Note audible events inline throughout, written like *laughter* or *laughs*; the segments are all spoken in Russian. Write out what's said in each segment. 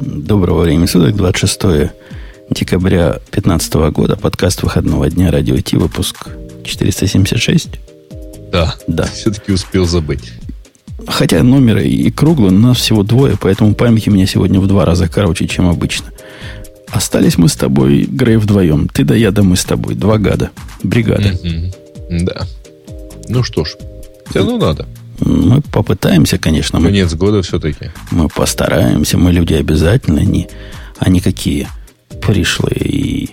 Доброго времени суток, 26 декабря 2015 года, подкаст выходного дня Радио Ти, выпуск 476. Да, Да. все-таки успел забыть. Хотя номер и круглый, но нас всего двое, поэтому память у меня сегодня в два раза короче, чем обычно. Остались мы с тобой, Грей, вдвоем. Ты да я, да мы с тобой. Два гада. Бригада. Мгм. Да. Ну что ж, все равно надо. Мы попытаемся, конечно. Мы, Конец года все-таки. мы постараемся. Мы люди обязательно. Не, а не какие пришлые и,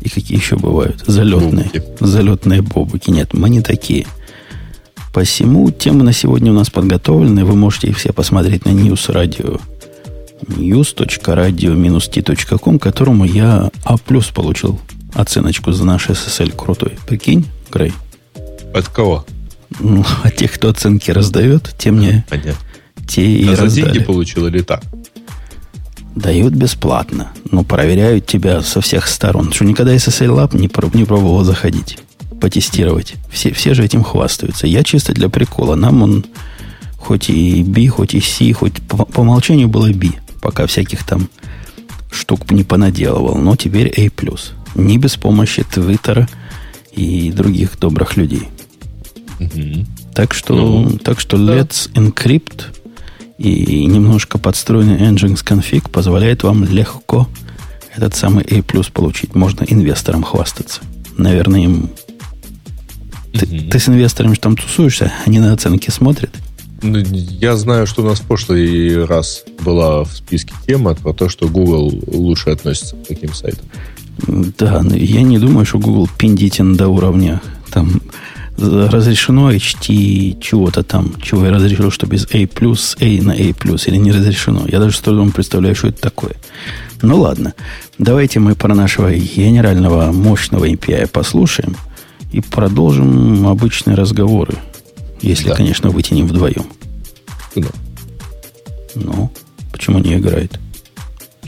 и какие еще бывают. Залетные. Бобуки. Залетные бобуки. Нет, мы не такие. Посему темы на сегодня у нас подготовлены. Вы можете их все посмотреть на News Radio news.radio-t.com, которому я А+, получил оценочку за наш SSL крутой. Прикинь, Грей? От кого? Ну, а тех, кто оценки раздает, те мне Понятно. те и а за раздали. деньги получил или так? Дают бесплатно, но проверяют тебя со всех сторон. Что никогда SSL Lab не, проб- не пробовал заходить, потестировать. Все, все же этим хвастаются. Я чисто для прикола. Нам он хоть и B, хоть и C, хоть по, по умолчанию было B, пока всяких там штук не понаделывал. Но теперь A+. Не без помощи Твиттера и других добрых людей. Так что, Ну, так что да. Let's Encrypt и немножко подстроенный Nginx конфиг позволяет вам легко этот самый A+, получить. Можно инвесторам хвастаться. Наверное, им... Ты, Мгм. ты с инвесторами там тусуешься, они на оценки смотрят. Ну, я знаю, что у нас в прошлый раз была в списке тема про то, что Google лучше относится к таким сайтам. Да, но я не думаю, что Google пиндитен до уровня там разрешено HT чего-то там, чего я разрешил, что без A+, A на A+, или не разрешено. Я даже с трудом представляю, что это такое. Ну ладно, давайте мы про нашего генерального мощного API послушаем и продолжим обычные разговоры. Если, Да. конечно, вытянем вдвоем. Ну, Ну, почему не играет?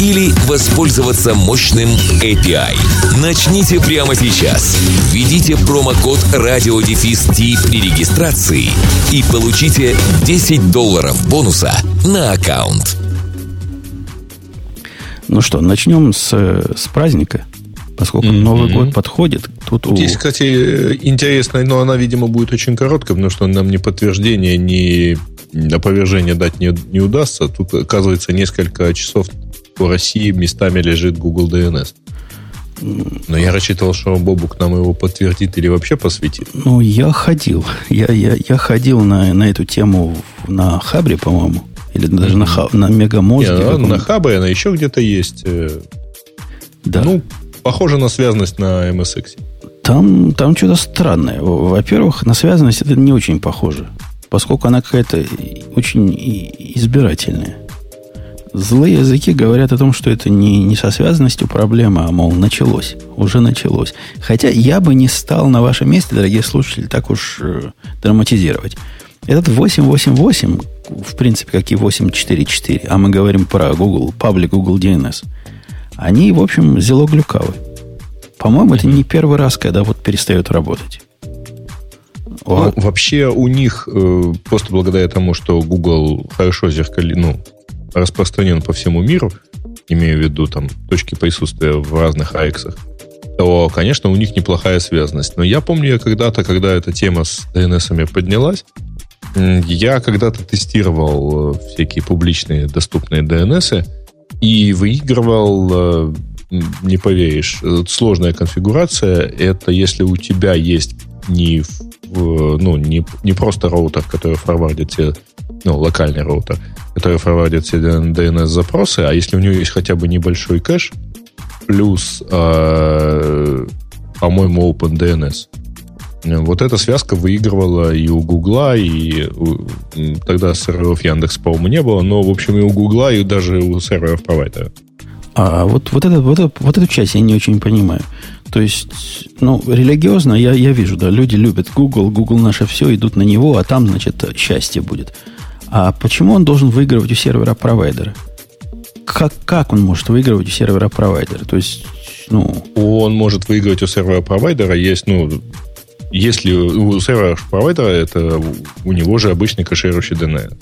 или воспользоваться мощным API. Начните прямо сейчас. Введите промокод радиодефис T при регистрации и получите 10 долларов бонуса на аккаунт. Ну что, начнем с, с праздника. Поскольку Мгм. Новый год подходит, тут у... Здесь, кстати, э, интересно, но она, видимо, будет очень короткая, потому что нам ни подтверждение, ни опровержение дать не, не удастся. Тут, оказывается, несколько часов по России местами лежит Google DNS. Но я рассчитывал, что Бобук нам его подтвердит или вообще посвятит. Ну, я ходил. Я, я, я ходил на, на эту тему на Хабре, по-моему. Или даже на, Ха- на Мегамозге. Не, на Хабре она еще где-то есть. э, Да. Ну, похоже на связанность на MSX. Там, там что-то странное. Во- Во-первых, на связанность это не очень похоже. Поскольку она какая-то очень избирательная. Злые языки говорят о том, что это не, не со связанностью проблема, а, мол, началось. Уже началось. Хотя я бы не стал на вашем месте, дорогие слушатели, так уж э, драматизировать. Этот 888, в принципе, как и 844, а мы говорим про Google, паблик Google DNS, они, в общем, зело глюкавы. По-моему, это не первый раз, когда вот перестает работать. Ну, вообще у них э, просто благодаря тому, что Google хорошо зеркали, ну, распространен по всему миру, имею в виду там точки присутствия в разных AX, то, конечно, у них неплохая связанность. Но я помню, я когда-то, когда эта тема с DNS поднялась, я когда-то тестировал э, всякие публичные доступные DNS и выигрывал, э, не поверишь, э, сложная конфигурация. Это если у тебя есть не, ну, не, не просто роутер, который форвардит тебе, ну, локальный роутер, который форвардит тебе DNS-запросы, а если у него есть хотя бы небольшой кэш, плюс, э, по-моему, OpenDNS. Вот эта связка выигрывала и у Гугла, и у, тогда серверов Яндекс, по-моему, не было, но, в общем, и у Гугла, и даже у серверов провайдера. А вот, вот, это, вот, это, вот эту часть я не очень понимаю. То есть, ну, религиозно я, я вижу, да, люди любят Google, Google наше все, идут на него, а там, значит, счастье будет. А почему он должен выигрывать у сервера провайдера? Как, как он может выигрывать у сервера провайдера? То есть, ну... Он может выигрывать у сервера провайдера, есть, ну, если у сервера провайдера это у него же обычный кэширующий DNS.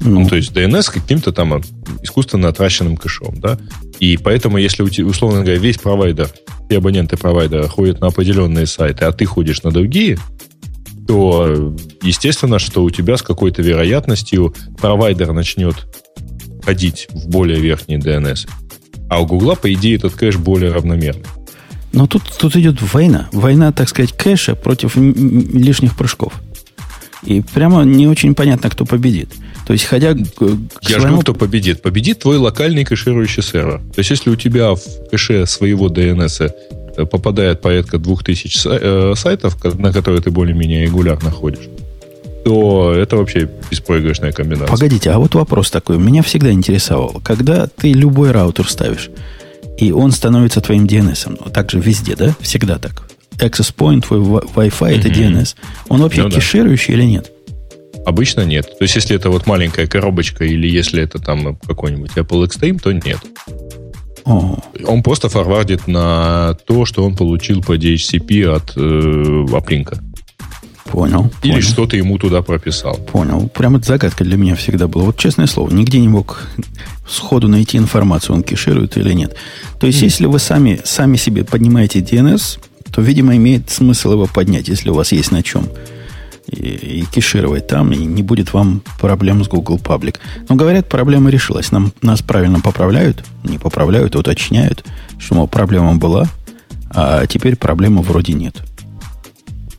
Ну, ну то есть DNS с каким-то там искусственно отращенным кэшом, да? И поэтому, если, у тебя, условно говоря, весь провайдер, все абоненты провайдера ходят на определенные сайты, а ты ходишь на другие, то естественно, что у тебя с какой-то вероятностью провайдер начнет ходить в более верхние DNS. А у Гугла, по идее, этот кэш более равномерный. Но тут, тут идет война. Война, так сказать, кэша против лишних прыжков. И прямо не очень понятно, кто победит. То есть, ходя к Я своему... жду, кто победит. Победит твой локальный кэширующий сервер. То есть, если у тебя в кэше своего DNS э, попадает порядка 2000 э, сайтов, на которые ты более-менее регулярно ходишь, то это вообще беспроигрышная комбинация. Погодите, а вот вопрос такой. Меня всегда интересовал. Когда ты любой раутер ставишь, и он становится твоим DNS, ну, также везде, да? Всегда так. Access point, твой Wi-Fi mm-hmm. это DNS. Он вообще ну, кеширующий да. или нет? Обычно нет. То есть, если это вот маленькая коробочка или если это там какой-нибудь Apple Extreme, то нет. О. Он просто форвардит на то, что он получил по DHCP от э, Аплинка. Понял. Или понял. что ты ему туда прописал. Понял. Прямо это загадка для меня всегда была. Вот честное слово, нигде не мог сходу найти информацию, он кеширует или нет. То есть, mm. если вы сами, сами себе поднимаете DNS, то, видимо, имеет смысл его поднять, если у вас есть на чем и, и кешировать там, и не будет вам проблем с Google Public. Но говорят, проблема решилась. Нам, нас правильно поправляют, не поправляют, уточняют, что, мол, проблема была, а теперь проблемы вроде нет.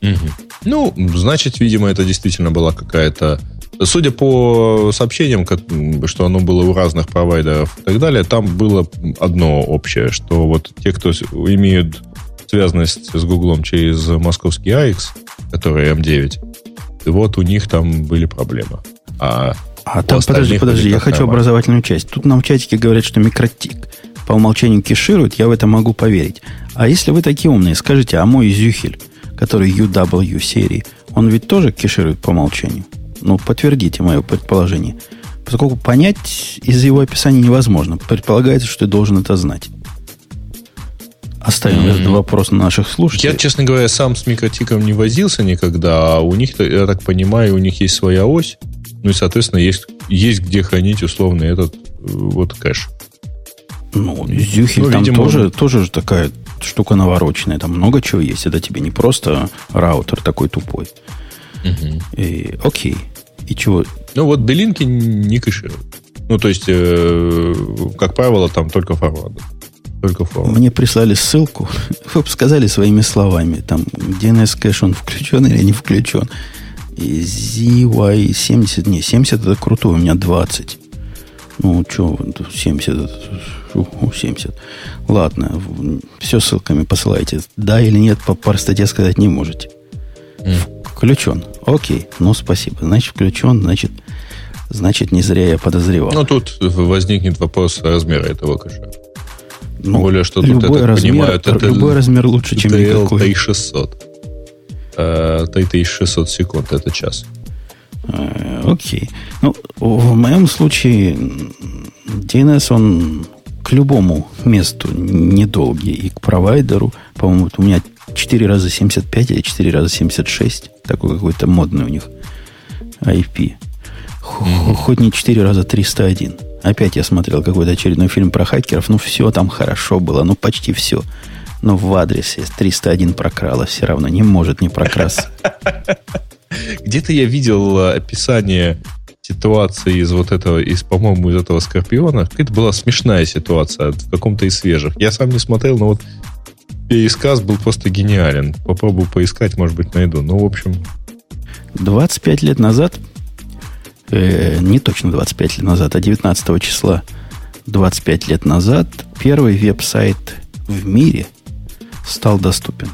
Угу. Ну, значит, видимо, это действительно была какая-то... Судя по сообщениям, как, что оно было у разных провайдеров и так далее, там было одно общее, что вот те, кто имеют связанность с Гуглом через московский AX, который M9, и вот у них там были проблемы. А, а там, подожди, подожди, я хочу образовательную часть. Тут нам в чатике говорят, что микротик по умолчанию кеширует, я в это могу поверить. А если вы такие умные, скажите, а мой Зюхель, который UW серии, он ведь тоже кеширует по умолчанию? Ну, подтвердите мое предположение. Поскольку понять из его описания невозможно. Предполагается, что ты должен это знать. Оставим mm-hmm. этот вопрос на наших слушателей. Я, честно говоря, сам с микротиком не возился никогда. А у них, я так понимаю, у них есть своя ось. Ну и, соответственно, есть, есть где хранить условно этот э, вот кэш. Ну, Зюхель ну, там видимо, тоже, тоже же такая штука навороченная. Там много чего есть. Это тебе не просто раутер такой тупой. Угу. И, окей. И чего? Ну, вот белинки не кэшируют. Ну, то есть, э, как правило, там только форварды. Только форма. Мне прислали ссылку. *laughs* Вы бы сказали своими словами. Там DNS кэш, он включен или не включен. И ZY70, не, 70 это крутой, у меня 20. Ну, что, 70, 70. Ладно, все ссылками посылайте. Да или нет, по простоте сказать не можете. Mm. Включен. Окей, ну спасибо. Значит, включен, значит, значит, не зря я подозревал. Ну, тут возникнет вопрос размера этого кэша. Ну, более, что тут, любой я размер, понимаю, это любой размер лучше, чем никакой. T600. T600 секунд, это час. Э, окей. Ну, в моем случае DNS, он к любому месту недолгий. И к провайдеру, по-моему, у меня 4 раза 75 или 4 раза 76. Такой какой-то модный у них IP. Хоть не 4 раза 301. Опять я смотрел какой-то очередной фильм про хакеров. Ну, все там хорошо было. Ну, почти все. Но в адресе 301 прокралось. Все равно не может не прокрасться. *laughs* Где-то я видел э, описание ситуации из вот этого, из, по-моему, из этого Скорпиона. Это была смешная ситуация в каком-то из свежих. Я сам не смотрел, но вот пересказ был просто гениален. Попробую поискать, может быть, найду. Ну, в общем... 25 лет назад э, не точно 25 лет назад, а 19 числа 25 лет назад первый веб-сайт в мире стал доступен.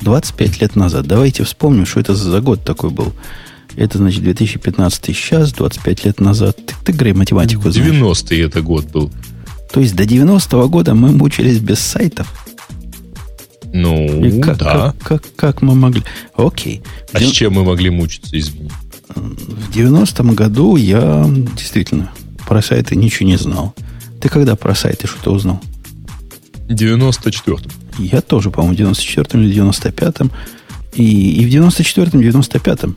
25 лет назад. Давайте вспомним, что это за год такой был. Это, значит, 2015 сейчас, 25 лет назад. Ты, ты Грей, математику 90-й это год был. То есть до 90-го года мы мучились без сайтов? Ну, И как, да. Как, как, как мы могли? Окей. А с чем мы могли мучиться, извини? В 90-м году я действительно про сайты ничего не знал. Ты когда про сайты что-то узнал? В 94-м. Я тоже, по-моему, в 94-м или 95-м. И, и в 94-м, 95-м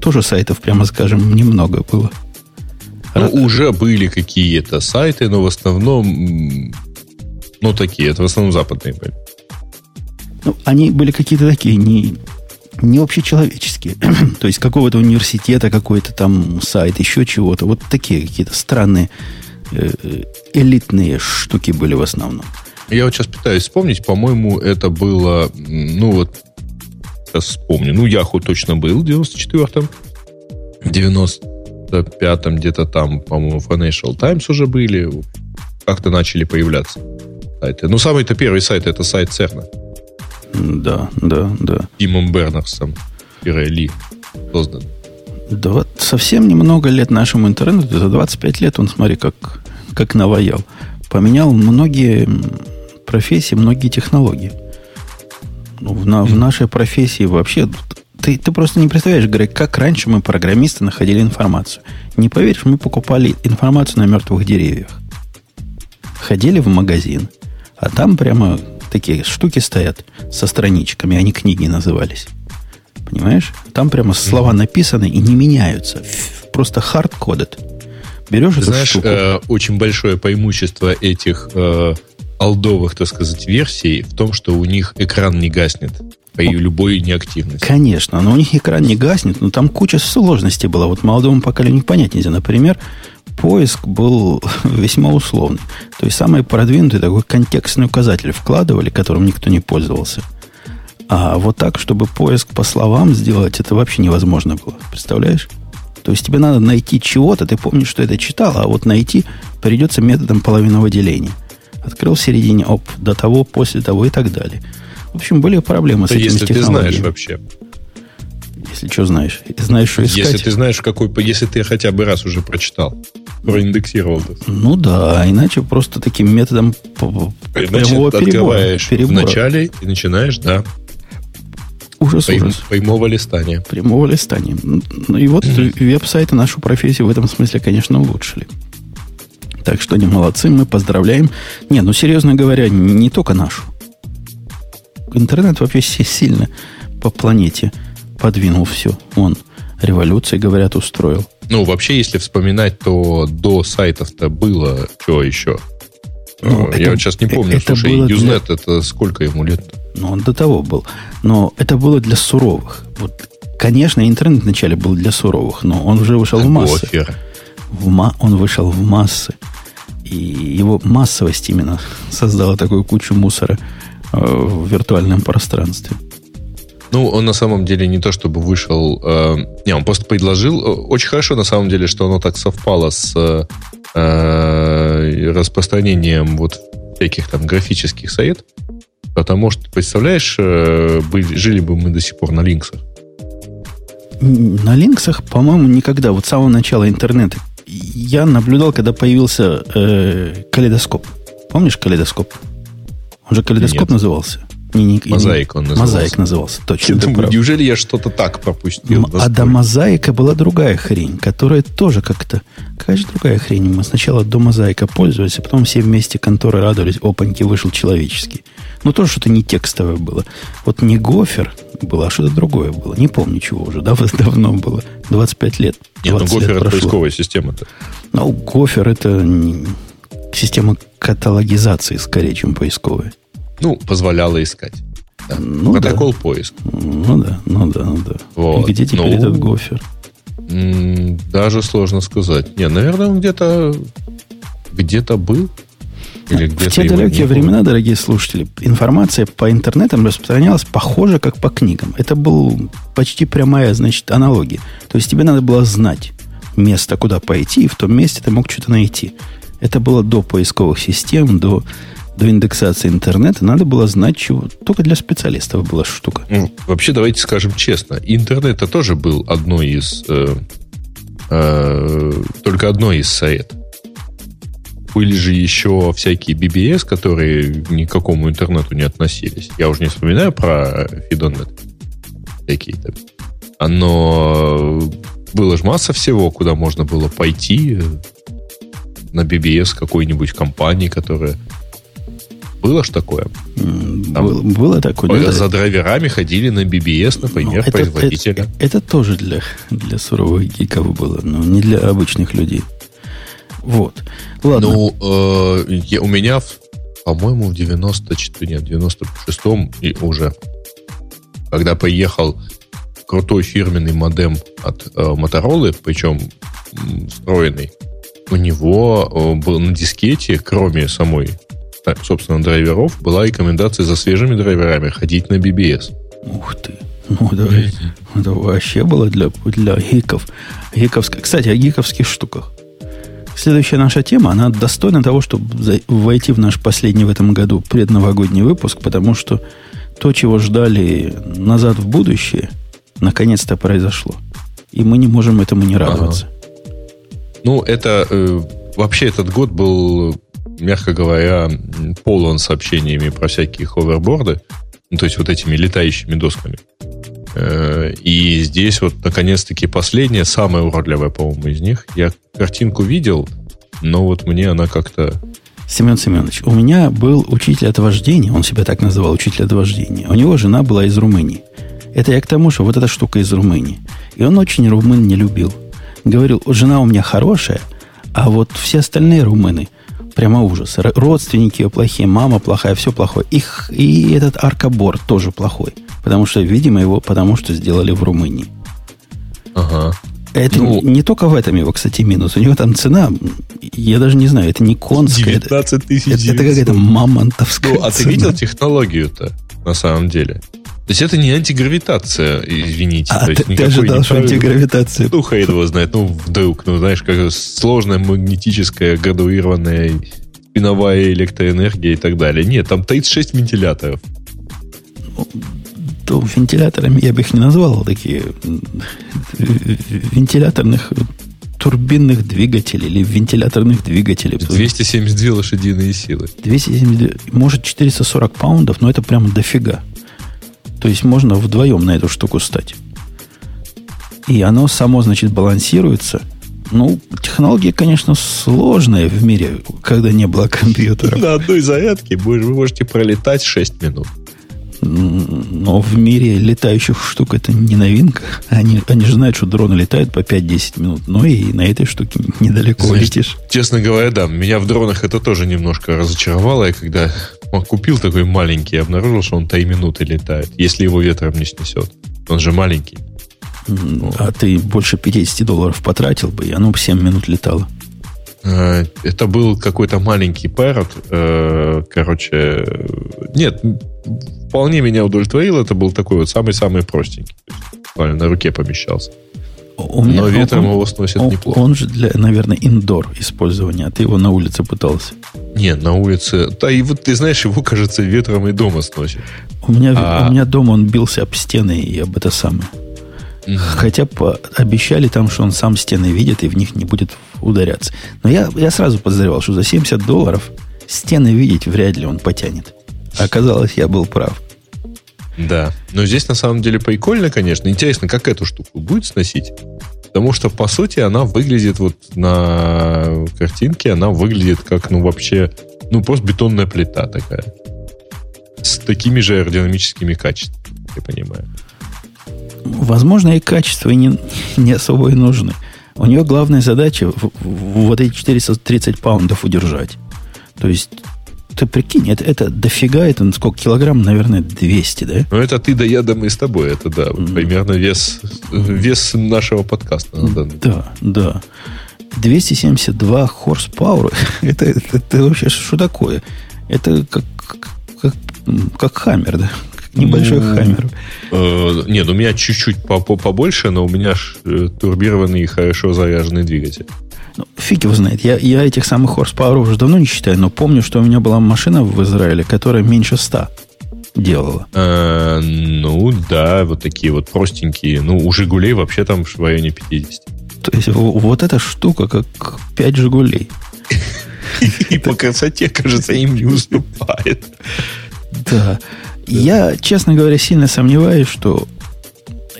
тоже сайтов, прямо скажем, немного было. Ну, Ра... уже были какие-то сайты, но в основном, ну, такие, это в основном западные были. Ну, они были какие-то такие, не, не общечеловеческие. *clears throat* То есть какого-то университета, какой-то там сайт, еще чего-то. Вот такие какие-то странные э, элитные штуки были в основном. Я вот сейчас пытаюсь вспомнить, по-моему, это было, ну вот, сейчас вспомню, ну, Яху точно был в 94-м, в 95-м где-то там, по-моему, Financial Times уже были, как-то начали появляться сайты. Ну, самый-то первый сайт, это сайт Церна. Да, да, да. Тимом Бернерсом, Ли создан. Да вот совсем немного лет нашему интернету, за 25 лет он, смотри, как, как наваял. Поменял многие профессии, многие технологии. Ну, в, на, в нашей профессии вообще... Ты, ты просто не представляешь, Грег, как раньше мы, программисты, находили информацию. Не поверишь, мы покупали информацию на мертвых деревьях. Ходили в магазин, а там прямо такие штуки стоят со страничками, они книги назывались. Понимаешь? Там прямо слова написаны и не меняются. Просто hard-coded. Берешь Ты эту знаешь, штуку. Э, очень большое преимущество этих э, алдовых, так сказать, версий в том, что у них экран не гаснет при любой неактивности. Конечно, но у них экран не гаснет, но там куча сложностей была. Вот молодому поколению понять нельзя. Например, поиск был *laughs* весьма условный. То есть самый продвинутый такой контекстный указатель вкладывали, которым никто не пользовался. А вот так, чтобы поиск по словам сделать, это вообще невозможно было. Представляешь? То есть тебе надо найти чего-то, ты помнишь, что это читал, а вот найти придется методом половинного деления. Открыл в середине, оп, до того, после того и так далее. В общем, были проблемы Это с этими если ты технологиями. знаешь вообще. Если что знаешь. Знаешь, что искать. Если ты знаешь, какой, если ты хотя бы раз уже прочитал, проиндексировал. Ну да, а иначе просто таким методом п- Иначе прямого ты перебора. в перебора. начале и начинаешь, да, Ужас, прям- ужас. прямого листания. Прямого листания. Ну и вот *clears throat* веб-сайты нашу профессию в этом смысле, конечно, улучшили. Так что они молодцы, мы поздравляем. Не, ну серьезно говоря, не только нашу. Интернет вообще си- сильно по планете подвинул все. Он революции, говорят, устроил. Ну, вообще, если вспоминать, то до сайтов-то было что еще? Ну, Э, это- Я вот сейчас не помню. это Слушай, было для- это сколько ему лет? Ну, он до того был. Но это было для суровых. Вот, конечно, интернет вначале был для суровых, но он уже вышел в массы. Гофер. В ма- он вышел в массы. И его массовость именно *laughs* создала такую кучу мусора э, в виртуальном пространстве. Ну, он на самом деле не то чтобы вышел... э, не, он просто предложил. Э, Очень хорошо, на самом деле, что оно так совпало с э, распространением вот всяких там графических сайтов. Потому что, представляешь, э, были- жили бы мы до сих пор на линксах. На линксах, по-моему, никогда. Вот с самого начала интернета я наблюдал, когда появился э, калейдоскоп. Помнишь калейдоскоп? Он же калейдоскоп Нет. назывался. Не- не- Мозаик он назывался. Мозаик назывался, точно. Я думаю, неужели я что-то так пропустил? А Насколько? до мозаика была другая хрень, которая тоже как-то... Какая же другая хрень? Мы сначала до мозаика пользовались, а потом все вместе конторы радовались, опаньки, вышел человеческий. Ну, тоже что-то не текстовое было. Вот не гофер было, а что-то другое было. Не помню, чего уже. Дав- *laughs* давно было. 25 лет. Нет, ну 20 Гофер это прошло. поисковая система-то. Ну, гофер это система каталогизации скорее, чем поисковая. Ну, позволяла искать. Да. Ну, Протокол поиск. Ну да, ну да, ну да. Вот. И где теперь Ну, этот гофер? Даже сложно сказать. Не, наверное, он где-то где-то был. Или В где-то те далекие времена, дорогие слушатели, информация по интернетам распространялась похоже, как по книгам. Это был почти прямая, значит, аналогия. То есть тебе надо было знать место, куда пойти, и в том месте ты мог что-то найти. Это было до поисковых систем, до, до индексации интернета надо было знать, чего. Только для специалистов была штука. Ну, вообще, давайте скажем честно. Интернет тоже был одной из... Э, э, только одной из совет. Были же еще всякие BBS, которые ни к какому интернету не относились. Я уже не вспоминаю про Фидонет. Какие-то. Но было же масса всего, куда можно было пойти на BBS какой-нибудь компании, которая было ж такое? Там, было, было такое. За драйверами ходили на BBS, например, ну, производителя. Это, это тоже для, для суровых гиков было, но не для обычных людей. Вот. Ладно. Ну, э, я, у меня, по-моему, в 94, нет, в 96-м и уже, когда поехал крутой фирменный модем от э, Motorola, причем встроенный, у него э, был на дискете, кроме самой собственно, драйверов, была рекомендация за свежими драйверами ходить на BBS. Ух ты. Ну, да, это вообще было для, для гиков. Гиковск... Кстати, о гиковских штуках. Следующая наша тема, она достойна того, чтобы войти в наш последний в этом году предновогодний выпуск, потому что то, чего ждали назад в будущее, наконец-то произошло. И мы не можем этому не радоваться. Ага. Ну, это э, вообще этот год был мягко говоря, полон сообщениями про всякие ховерборды, ну, то есть вот этими летающими досками. Э, и здесь вот, наконец-таки, последняя, самая уродливая, по-моему, из них. Я картинку видел, но вот мне она как-то... Семен Семенович, у меня был учитель от вождения, он себя так называл, учитель от вождения. У него жена была из Румынии. Это я к тому, что вот эта штука из Румынии. И он очень румын не любил. Говорил, жена у меня хорошая, а вот все остальные румыны – Прямо ужас. Родственники плохие, мама плохая, все плохое. Их, и этот аркабор тоже плохой. Потому что, видимо, его потому что сделали в Румынии. Ага. Это ну, не только в этом его, кстати, минус. У него там цена, я даже не знаю, это не конская. 19 тысяч Это, это какая-то мамонтовская Ну, а ты видел технологию-то, на самом деле? То есть это не антигравитация, извините. А ты, ты ожидал, что антигравитация? Ну, хейт его знает. Ну, вдруг, ну, знаешь, как сложная магнетическая градуированная спиновая электроэнергия и так далее. Нет, там 36 вентиляторов. То вентиляторами я бы их не назвал, такие вентиляторных турбинных двигателей или вентиляторных двигателей. 272 лошадиные силы. 272, может 440 паундов, но это прям дофига. То есть можно вдвоем на эту штуку стать. И оно само, значит, балансируется. Ну, технология, конечно, сложная в мире, когда не было компьютера. На одной зарядке вы можете пролетать 6 минут. Но в мире летающих штук это не новинка. Они, они же знают, что дроны летают по 5-10 минут. Но и на этой штуке недалеко Знаешь, летишь. Честно говоря, да. Меня в дронах это тоже немножко разочаровало. Я когда он купил такой маленький и обнаружил, что он 3 минуты летает, если его ветром не снесет. Он же маленький. А ты больше 50 долларов потратил бы, и оно бы 7 минут летало. Э, это был какой-то маленький парот. Э, короче, нет, вполне меня удовлетворил. Это был такой вот самый-самый простенький. Буквально на руке помещался. У меня, Но ветром он, его сносит он, неплохо. Он же для, наверное, индор использования, а ты его на улице пытался. Не, на улице. Да и вот ты знаешь, его, кажется, ветром и дома сносит. У меня, а... у меня дома он бился об стены и об это самое. Хотя по, обещали там, что он сам стены видит и в них не будет ударяться. Но я, я сразу подозревал, что за 70 долларов стены видеть вряд ли он потянет. Оказалось, я был прав. Да. Но здесь на самом деле прикольно, конечно. Интересно, как эту штуку будет сносить. Потому что, по сути, она выглядит вот на картинке, она выглядит как, ну, вообще, ну, просто бетонная плита такая. С такими же аэродинамическими качествами, я понимаю. Возможно, и качества не, не особо и нужны. У нее главная задача вот эти 430 паундов удержать. То есть ты прикинь, это, это дофига, это сколько килограмм, наверное, 200, да? Ну, это ты да я, да мы с тобой. Это, да, mm. примерно вес, вес нашего подкаста. Да, да. да. 272 horsepower. *laughs* это, это, это вообще что такое? Это как, как, как хаммер, да? Небольшой ну, хаммер. Э, нет, у меня чуть-чуть побольше, но у меня э, турбированный и хорошо заряженный двигатель. Ну, фиг его знает. Я, я этих самых horsepower уже давно не считаю, но помню, что у меня была машина в Израиле, которая меньше 100 делала. А, ну, да, вот такие вот простенькие. Ну, у «Жигулей» вообще там в районе 50. То есть вот эта штука, как 5 «Жигулей». *laughs* И по красоте, кажется, им не уступает. Да. Я, честно говоря, сильно сомневаюсь, что...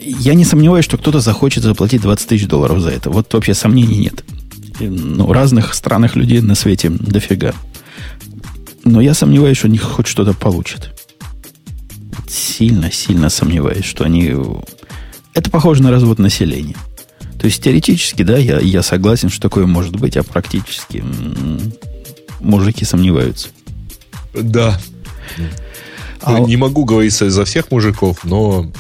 Я не сомневаюсь, что кто-то захочет заплатить 20 тысяч долларов за это. Вот вообще сомнений нет. Ну, разных странных людей на свете дофига. Но я сомневаюсь, что они хоть что-то получат. Сильно-сильно сомневаюсь, что они... Это похоже на развод населения. То есть теоретически, да, я, я согласен, что такое может быть, а практически м-м, мужики сомневаются. Да. А... Не могу говорить за всех мужиков, но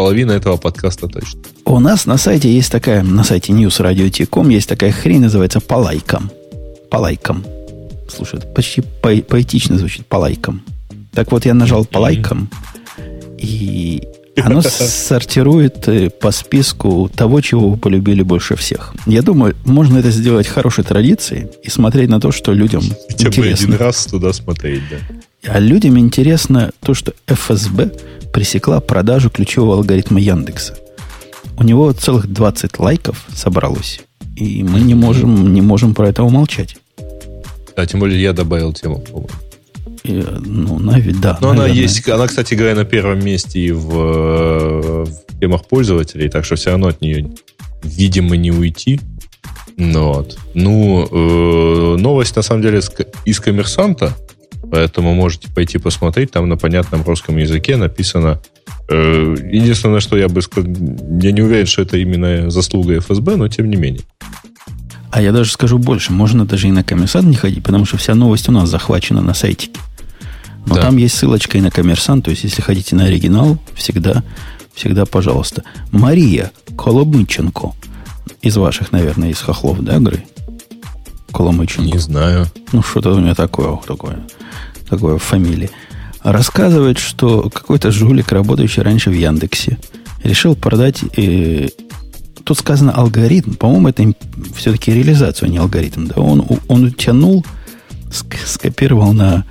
половина этого подкаста точно. У нас на сайте есть такая, на сайте newsradio.com есть такая хрень, называется по лайкам. По лайкам. Слушай, почти по поэтично звучит по лайкам. Так вот, я нажал по лайкам, и оно *laughs* сортирует э, по списку того, чего вы полюбили больше всех. Я думаю, можно это сделать хорошей традицией и смотреть на то, что людям Хотя интересно. бы один раз туда смотреть, да. А людям интересно то, что ФСБ пресекла продажу ключевого алгоритма Яндекса. У него целых 20 лайков собралось. И мы не можем, не можем про это умолчать. Да, тем более я добавил тему, по-моему. И, ну, навіть, да. Но наверное. она есть, она, кстати говоря, на первом месте и в, в темах пользователей, так что все равно от нее, видимо, не уйти. Ну, вот. Ну, э, новость, на самом деле, из коммерсанта, поэтому можете пойти посмотреть, там на понятном русском языке написано э, Единственное, что я бы сказал, я не уверен, что это именно заслуга ФСБ, но тем не менее. А я даже скажу больше, можно даже и на коммерсант не ходить, потому что вся новость у нас захвачена на сайтике. Но да. там есть ссылочка и на коммерсант, то есть если хотите на оригинал, всегда, всегда пожалуйста. Мария Коломыченко. Из ваших, наверное, из хохлов, да, Гры? Коломыченко. Не знаю. Ну, что-то у меня такое, такое, такое фамилия. Рассказывает, что какой-то жулик, работающий раньше в Яндексе, решил продать... Э, тут сказано алгоритм. По-моему, это все-таки реализацию, а не алгоритм. Да? Он, он утянул, скопировал на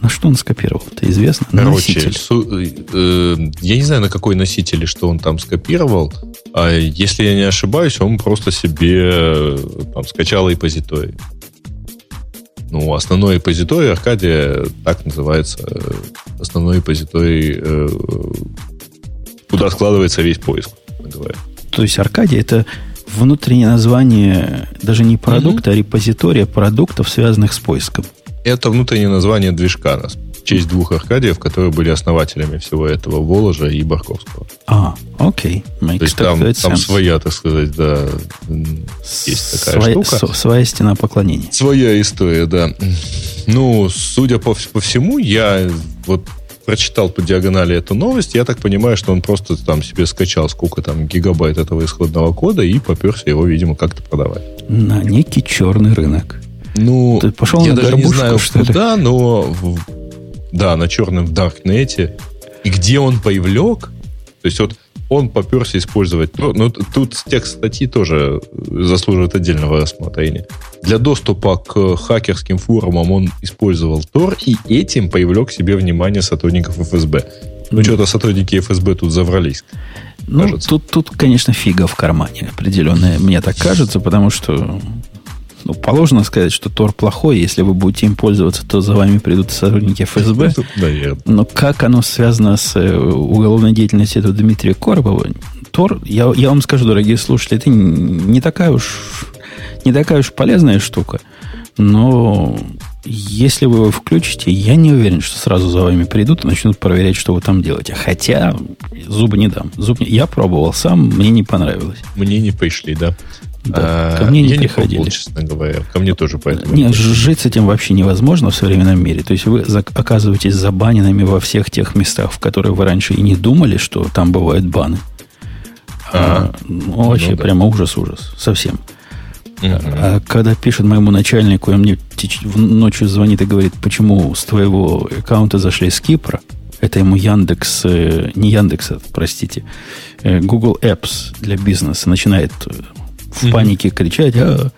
на что он скопировал? Это известно? Короче, носитель. Су, э, я не знаю, на какой носитель что он там скопировал. А если я не ошибаюсь, он просто себе э, там, скачал репозиторий. Ну, основной репозиторий Аркадия так называется. Э, основной репозиторий, э, куда складывается весь поиск, говоря. То есть Аркадия это внутреннее название даже не продукта, угу. а репозитория продуктов, связанных с поиском. Это внутреннее название движка нас. В честь двух Аркадиев, которые были основателями всего этого Воложа и Барковского. А, окей. Makes То есть там, там своя, так сказать, да, есть такая своя, штука. С, своя стена поклонения. Своя история, да. Ну, судя по, по всему, я вот прочитал по диагонали эту новость, я так понимаю, что он просто там себе скачал сколько там гигабайт этого исходного кода и поперся его, видимо, как-то продавать. На некий черный рынок. Ну, Ты пошел я на даже не знаю, что куда, ли? но в, да, на черном в Даркнете. И где он повлек, то есть вот он поперся использовать... Ну, тут текст статьи тоже заслуживает отдельного рассмотрения. Для доступа к хакерским форумам он использовал Tor, и этим привлек себе внимание сотрудников ФСБ. Ну, что-то сотрудники ФСБ тут заврались. Ну, тут, тут, конечно, фига в кармане определенная, мне так кажется, потому что ну, положено сказать, что Тор плохой. Если вы будете им пользоваться, то за вами придут сотрудники ФСБ. *laughs* Но как оно связано с э, уголовной деятельностью этого Дмитрия Коробова? Тор, я, я вам скажу, дорогие слушатели, это не такая уж не такая уж полезная штука. Но если вы его включите, я не уверен, что сразу за вами придут и начнут проверять, что вы там делаете. Хотя зубы не дам. Зуб не... Я пробовал сам, мне не понравилось. Мне не пришли, да. Да, ко мне не я приходили. Не честно говоря. Ко мне тоже поэтому. Нет, жить с этим вообще невозможно в современном мире. То есть вы оказываетесь забаненными во всех тех местах, в которые вы раньше и не думали, что там бывают баны. А, ну, вообще, ну, да. прямо ужас-ужас. Совсем. Угу. А когда пишет моему начальнику, он мне ночью звонит и говорит, почему с твоего аккаунта зашли с Кипра, это ему Яндекс, э, не Яндекс, простите, э, Google Apps для бизнеса начинает в mm-hmm. панике кричать, а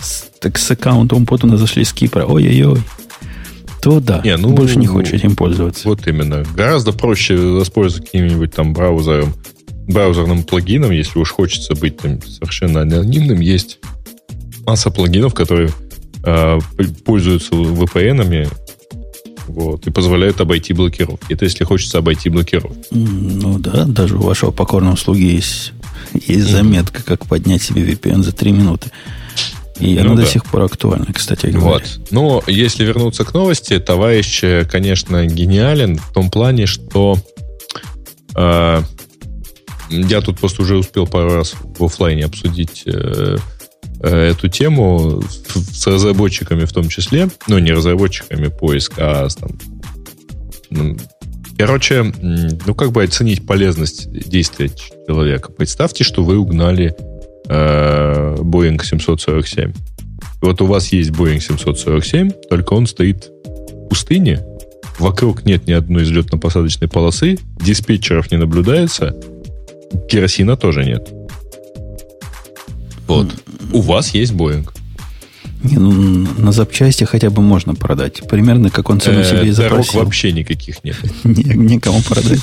с, так с аккаунтом Путуна зашли с Кипра, ой-ой-ой, то да, не, ну, больше не хочешь этим пользоваться. Вот именно. Гораздо проще воспользоваться каким-нибудь там браузером, браузерным плагином, если уж хочется быть там совершенно анонимным. Есть масса плагинов, которые э, пользуются VPN-ами вот, и позволяют обойти блокировки. Это если хочется обойти блокировки. Ну да, даже у вашего покорного слуги есть, есть заметка, как поднять себе VPN за 3 минуты. И ну, она да. до сих пор актуальна, кстати говоря. Вот. Но если вернуться к новости, товарищ, конечно, гениален в том плане, что э, я тут просто уже успел пару раз в офлайне обсудить э, э, эту тему с разработчиками в том числе. Ну, не разработчиками поиск, а там, ну, Короче, ну как бы оценить полезность действия человека. Представьте, что вы угнали э, Boeing 747. вот у вас есть Boeing 747, только он стоит в пустыне, вокруг нет ни одной взлетно-посадочной полосы, диспетчеров не наблюдается, керосина тоже нет. Вот. У вас есть Boeing. Не, ну, на запчасти хотя бы можно продать. Примерно как он цену себе и запросил. Дорог вообще никаких нет. *laughs* Никому продать.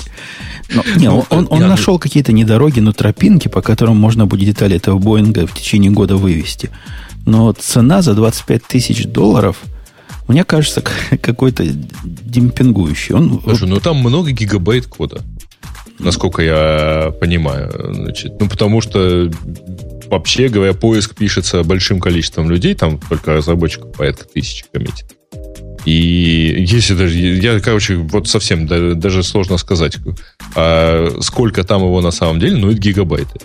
Но, не, он, он, он нашел какие-то не дороги, но тропинки, по которым можно будет детали этого Боинга в течение года вывести. Но цена за 25 тысяч долларов, мне кажется, *laughs* какой-то демпингующий. Он, Слушай, ну там много гигабайт кода, насколько я понимаю. Значит, ну, потому что вообще говоря, поиск пишется большим количеством людей, там только разработчиков порядка тысячи коммитит. И если даже, я, короче, вот совсем даже сложно сказать, а сколько там его на самом деле, ну, это гигабайты.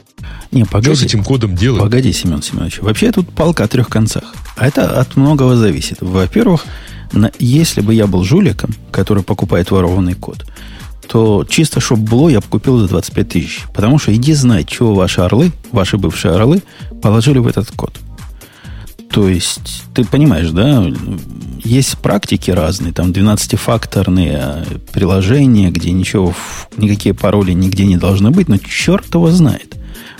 Не, погоди, Что с этим кодом делать? Погоди, Семен Семенович. Вообще тут палка о трех концах. А это от многого зависит. Во-первых, на, если бы я был жуликом, который покупает ворованный код, то чисто чтобы было, я бы купил за 25 тысяч. Потому что иди знать, чего ваши орлы, ваши бывшие орлы, положили в этот код. То есть, ты понимаешь, да, есть практики разные, там 12-факторные э, приложения, где ничего, никакие пароли нигде не должны быть, но черт его знает.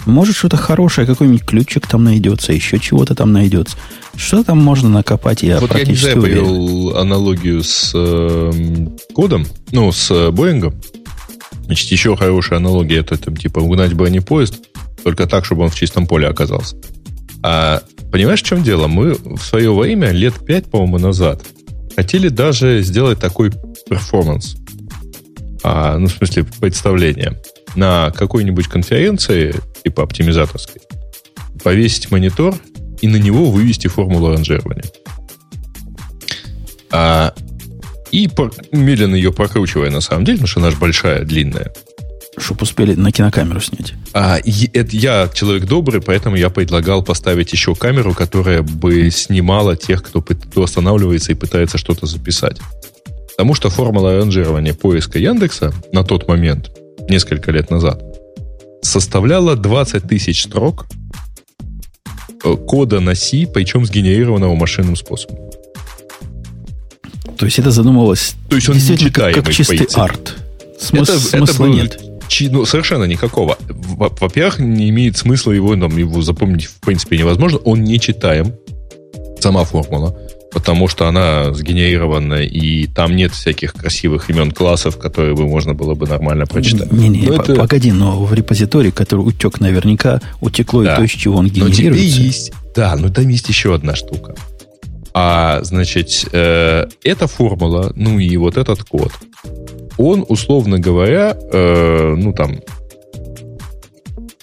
Может, что-то хорошее, какой-нибудь ключик там найдется, еще чего-то там найдется. Что там можно накопать, я вот практически я не знаю, уверен. аналогию с э, кодом, ну, с э, Боингом. Значит, еще хорошая аналогия, это там, типа, угнать бронепоезд, только так, чтобы он в чистом поле оказался. А понимаешь, в чем дело? Мы в свое время, лет пять, по-моему, назад, хотели даже сделать такой перформанс. А, ну, в смысле, представление. На какой-нибудь конференции, типа оптимизаторской, повесить монитор и на него вывести формулу ранжирования. А, и медленно ее прокручивая, на самом деле, потому что она же большая, длинная, чтобы успели на кинокамеру снять. А, это я человек добрый, поэтому я предлагал поставить еще камеру, которая бы снимала тех, кто, кто останавливается и пытается что-то записать. Потому что формула ранжирования поиска Яндекса на тот момент, несколько лет назад, составляла 20 тысяч строк э, кода на C, причем сгенерированного машинным способом. То есть это задумывалось То есть он действительно как, как чистый арт. Смыс, это, смысла это был, нет ну, совершенно никакого. Во-первых, не имеет смысла его, там, его запомнить в принципе невозможно. Он не читаем, сама формула, потому что она сгенерирована, и там нет всяких красивых имен классов, которые бы можно было бы нормально прочитать. Не-не, но это... погоди, но в репозитории, который утек наверняка, утекло да. и то, из чего он генерируется. Но тебе есть, да, но там есть еще одна штука. А, значит, э, эта формула, ну и вот этот код, он, условно говоря, э, ну там,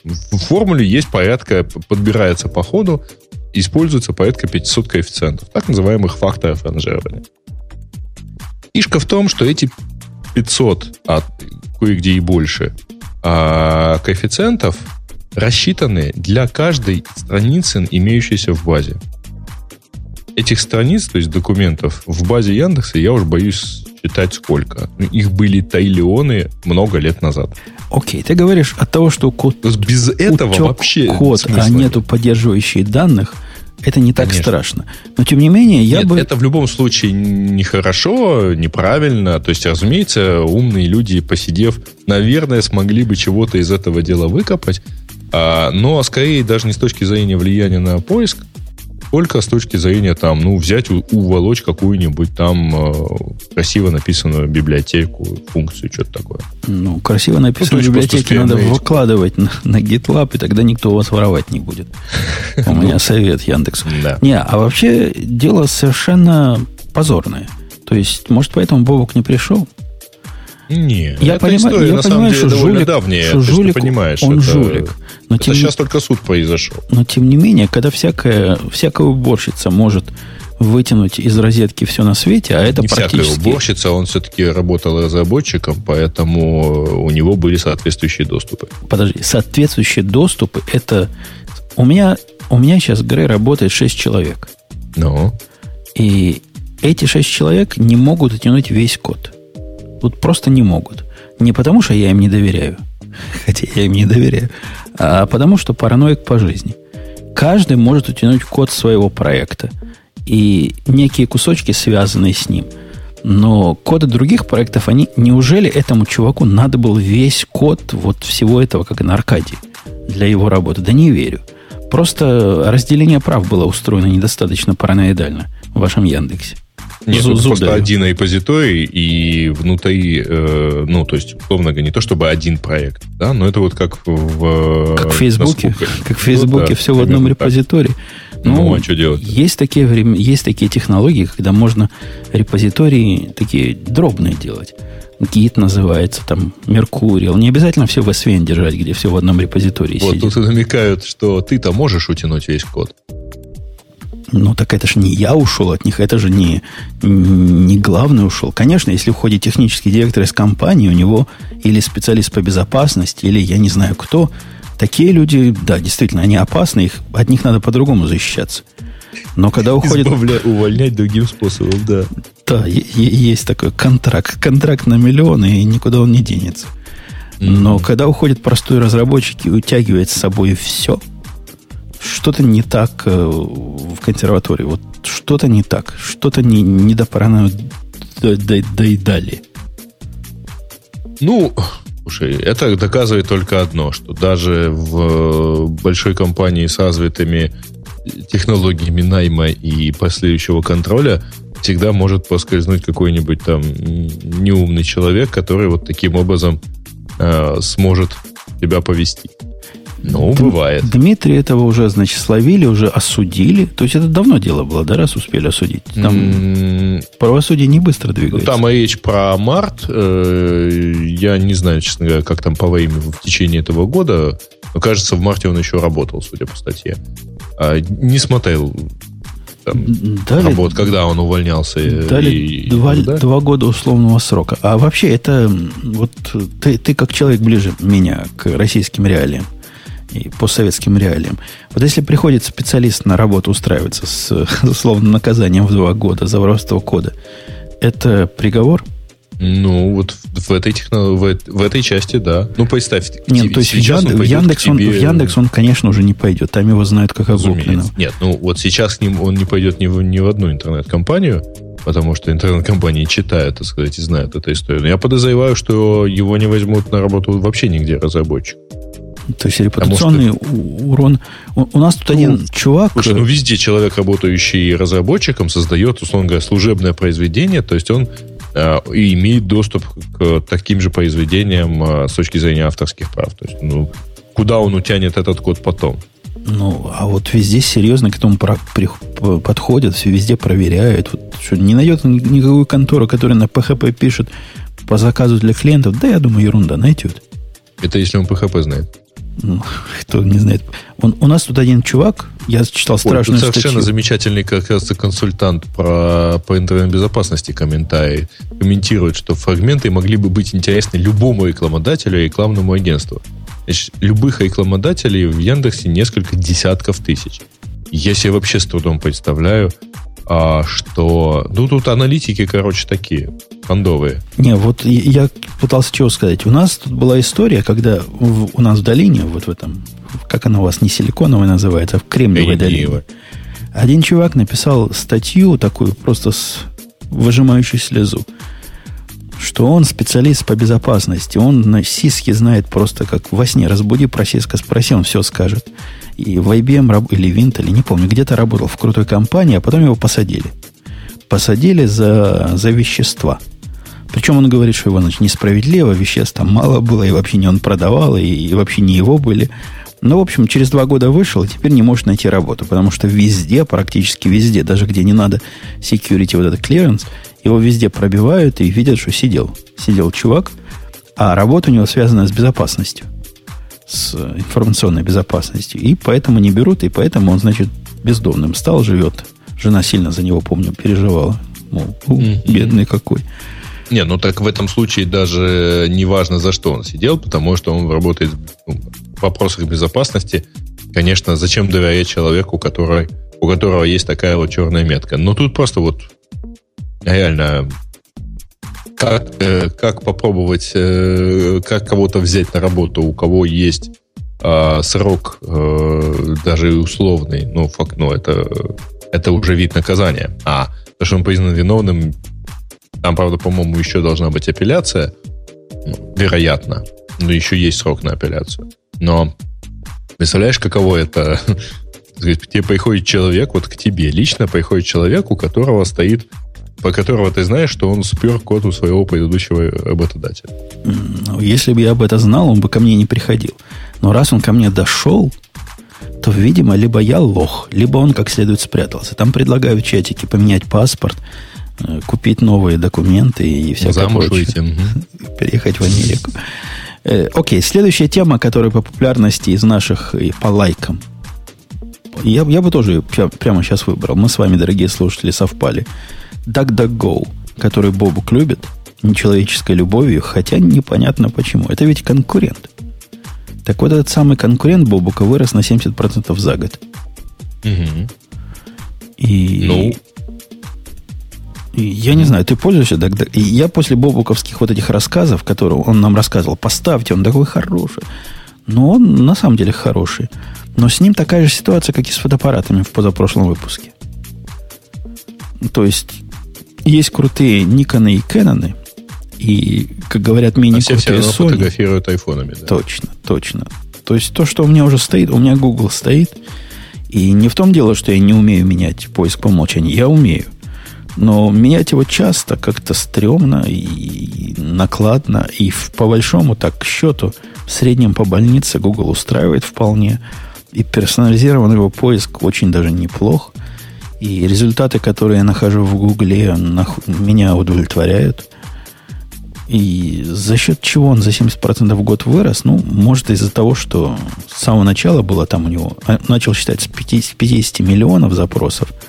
в формуле есть порядка, подбирается по ходу, используется порядка 500 коэффициентов, так называемых факторов ранжирования. Фишка в том, что эти 500, а кое-где и больше, а, коэффициентов рассчитаны для каждой страницы, имеющейся в базе. Этих страниц, то есть документов в базе Яндекса, я уж боюсь считать сколько. Их были триллионы много лет назад. Окей, ты говоришь от того, что код, без этого вообще код, а нету поддерживающих данных, это не так Конечно. страшно. Но тем не менее, я Нет, бы... Это в любом случае нехорошо, неправильно. То есть, разумеется, умные люди, посидев, наверное, смогли бы чего-то из этого дела выкопать. А, но скорее даже не с точки зрения влияния на поиск, Только с точки зрения там, ну, взять, уволочь какую-нибудь там э, красиво написанную библиотеку, функцию, что-то такое. Ну, красиво написанную ну, библиотеку надо выкладывать на, на GitLab, и тогда никто у вас воровать не будет. *laughs* У меня совет Яндексу. Не, а вообще дело совершенно позорное. То есть, может, поэтому Бобок не пришел? Не, я эта понимаю, история, я на понимаю, самом деле, что довольно жулик, давняя. Что жулик, ты понимаешь, он это, жулик. Но это тем, сейчас только суд произошел. Но тем не менее, когда всякая, всякая уборщица может вытянуть из розетки все на свете, а это Не практически... всякая уборщица, он все-таки работал разработчиком, поэтому у него были соответствующие доступы. Подожди, соответствующие доступы, это... У меня, у меня сейчас в Грей работает 6 человек. Ну? И эти 6 человек не могут оттянуть весь код. Вот просто не могут. Не потому, что я им не доверяю, *laughs* хотя я им не доверяю, а потому, что параноик по жизни. Каждый может утянуть код своего проекта и некие кусочки, связанные с ним. Но коды других проектов, они неужели этому чуваку надо был весь код вот всего этого, как на Аркадии, для его работы? Да не верю. Просто разделение прав было устроено недостаточно параноидально в вашем Яндексе. Нет, Зу- просто один репозиторий и внутри, э, ну, то есть, условно говоря, не то чтобы один проект, да, но это вот как в... Как в Фейсбуке. *laughs* Как в Фейсбуке, ну, да, все в одном репозитории. Ну, ну, а что делать? Есть такие, время, есть такие технологии, когда можно репозитории такие дробные делать. Git называется, там, Mercurial. Не обязательно все в SVN держать, где все в одном репозитории вот сидит. тут намекают, что ты-то можешь утянуть весь код. Ну, так это же не я ушел от них, это же не, не главный ушел. Конечно, если входит технический директор из компании, у него или специалист по безопасности, или я не знаю кто, такие люди, да, действительно, они опасны, их, от них надо по-другому защищаться. Но когда уходит... Избавля... Увольнять другим способом, да. Да, есть такой контракт. Контракт на миллион, и никуда он не денется. Но mm-hmm. когда уходит простой разработчик и утягивает с собой все – что-то не так э, в консерватории. Вот что-то не так. Что-то не, не допарано доедали. Ну, слушай, это доказывает только одно, что даже в большой компании с развитыми технологиями найма и последующего контроля всегда может поскользнуть какой-нибудь там неумный человек, который вот таким образом э, сможет тебя повести. Ну, Д- бывает. Дмитрий этого уже, значит, словили, уже осудили. То есть это давно дело было, да, раз успели осудить? Там mm-hmm. правосудие не быстро двигается. Ну, там речь про март. Э, я не знаю, честно говоря, как там по времени в течение этого года. Но, кажется, в марте он еще работал, судя по статье. А, не смотрел там, дали, работ, когда он увольнялся. Дали и, два, да? два года условного срока. А вообще это вот ты, ты как человек ближе меня к российским реалиям и по советским реалиям. Вот если приходит специалист на работу устраиваться с *laughs* условным наказанием в два года за воровство кода, это приговор? Ну, вот в этой, техно... в, в этой части, да. Ну, представь. Нет, то есть он в, Яндекс тебе... он, в Яндекс он, конечно, уже не пойдет. Там его знают как облупленного. Нет, ну вот сейчас к ним он не пойдет ни в, ни в одну интернет-компанию, потому что интернет-компании читают, так сказать, и знают эту историю. Но я подозреваю, что его не возьмут на работу вообще нигде разработчик. То есть репутационный что... урон. У, у нас тут ну, один чувак... Слушай, ну везде человек, работающий разработчиком, создает, условно говоря, служебное произведение, то есть он э, имеет доступ к таким же произведениям э, с точки зрения авторских прав. То есть, ну, куда он утянет этот код потом? Ну, а вот везде серьезно к этому про, при, подходят, все везде проверяют. Вот, что, не найдет никакую контору, которая на PHP пишет по заказу для клиентов. Да, я думаю, ерунда найдет. Это если он PHP знает. Ну, кто не знает. Он, у нас тут один чувак, я читал страшную Ой, совершенно статью. замечательный, как раз консультант про, по интернет-безопасности комментарий. Комментирует, что фрагменты могли бы быть интересны любому рекламодателю и рекламному агентству. Значит, любых рекламодателей в Яндексе несколько десятков тысяч. Я себе вообще с трудом представляю, а, что... Ну, тут аналитики, короче, такие, фондовые. Не, вот я пытался чего сказать. У нас тут была история, когда в, у нас в долине, вот в этом, как она у вас не силиконовая называется, а в Кремниевой долине, один чувак написал статью такую, просто с выжимающей слезу, что он специалист по безопасности. Он на сиске знает просто как во сне. Разбуди про сиска, спроси, он все скажет. И в IBM или Intel, не помню, где-то работал в крутой компании, а потом его посадили. Посадили за, за вещества. Причем он говорит, что его значит, несправедливо, веществ там мало было, и вообще не он продавал, и, и вообще не его были. Ну, в общем, через два года вышел, и теперь не может найти работу, потому что везде, практически везде, даже где не надо security, вот этот clearance, его везде пробивают и видят, что сидел. Сидел чувак, а работа у него связана с безопасностью, с информационной безопасностью. И поэтому не берут, и поэтому он, значит, бездомным стал, живет. Жена сильно за него, помню, переживала. Мол, бедный какой. Не, ну так в этом случае даже не важно, за что он сидел, потому что он работает ну, в вопросах безопасности. Конечно, зачем доверять человеку, который, у которого есть такая вот черная метка? Но тут просто вот реально как, э, как попробовать, э, как кого-то взять на работу, у кого есть э, срок э, даже условный, ну, факт, ну, это, это уже вид наказания. А то, что он признан виновным, там, правда, по-моему, еще должна быть апелляция. Ну, вероятно. Но еще есть срок на апелляцию. Но представляешь, каково это? *laughs* Тебе приходит человек, вот к тебе лично приходит человек, у которого стоит по которого ты знаешь, что он спер код у своего предыдущего работодателя. Ну, если бы я об этом знал, он бы ко мне не приходил. Но раз он ко мне дошел, то, видимо, либо я лох, либо он как следует спрятался. Там предлагают в чатике поменять паспорт, Э, купить новые документы и всякое Замуж прочее. выйти. *laughs* Переехать в Америку. Э, окей, следующая тема, которая по популярности из наших и по лайкам. Я, я бы тоже прямо сейчас выбрал. Мы с вами, дорогие слушатели, совпали. DuckDuckGo, который Бобук любит, нечеловеческой любовью, хотя непонятно почему. Это ведь конкурент. Так вот, этот самый конкурент Бобука вырос на 70% за год. Угу. И, ну, я не знаю, ты пользуешься тогда? И я после бобуковских вот этих рассказов, которые он нам рассказывал, поставьте, он такой хороший. Но он на самом деле хороший. Но с ним такая же ситуация, как и с фотоаппаратами в позапрошлом выпуске. То есть, есть крутые Никоны и Кэноны, и, как говорят, мини крутые все Sony. фотографируют айфонами. Да? Точно, точно. То есть, то, что у меня уже стоит, у меня Google стоит, и не в том дело, что я не умею менять поиск по умолчанию. Я умею. Но менять его часто как-то стрёмно и накладно. И по большому так к счету, в среднем по больнице Google устраивает вполне. И персонализированный его поиск очень даже неплох. И результаты, которые я нахожу в Гугле, меня удовлетворяют. И за счет чего он за 70% в год вырос? Ну, может, из-за того, что с самого начала было там у него... А, начал считать с 50, 50 миллионов запросов –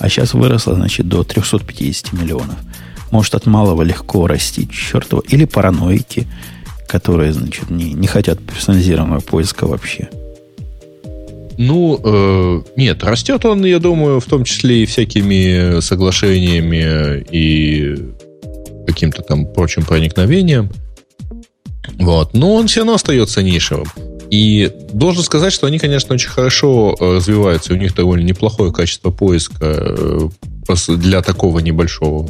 а сейчас выросла, значит, до 350 миллионов. Может, от малого легко расти, чертово. Или параноики, которые, значит, не, не хотят персонализированного поиска вообще. Ну, э, нет, растет он, я думаю, в том числе и всякими соглашениями и каким-то там прочим проникновением. Вот. Но он все равно остается нишевым. И должен сказать, что они, конечно, очень хорошо э, развиваются. У них довольно неплохое качество поиска э, для такого небольшого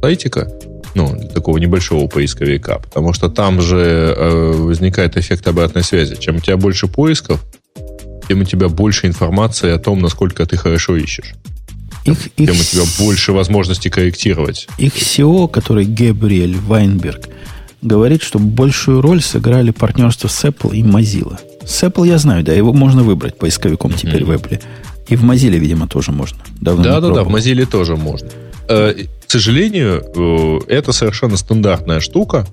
сайтика, ну, для такого небольшого поисковика. Потому что там же э, возникает эффект обратной связи. Чем у тебя больше поисков, тем у тебя больше информации о том, насколько ты хорошо ищешь. Их, тем их, у тебя больше возможностей корректировать. Их SEO, который Габриэль Вайнберг, говорит, что большую роль сыграли партнерство с Apple и Mozilla. С Apple я знаю, да, его можно выбрать поисковиком mm-hmm. теперь в Apple. И в Mozilla, видимо, тоже можно. Давно да, да, да, в Mozilla тоже можно. Э, к сожалению, э, это совершенно стандартная штука.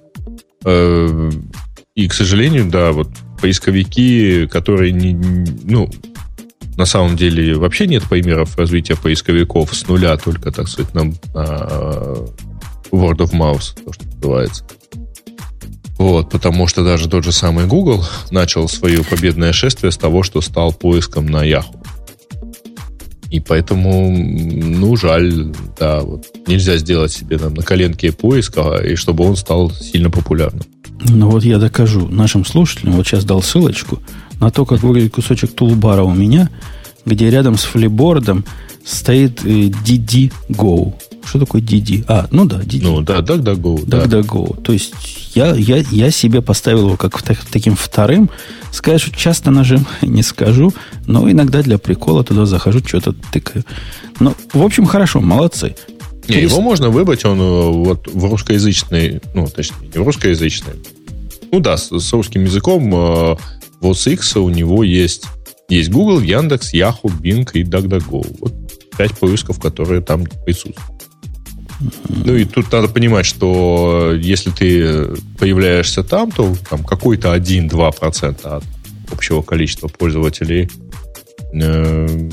Э, и, к сожалению, да, вот поисковики, которые не, ну, на самом деле вообще нет примеров развития поисковиков с нуля, только, так сказать, на, на word of mouth, то, что называется. Вот, потому что даже тот же самый Google начал свое победное шествие с того, что стал поиском на Yahoo. И поэтому, ну, жаль, да, вот нельзя сделать себе там на коленке поиск, а, и чтобы он стал сильно популярным. Ну вот я докажу нашим слушателям, вот сейчас дал ссылочку на то, как выглядит кусочек тулбара у меня, где рядом с флибордом стоит DD э, Go, что такое DD? А, ну да, DD. Ну да, DuckDuckGo. DuckDuckGo. Да. То есть я, я, я себе поставил его как таким вторым. Что часто нажим *laughs* не скажу, но иногда для прикола туда захожу, что-то тыкаю. Ну, в общем, хорошо, молодцы. Не, Перес... его можно выбрать, он э, вот в русскоязычный, ну, точнее, не в русскоязычный. Ну да, с, с русским языком э, в OS у него есть, есть Google, Яндекс, Yahoo, Bing и DuckDuckGo. Вот пять поисков, которые там присутствуют. Ну и тут надо понимать, что если ты появляешься там, то там какой-то 1-2% от общего количества пользователей э,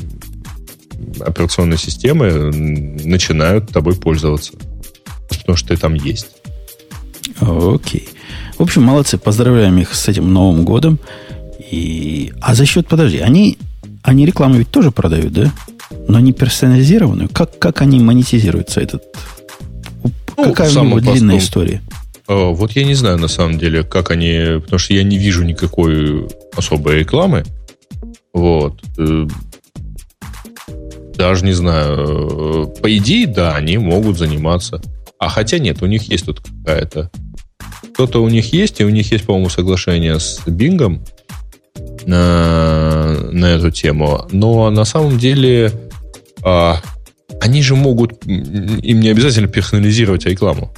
операционной системы начинают тобой пользоваться. Потому что ты там есть. Окей. В общем, молодцы. Поздравляем их с этим Новым годом. И... А за счет, подожди, они, они рекламу ведь тоже продают, да? Но не персонализированную. Как, как они монетизируются этот? Ну, Какая у него длинная история? А, вот я не знаю, на самом деле, как они... Потому что я не вижу никакой особой рекламы. Вот. Э, даже не знаю. Э, по идее, да, они могут заниматься. А хотя нет, у них есть тут какая-то... Кто-то у них есть, и у них есть, по-моему, соглашение с Бингом на, на эту тему. Но на самом деле а, они же могут... Им не обязательно персонализировать рекламу.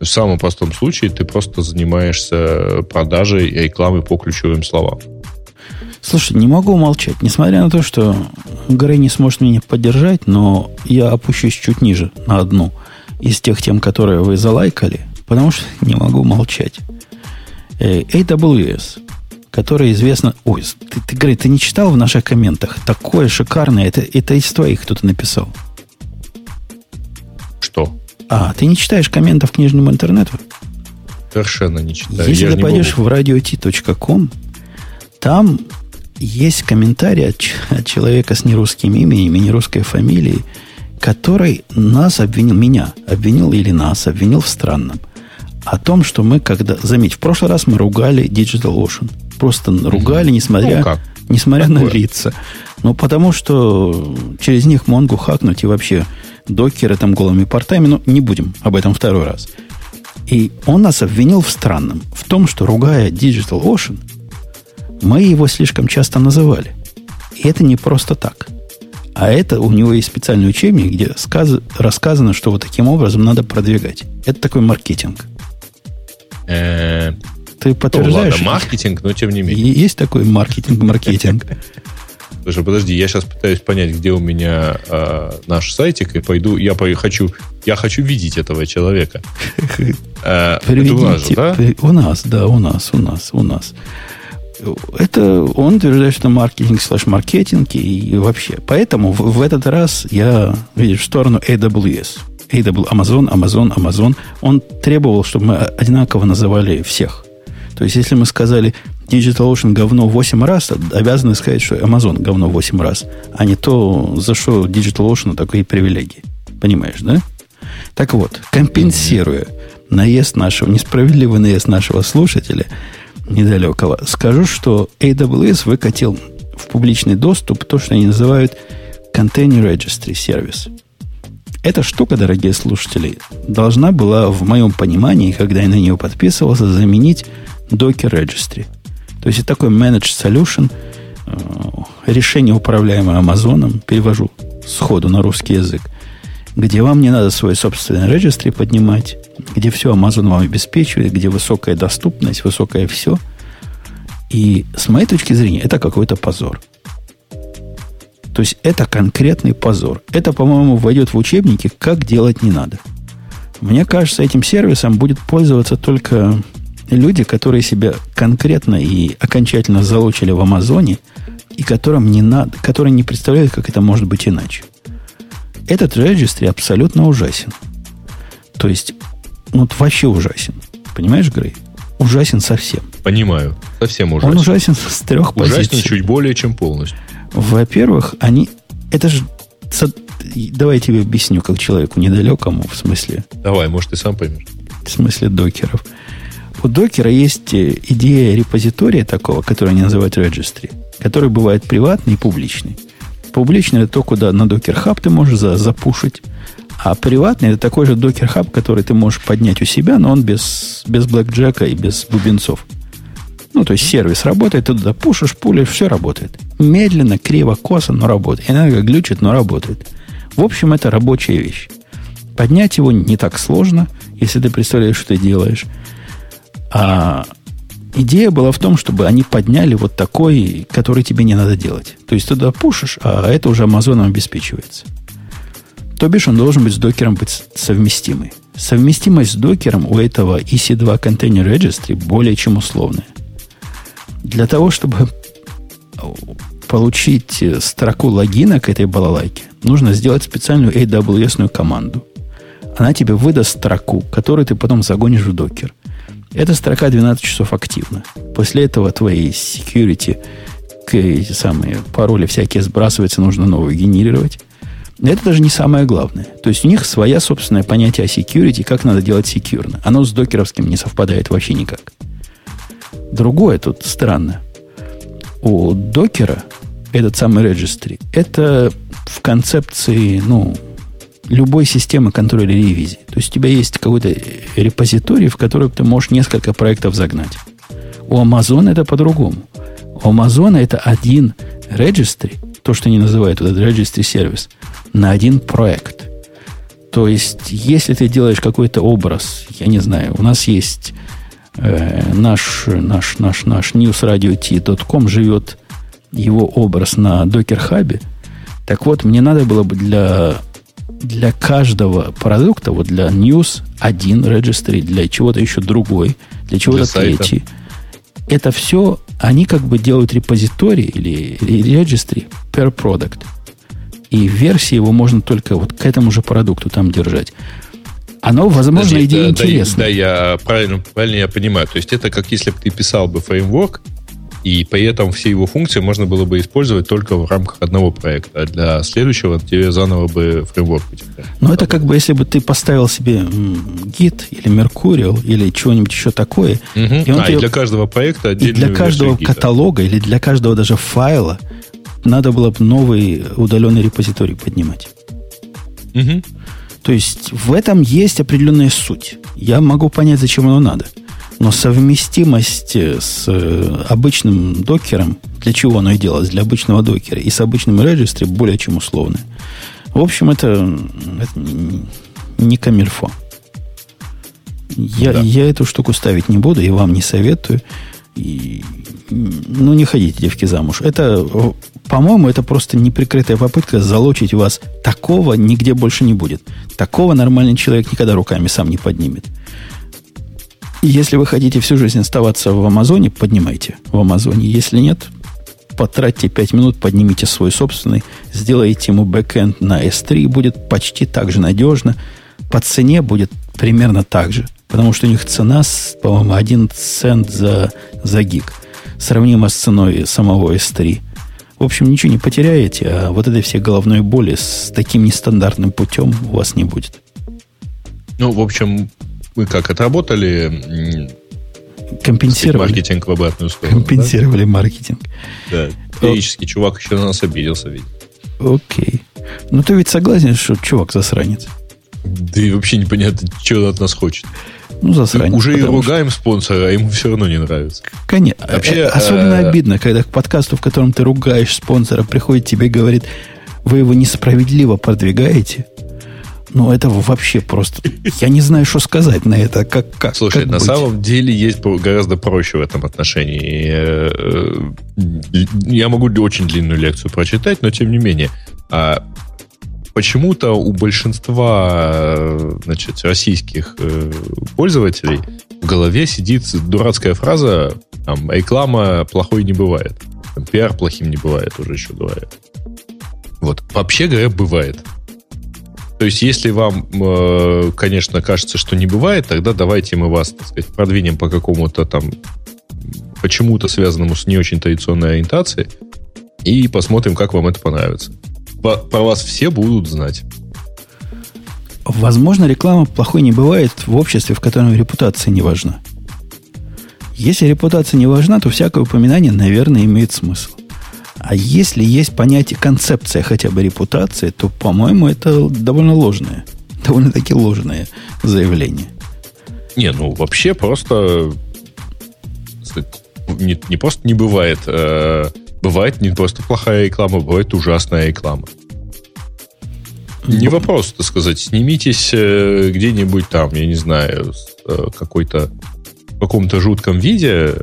В самом простом случае ты просто занимаешься продажей рекламы по ключевым словам. Слушай, не могу молчать. Несмотря на то, что Грей не сможет меня поддержать, но я опущусь чуть ниже, на одну из тех тем, которые вы залайкали, потому что *laughs* не могу молчать. Э, AWS, которая известна... Ой, ты, ты, Грей, ты не читал в наших комментах? Такое шикарное. Это, это из твоих кто-то написал. Что? А, ты не читаешь комментов к книжному интернету? Совершенно не читаю. Если Я ты пойдешь могу. в radio.t.com, там есть комментарий от, от человека с нерусским именем и нерусской фамилией, который нас обвинил, меня обвинил или нас обвинил в странном. О том, что мы когда... Заметь, в прошлый раз мы ругали Digital Ocean. Просто ругали, несмотря, ну, несмотря на лица. Ну, потому что через них Монгу хакнуть и вообще докеры там голыми портами, но ну, не будем об этом второй раз. И он нас обвинил в странном. В том, что ругая Digital Ocean, мы его слишком часто называли. И это не просто так. А это у него есть специальный учебник, где сказ... рассказано, что вот таким образом надо продвигать. Это такой маркетинг. Ты подтверждаешь? Ну, ладно, маркетинг, но тем не менее. Есть такой маркетинг-маркетинг. *laughs* Слушай, подожди, я сейчас пытаюсь понять, где у меня э, наш сайтик, и пойду, я хочу, я хочу видеть этого человека. *laughs* Э, это у нас же, да? У нас, да, у нас, у нас, у нас это он утверждает, что маркетинг слэш маркетинг и, вообще. Поэтому в, в этот раз я, видишь, в сторону AWS. AWS, Amazon, Amazon, Amazon. Он требовал, чтобы мы одинаково называли всех. То есть, если мы сказали DigitalOcean говно 8 раз, обязаны сказать, что Amazon говно 8 раз, а не то, за что DigitalOcean такие привилегии. Понимаешь, да? Так вот, компенсируя наезд нашего, несправедливый наезд нашего слушателя – недалекого, скажу, что AWS выкатил в публичный доступ то, что они называют Container Registry Service. Эта штука, дорогие слушатели, должна была, в моем понимании, когда я на нее подписывался, заменить Docker Registry. То есть это такой Managed Solution, э, решение, управляемое Амазоном, перевожу сходу на русский язык – где вам не надо свой собственный регистри поднимать, где все Amazon вам обеспечивает, где высокая доступность, высокое все. И с моей точки зрения, это какой-то позор. То есть это конкретный позор. Это, по-моему, войдет в учебники, как делать не надо. Мне кажется, этим сервисом будет пользоваться только люди, которые себя конкретно и окончательно залучили в Амазоне, и которым не надо, которые не представляют, как это может быть иначе. Этот регистри абсолютно ужасен. То есть, ну, вообще ужасен. Понимаешь, Грей? Ужасен совсем. Понимаю. Совсем ужасен. Он ужасен с трех ужасен позиций. чуть более, чем полностью. Во-первых, они... Это же... Давай я тебе объясню, как человеку недалекому, в смысле... Давай, может, ты сам поймешь. В смысле докеров. У докера есть э, идея репозитория такого, который они называют registry, который бывает приватный и публичный. Публичный это то, куда на Docker Hub ты можешь за, запушить. А приватный это такой же Docker Hub, который ты можешь поднять у себя, но он без, без блэкджека и без бубенцов. Ну, то есть сервис работает, ты туда пушишь, пулишь, все работает. Медленно, криво, косо, но работает. Иногда глючит, но работает. В общем, это рабочая вещь. Поднять его не так сложно, если ты представляешь, что ты делаешь. А идея была в том, чтобы они подняли вот такой, который тебе не надо делать. То есть туда пушишь, а это уже Амазоном обеспечивается. То бишь он должен быть с докером быть совместимый. Совместимость с докером у этого EC2 Container Registry более чем условная. Для того, чтобы получить строку логина к этой балалайке, нужно сделать специальную AWS команду. Она тебе выдаст строку, которую ты потом загонишь в докер. Эта строка 12 часов активна. После этого твои security, эти самые пароли всякие сбрасываются, нужно новые генерировать. Это даже не самое главное. То есть у них своя собственное понятие о security, как надо делать секьюрно. Оно с докеровским не совпадает вообще никак. Другое тут странно. У докера этот самый registry, это в концепции, ну, любой системы контроля ревизии. То есть у тебя есть какой-то репозиторий, в который ты можешь несколько проектов загнать. У Amazon это по-другому. У Amazon это один registry, то, что они называют этот registry сервис, на один проект. То есть, если ты делаешь какой-то образ, я не знаю, у нас есть э, наш, наш, наш, наш newsradio.t.com живет его образ на Hub. Так вот, мне надо было бы для для каждого продукта, вот для news один registry, для чего-то еще другой, для чего-то третий. Это все, они как бы делают репозиторий или registry per product. И версии его можно только вот к этому же продукту там держать. Оно, возможно, Подожди, идея да, интересная. Да, да, я правильно, правильно я понимаю. То есть это как если бы ты писал бы фреймворк, и при этом все его функции можно было бы использовать только в рамках одного проекта. А для следующего тебе заново бы фреймворк Ну, это как бы если бы ты поставил себе Git или Mercurial или чего-нибудь еще такое. Угу. И, он а, тебе... и для каждого проекта отдельно. Для каждого каталога или для каждого даже файла надо было бы новый удаленный репозиторий поднимать. Угу. То есть в этом есть определенная суть. Я могу понять, зачем оно надо. Но совместимость с э, обычным докером, для чего оно и делалось, для обычного докера, и с обычным регистри более чем условное. В общем, это, это не камильфо. Я, да. я эту штуку ставить не буду и вам не советую. И, ну, не ходите, девки, замуж. Это, по-моему, это просто неприкрытая попытка залочить вас. Такого нигде больше не будет. Такого нормальный человек никогда руками сам не поднимет. Если вы хотите всю жизнь оставаться в Амазоне, поднимайте в Амазоне. Если нет, потратьте 5 минут, поднимите свой собственный, сделайте ему бэкэнд на S3, будет почти так же надежно. По цене будет примерно так же. Потому что у них цена, по-моему, 1 цент за, за гиг. Сравнима с ценой самого S3. В общем, ничего не потеряете, а вот этой всей головной боли с таким нестандартным путем у вас не будет. Ну, в общем, мы как отработали компенсировали маркетинг в обратную сторону. Компенсировали да? маркетинг. Да. Периодически О... чувак еще на нас обиделся ведь. Окей. Ну ты ведь согласен, что чувак засранец? Да и вообще непонятно, что он от нас хочет. Ну, засранец. Мы уже и ругаем что... спонсора, а ему все равно не нравится. Конечно. Вообще, э, Особенно э... обидно, когда к подкасту, в котором ты ругаешь спонсора, приходит тебе и говорит, вы его несправедливо продвигаете, ну, это вообще просто... Я не знаю, что сказать на это. Как, как, Слушай, как на быть? самом деле есть гораздо проще в этом отношении. Э, э, я могу очень длинную лекцию прочитать, но тем не менее. А почему-то у большинства значит, российских э, пользователей в голове сидит дурацкая фраза там, реклама плохой не бывает. Там, пиар плохим не бывает, уже еще бывает. Вот. Вообще говоря, бывает. То есть, если вам, э, конечно, кажется, что не бывает, тогда давайте мы вас, так сказать, продвинем по какому-то там, почему-то связанному с не очень традиционной ориентацией, и посмотрим, как вам это понравится. По, про вас все будут знать. Возможно, реклама плохой не бывает в обществе, в котором репутация не важна. Если репутация не важна, то всякое упоминание, наверное, имеет смысл. А если есть понятие, концепция хотя бы репутации, то, по-моему, это довольно ложная довольно-таки ложное заявление. Не, ну вообще просто не, не просто не бывает, э, бывает не просто плохая реклама, бывает ужасная реклама. Не вопрос, так сказать, снимитесь э, где-нибудь там, я не знаю, э, какой-то в каком-то жутком виде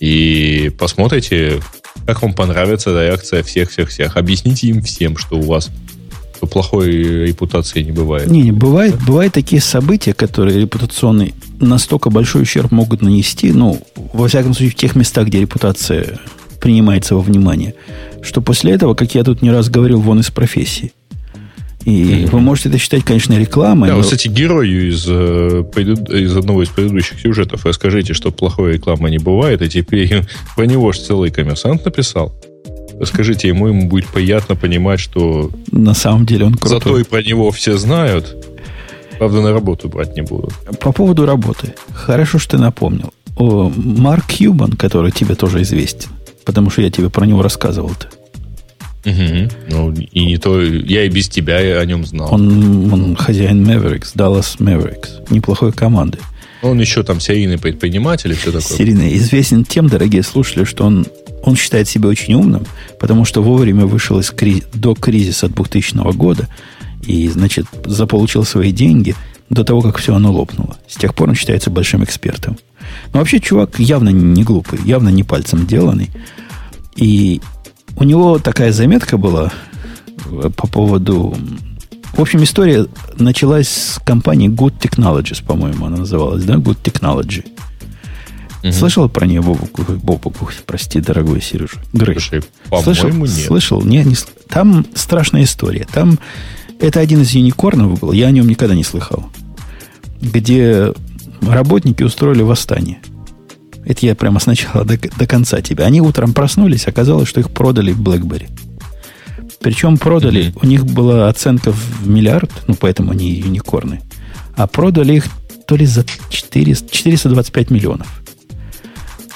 и посмотрите, как вам понравится реакция всех-всех-всех. Объясните им всем, что у вас плохой репутации не бывает. Не, не бывает. Бывают такие события, которые репутационные настолько большой ущерб могут нанести, ну, во всяком случае, в тех местах, где репутация принимается во внимание, что после этого, как я тут не раз говорил, вон из профессии. И вы можете это считать, конечно, рекламой. Да, но... кстати, герою из, э, из одного из предыдущих сюжетов расскажите, что плохой рекламы не бывает, и теперь *laughs* про него же целый коммерсант написал. Скажите ему, ему будет приятно понимать, что... На самом деле он крутой. Зато и про него все знают. Правда, на работу брать не буду. По поводу работы. Хорошо, что ты напомнил. О, Марк Кьюбан, который тебе тоже известен, потому что я тебе про него рассказывал-то. Угу. Ну, и не то, я и без тебя о нем знал. Он, он хозяин Mavericks, Dallas Mavericks. Неплохой команды. Он еще там серийный предприниматель и все такое. Серийный. Известен тем, дорогие слушатели, что он, он считает себя очень умным, потому что вовремя вышел из криз, до кризиса 2000 года и, значит, заполучил свои деньги до того, как все оно лопнуло. С тех пор он считается большим экспертом. Но вообще чувак явно не глупый, явно не пальцем деланный. И у него такая заметка была по поводу в общем, история началась с компании Good Technologies, по-моему, она называлась, да? Good Technology. Угу. Слышал про нее, Бобук? Бобук, прости, дорогой Сережа. Грей. Слышал? нет. Слышал? Не, не, там страшная история. Там это один из юникорнов был, я о нем никогда не слыхал. Где работники устроили восстание. Это я прямо сначала до, до конца тебя. Они утром проснулись, оказалось, что их продали в BlackBerry. Причем продали, mm-hmm. у них была оценка в миллиард, ну, поэтому они юникорны. А продали их то ли за 400, 425 миллионов.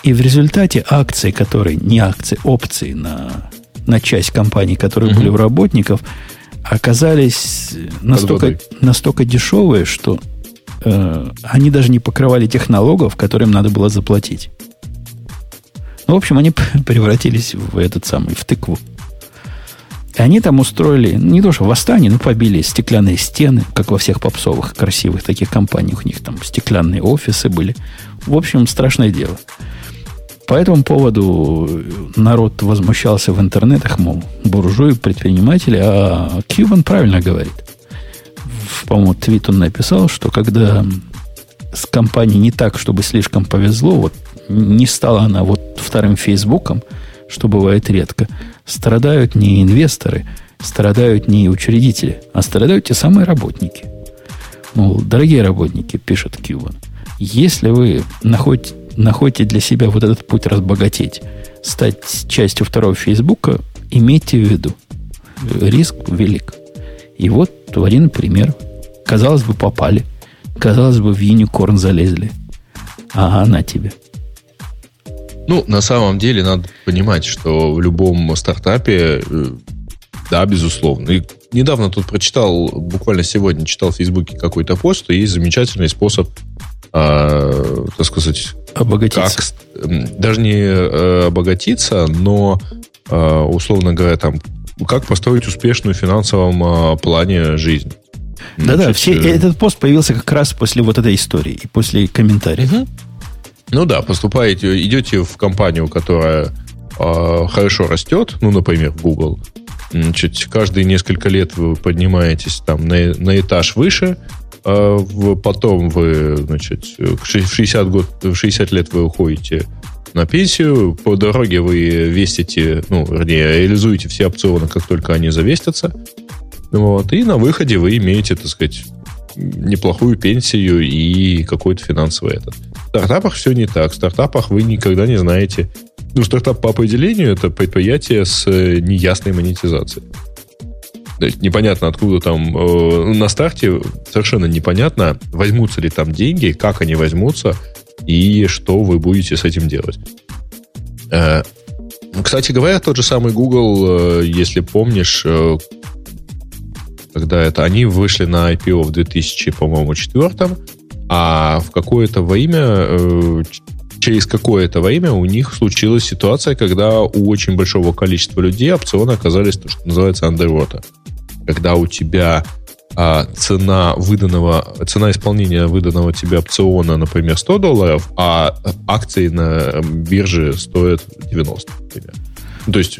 И в результате акции, которые, не акции, опции на, на часть компаний, которые mm-hmm. были у работников, оказались настолько, настолько дешевые, что э, они даже не покрывали тех налогов, которые им надо было заплатить. Ну, в общем, они *laughs* превратились в этот самый, в тыкву. И они там устроили, не то что восстание, но побили стеклянные стены, как во всех попсовых красивых таких компаниях. У них там стеклянные офисы были. В общем, страшное дело. По этому поводу народ возмущался в интернетах, мол, буржуи, предприниматели, а Кьюбан правильно говорит. По-моему, твит он написал, что когда с компанией не так, чтобы слишком повезло, вот не стала она вот вторым Фейсбуком, что бывает редко, страдают не инвесторы, страдают не учредители, а страдают те самые работники. Мол, дорогие работники, пишет Кьюбан, если вы находите, находите для себя вот этот путь разбогатеть, стать частью второго Фейсбука, имейте в виду, риск велик. И вот один пример. Казалось бы, попали. Казалось бы, в юникорн залезли. А она тебе – ну, на самом деле, надо понимать, что в любом стартапе, э, да, безусловно. И недавно тут прочитал, буквально сегодня читал в Фейсбуке какой-то пост, что есть замечательный способ, э, так сказать, обогатиться. Как, даже не э, обогатиться, но, э, условно говоря, там, как построить успешную в финансовом э, плане жизнь. Да-да, все, э, этот пост появился как раз после вот этой истории и после комментариев. Угу. Ну да, поступаете, идете в компанию, которая э, хорошо растет, ну, например, Google. Значит, каждые несколько лет вы поднимаетесь там на, на этаж выше, э, потом вы, значит, в 60, год, в 60 лет вы уходите на пенсию, по дороге вы вестите, ну, вернее, реализуете все опционы, как только они завестятся. Вот, и на выходе вы имеете, так сказать, неплохую пенсию и какой-то финансовый этот. В стартапах все не так. В стартапах вы никогда не знаете. Ну, стартап по определению это предприятие с э, неясной монетизацией. То есть непонятно, откуда там э, на старте совершенно непонятно, возьмутся ли там деньги, как они возьмутся и что вы будете с этим делать. Э, кстати говоря, тот же самый Google, э, если помнишь, э, когда это они вышли на IPO в 2000, по-моему, четвертом, а в какое-то время, э, через какое-то время у них случилась ситуация, когда у очень большого количества людей опционы оказались то, что называется underwater. Когда у тебя а, цена выданного, цена исполнения выданного тебе опциона, например, 100 долларов, а акции на бирже стоят 90, например. Ну, то есть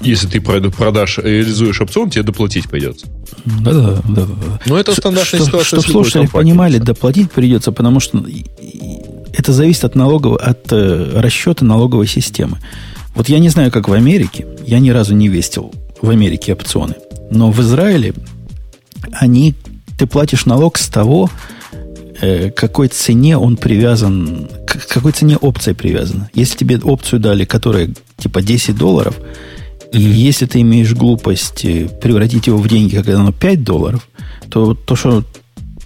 если ты продашь, реализуешь опцион, тебе доплатить придется. Да, да, да. Но это стандартная что, ситуация. Чтобы слушатели понимали, доплатить придется, потому что это зависит от, налогового, от э, расчета налоговой системы. Вот я не знаю, как в Америке, я ни разу не вестил в Америке опционы, но в Израиле они, ты платишь налог с того, э, какой цене он привязан, к какой цене опция привязана. Если тебе опцию дали, которая типа 10 долларов, и если ты имеешь глупость э, превратить его в деньги, когда оно 5 долларов, то то, что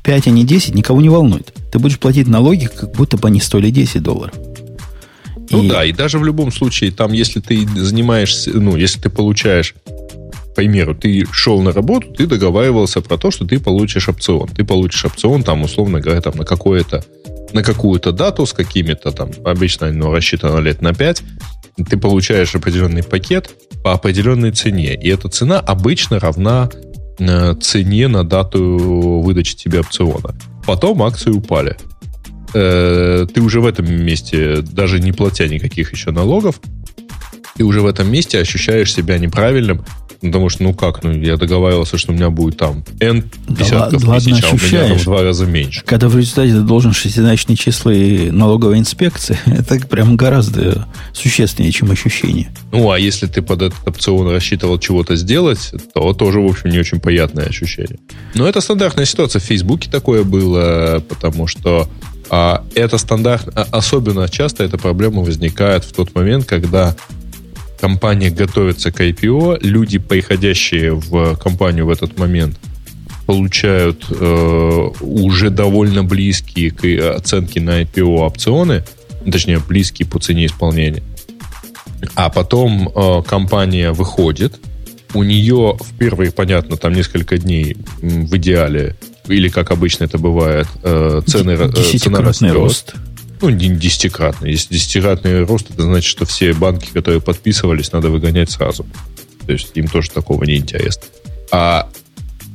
5, а не 10, никого не волнует. Ты будешь платить налоги, как будто бы они стоили 10 долларов. Ну и... да, и даже в любом случае, там, если ты занимаешься, ну, если ты получаешь, к примеру, ты шел на работу, ты договаривался про то, что ты получишь опцион. Ты получишь опцион, там, условно говоря, там, на какое-то на какую-то дату с какими-то там, обычно оно рассчитано лет на 5, ты получаешь определенный пакет по определенной цене. И эта цена обычно равна э, цене на дату выдачи тебе опциона. Потом акции упали. Э, ты уже в этом месте, даже не платя никаких еще налогов, ты уже в этом месте ощущаешь себя неправильным, потому что, ну как, ну я договаривался, что у меня будет там N десятков да, тысяч, а у меня там в два раза меньше. Когда в результате ты должен шестизначные числа и налоговой инспекции, *laughs* это прям гораздо существеннее, чем ощущение. Ну, а если ты под этот опцион рассчитывал чего-то сделать, то тоже, в общем, не очень приятное ощущение. Но это стандартная ситуация. В Фейсбуке такое было, потому что а, это стандарт, а, особенно часто эта проблема возникает в тот момент, когда компания готовится к IPO, люди, приходящие в компанию в этот момент, получают э, уже довольно близкие к оценке на IPO опционы, точнее, близкие по цене исполнения. А потом э, компания выходит, у нее в первые, понятно, там несколько дней в идеале, или как обычно это бывает, э, цены, э, цена растет. рост ну, не десятикратный. Если десятикратный рост, это значит, что все банки, которые подписывались, надо выгонять сразу. То есть им тоже такого не интересно. А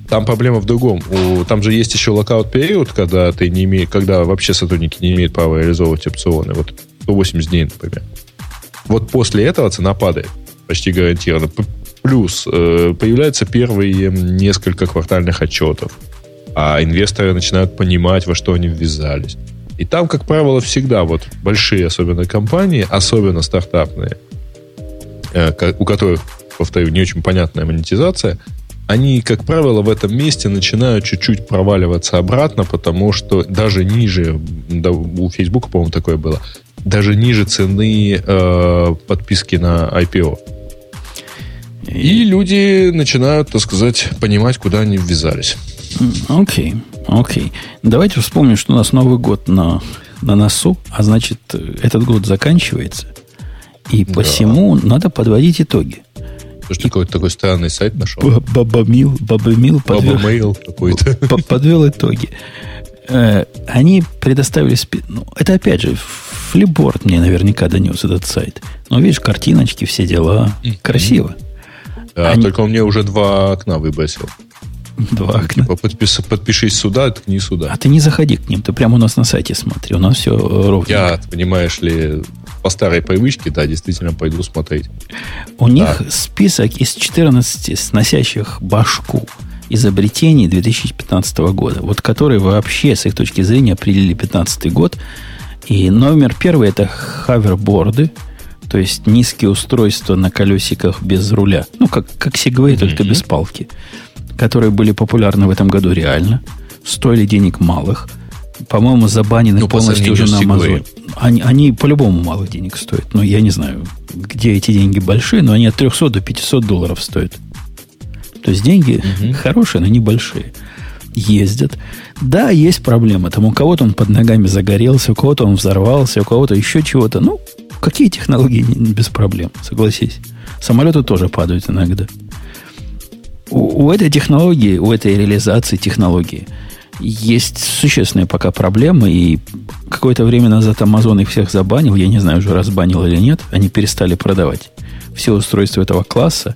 там проблема в другом. У, там же есть еще локаут период, когда ты не имеешь, когда вообще сотрудники не имеют права реализовывать опционы. Вот 180 дней, например. Вот после этого цена падает. Почти гарантированно. Плюс э, появляются первые несколько квартальных отчетов. А инвесторы начинают понимать, во что они ввязались. И там, как правило, всегда вот большие, особенно компании, особенно стартапные, э, у которых, повторю, не очень понятная монетизация, они, как правило, в этом месте начинают чуть-чуть проваливаться обратно, потому что даже ниже, да, у Facebook, по-моему, такое было, даже ниже цены э, подписки на IPO. И люди начинают, так сказать, понимать, куда они ввязались. Окей. Okay. Окей. Давайте вспомним, что у нас Новый год на, на носу, а значит, этот год заканчивается. И да. посему надо подводить итоги. Слушай, какой-то такой странный сайт нашел. Бабамил, Бабамил подвел, какой-то. *laughs* подвел итоги. Э, они предоставили... Спи... Ну, это опять же, флипборд мне наверняка донес этот сайт. Но видишь, картиночки, все дела. Красиво. Да, Они... только он мне уже два окна выбросил. *laughs* Два окна. Типа подпис, подпишись сюда, ткни сюда. А ты не заходи к ним, ты прямо у нас на сайте смотри, у нас все ровно. Я, понимаешь ли, по старой привычке, да, действительно пойду смотреть. У да. них список из 14 сносящих башку изобретений 2015 года, вот которые вообще, с их точки зрения, определили 2015 год. И номер первый это хаверборды, то есть низкие устройства на колесиках без руля. Ну, как, как Segway, mm-hmm. только без палки которые были популярны в этом году реально, стоили денег малых. По-моему, забанены ну, полностью уже на Amazon. Они, они по-любому мало денег стоят. Но я не знаю, где эти деньги большие, но они от 300 до 500 долларов стоят. То есть деньги угу. хорошие, но небольшие. Ездят. Да, есть проблемы. Там у кого-то он под ногами загорелся, у кого-то он взорвался, у кого-то еще чего-то. Ну, какие технологии без проблем, согласись. Самолеты тоже падают иногда у, у этой технологии, у этой реализации технологии есть существенные пока проблемы, и какое-то время назад Amazon их всех забанил, я не знаю, уже разбанил или нет, они перестали продавать все устройства этого класса,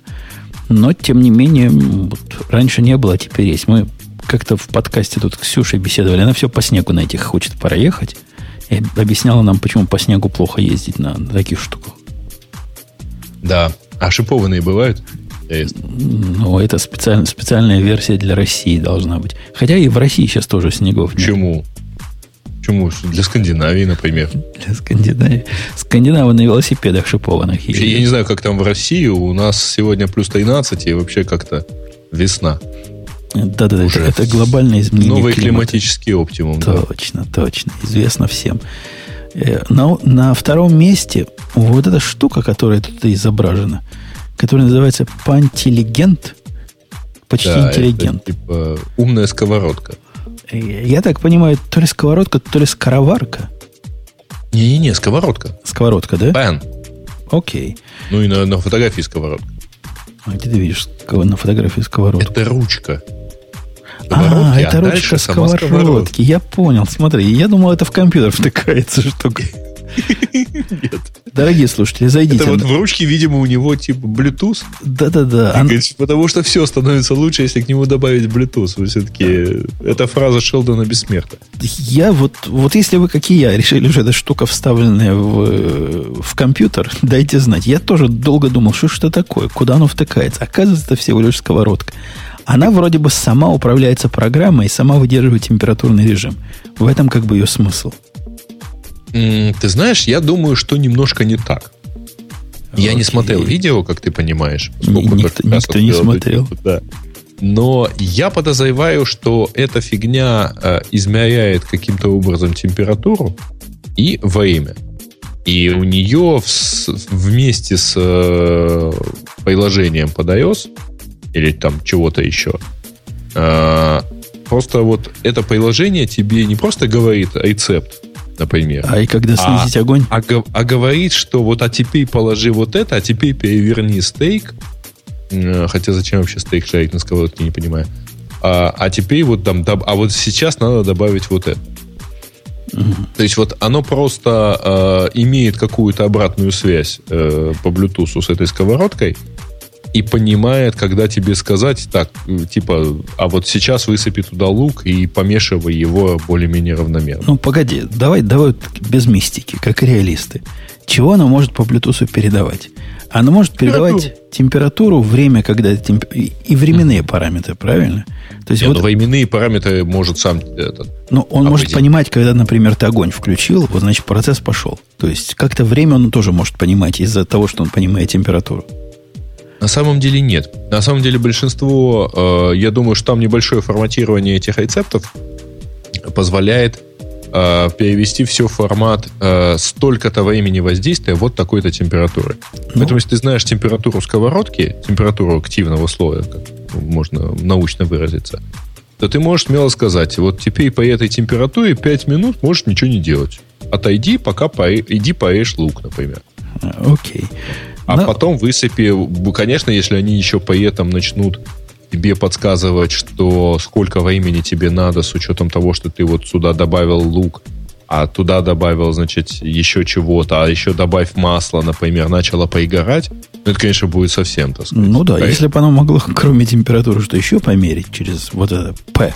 но, тем не менее, вот, раньше не было, а теперь есть. Мы как-то в подкасте тут с Ксюшей беседовали, она все по снегу на этих хочет проехать, и объясняла нам, почему по снегу плохо ездить на, на таких штуках. Да, а шипованные бывают? Ну, это специаль, специальная версия для России должна быть. Хотя и в России сейчас тоже снегов нет. Почему? Почему? Для Скандинавии, например. Для Скандинавии. Скандинавы на велосипедах шипованных ездят. Я не знаю, как там в России. У нас сегодня плюс 13, и вообще как-то весна. Да-да-да, это, это глобальное изменение Новый климата. климатический оптимум. Точно, да. точно. Известно всем. Э, на, на втором месте вот эта штука, которая тут изображена – который называется Пантелегент. Почти да, интеллигент. Это, типа умная сковородка. Я так понимаю, то ли сковородка, то ли скороварка. Не-не-не, сковородка. Сковородка, да? Пан. Окей. Ну и на, на фотографии сковородка. А где ты видишь на фотографии сковородку? Это ручка. А, это а ручка сковородки. Я понял, смотри. Я думал, это в компьютер втыкается *laughs* штука. Нет. Дорогие слушатели, зайдите. Это вот в ручке, видимо, у него типа Bluetooth. Да-да-да. Ан... Потому что все становится лучше, если к нему добавить Bluetooth. Все-таки это фраза Шелдона бессмертна. Я вот, вот если вы, как и я, решили, что эта штука вставленная в, в компьютер, дайте знать. Я тоже долго думал, что что такое, куда оно втыкается. Оказывается, это всего лишь сковородка. Она вроде бы сама управляется программой и сама выдерживает температурный режим. В этом как бы ее смысл. Ты знаешь, я думаю, что немножко не так. Я не смотрел видео, как ты понимаешь. Никто, никто не смотрел. Да. Но я подозреваю, что эта фигня э, измеряет каким-то образом температуру и время. И у нее в, вместе с э, приложением под iOS или там чего-то еще, э, просто вот это приложение тебе не просто говорит рецепт, например. А и когда снизить а, огонь? А, а говорит, что вот а теперь положи вот это, а теперь переверни стейк. Хотя зачем вообще стейк жарить на сковородке, не понимаю. А, а теперь вот там, а вот сейчас надо добавить вот это. Угу. То есть вот оно просто э, имеет какую-то обратную связь э, по Bluetooth с этой сковородкой, и понимает, когда тебе сказать, так, типа, а вот сейчас высыпи туда лук и помешивай его более-менее равномерно. Ну, погоди, давай, давай без мистики, как реалисты. Чего оно может по Bluetooth передавать? Оно может передавать температуру, время, когда темп... и временные параметры, правильно? То есть Нет, вот... временные параметры может сам этот. Ну, он определить. может понимать, когда, например, ты огонь включил, вот значит процесс пошел. То есть как-то время он тоже может понимать из-за того, что он понимает температуру. На самом деле нет. На самом деле большинство, э, я думаю, что там небольшое форматирование этих рецептов позволяет э, перевести все в формат э, столько-то времени воздействия вот такой-то температуры. Ну. Поэтому если ты знаешь температуру сковородки, температуру активного слоя, как можно научно выразиться, то ты можешь смело сказать, вот теперь по этой температуре 5 минут можешь ничего не делать. Отойди, пока по, иди поешь лук, например. Окей. Okay. А Но... потом высыпи, конечно, если они еще при этом начнут тебе подсказывать, что сколько времени тебе надо с учетом того, что ты вот сюда добавил лук, а туда добавил, значит, еще чего-то, а еще добавь масло, например, начало поигорать, ну, это, конечно, будет совсем, так сказать. Ну да, Правильно? если бы оно могло, *laughs* кроме температуры, что еще померить через вот это P,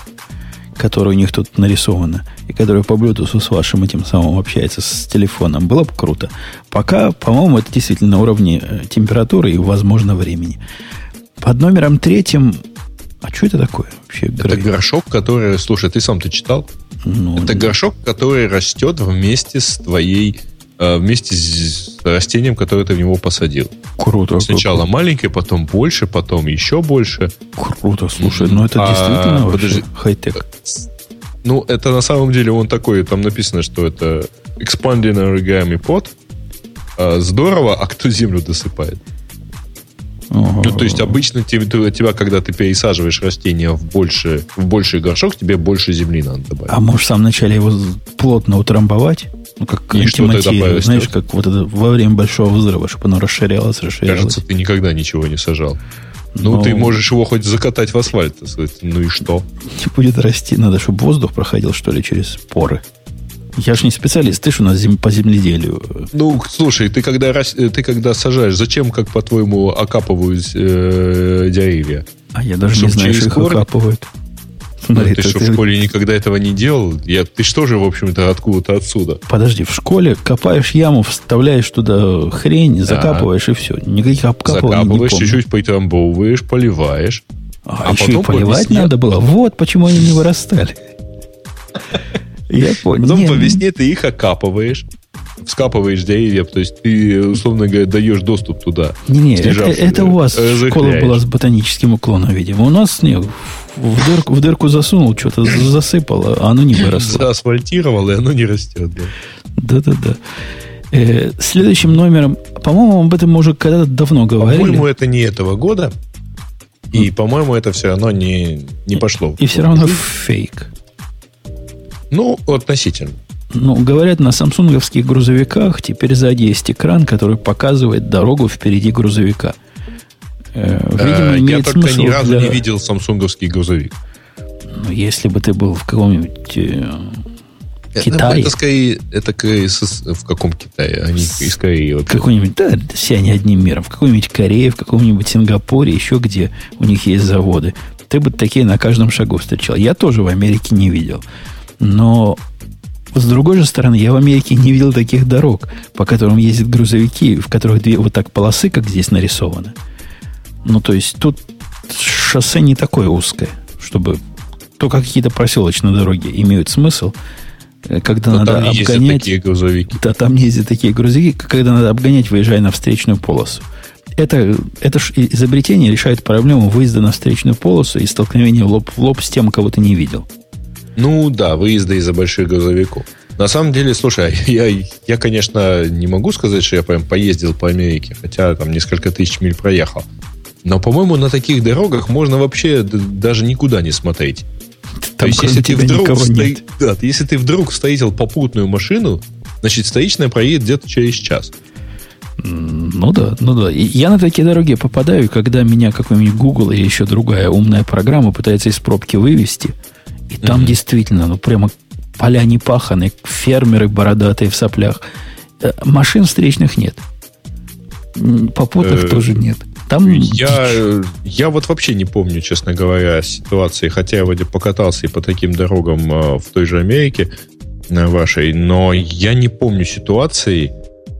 которое у них тут нарисовано, и которое по Bluetooth с вашим этим самым общается с телефоном, было бы круто. Пока, по-моему, это действительно на уровне э, температуры и, возможно, времени. Под номером третьим... А что это такое вообще? Это горшок, который... Слушай, ты сам-то читал? Ну, это горшок, который растет вместе с твоей вместе с растением, которое ты в него посадил. Круто. Сначала круто. маленькое, потом больше, потом еще больше. Круто, слушай, ну это а, действительно подожди, хай-тек. Ну, это на самом деле он такой, там написано, что это expanding origami pot. А, здорово, а кто землю досыпает? Ну, то есть обычно тебе, тебя, когда ты пересаживаешь растение в, больше, в больший горшок, тебе больше земли надо добавить. А можешь в самом начале его плотно утрамбовать? Ну, как и что тогда знаешь, как вот это во время большого взрыва, чтобы оно расширялось, расширялось. Кажется, ты никогда ничего не сажал. Ну, ты можешь его хоть закатать в асфальт. Ну и что? Не будет расти. Надо, чтобы воздух проходил, что ли, через поры. Я же не специалист, ты же у нас зем, по земледелию. Ну, слушай, ты когда, ты когда сажаешь, зачем, как по-твоему, окапывают э, деревья? А я даже Чтобы не знаю, что их корни? окапывают. Смотри, ну, ты, ты что, ты... в школе никогда этого не делал? Я, ты что же, в общем-то, откуда-то отсюда? Подожди, в школе копаешь яму, вставляешь туда хрень, закапываешь и все. Никаких обкапываний Закапываешь, чуть-чуть притрамбовываешь, поливаешь. А, а еще и поливать надо было? Вот почему они не *laughs* вырастали. Я понял. Потом по весне ты их окапываешь вскапываешь деревья, то есть ты, условно говоря, даешь доступ туда. Не-не, это, это у вас школа была с ботаническим уклоном, видимо. У нас нет. В дырку, в дырку засунул, что-то засыпало, а оно не выросло. Заасфальтировал, и оно не растет. Да-да-да. Э, следующим номером, по-моему, об этом мы уже когда-то давно говорили. По-моему, это не этого года. И, по-моему, это все равно не, не пошло. И все равно фейк. Ну, относительно. Ну, говорят, на самсунговских грузовиках теперь сзади есть экран, который показывает дорогу впереди грузовика. Э, видимо, имеет Я только ни разу для... не видел самсунговский грузовик. Ну, если бы ты был в каком-нибудь э, э Китае. Это, скорее, это скорее в каком Китае? Они из Кореи. Вот какой-нибудь, да, все они одним миром. В какой-нибудь Корее, в каком-нибудь Сингапуре, еще где у них есть заводы. Ты бы такие на каждом шагу встречал. Я тоже в Америке не видел. Но с другой же стороны, я в Америке не видел таких дорог, по которым ездят грузовики, в которых две вот так полосы, как здесь нарисованы. Ну, то есть тут шоссе не такое узкое, чтобы только какие-то проселочные дороги имеют смысл, э, когда Но надо там не обгонять... такие грузовики. Да, там не ездят такие грузовики, когда надо обгонять, выезжая на встречную полосу. Это, это изобретение решает проблему выезда на встречную полосу и столкновения лоб в лоб с тем, кого ты не видел. Ну да, выезда из-за больших грузовиков. На самом деле, слушай, я, я, конечно, не могу сказать, что я прям поездил по Америке, хотя там несколько тысяч миль проехал. Но, по-моему, на таких дорогах можно вообще даже никуда не смотреть. Там, То есть, если ты, вдруг стои... да, если ты вдруг встретил попутную машину, значит, столичная проедет где-то через час. Ну да, ну да. И я на такие дороги попадаю, когда меня какой-нибудь Google или еще другая умная программа пытается из пробки вывести – и там mm-hmm. действительно, ну, прямо поля не паханы, фермеры бородатые в соплях. Э, машин встречных нет. Попутных э, тоже нет. Там я, я вот вообще не помню, честно говоря, ситуации, хотя я вроде покатался и по таким дорогам э, в той же Америке вашей, но я не помню ситуации,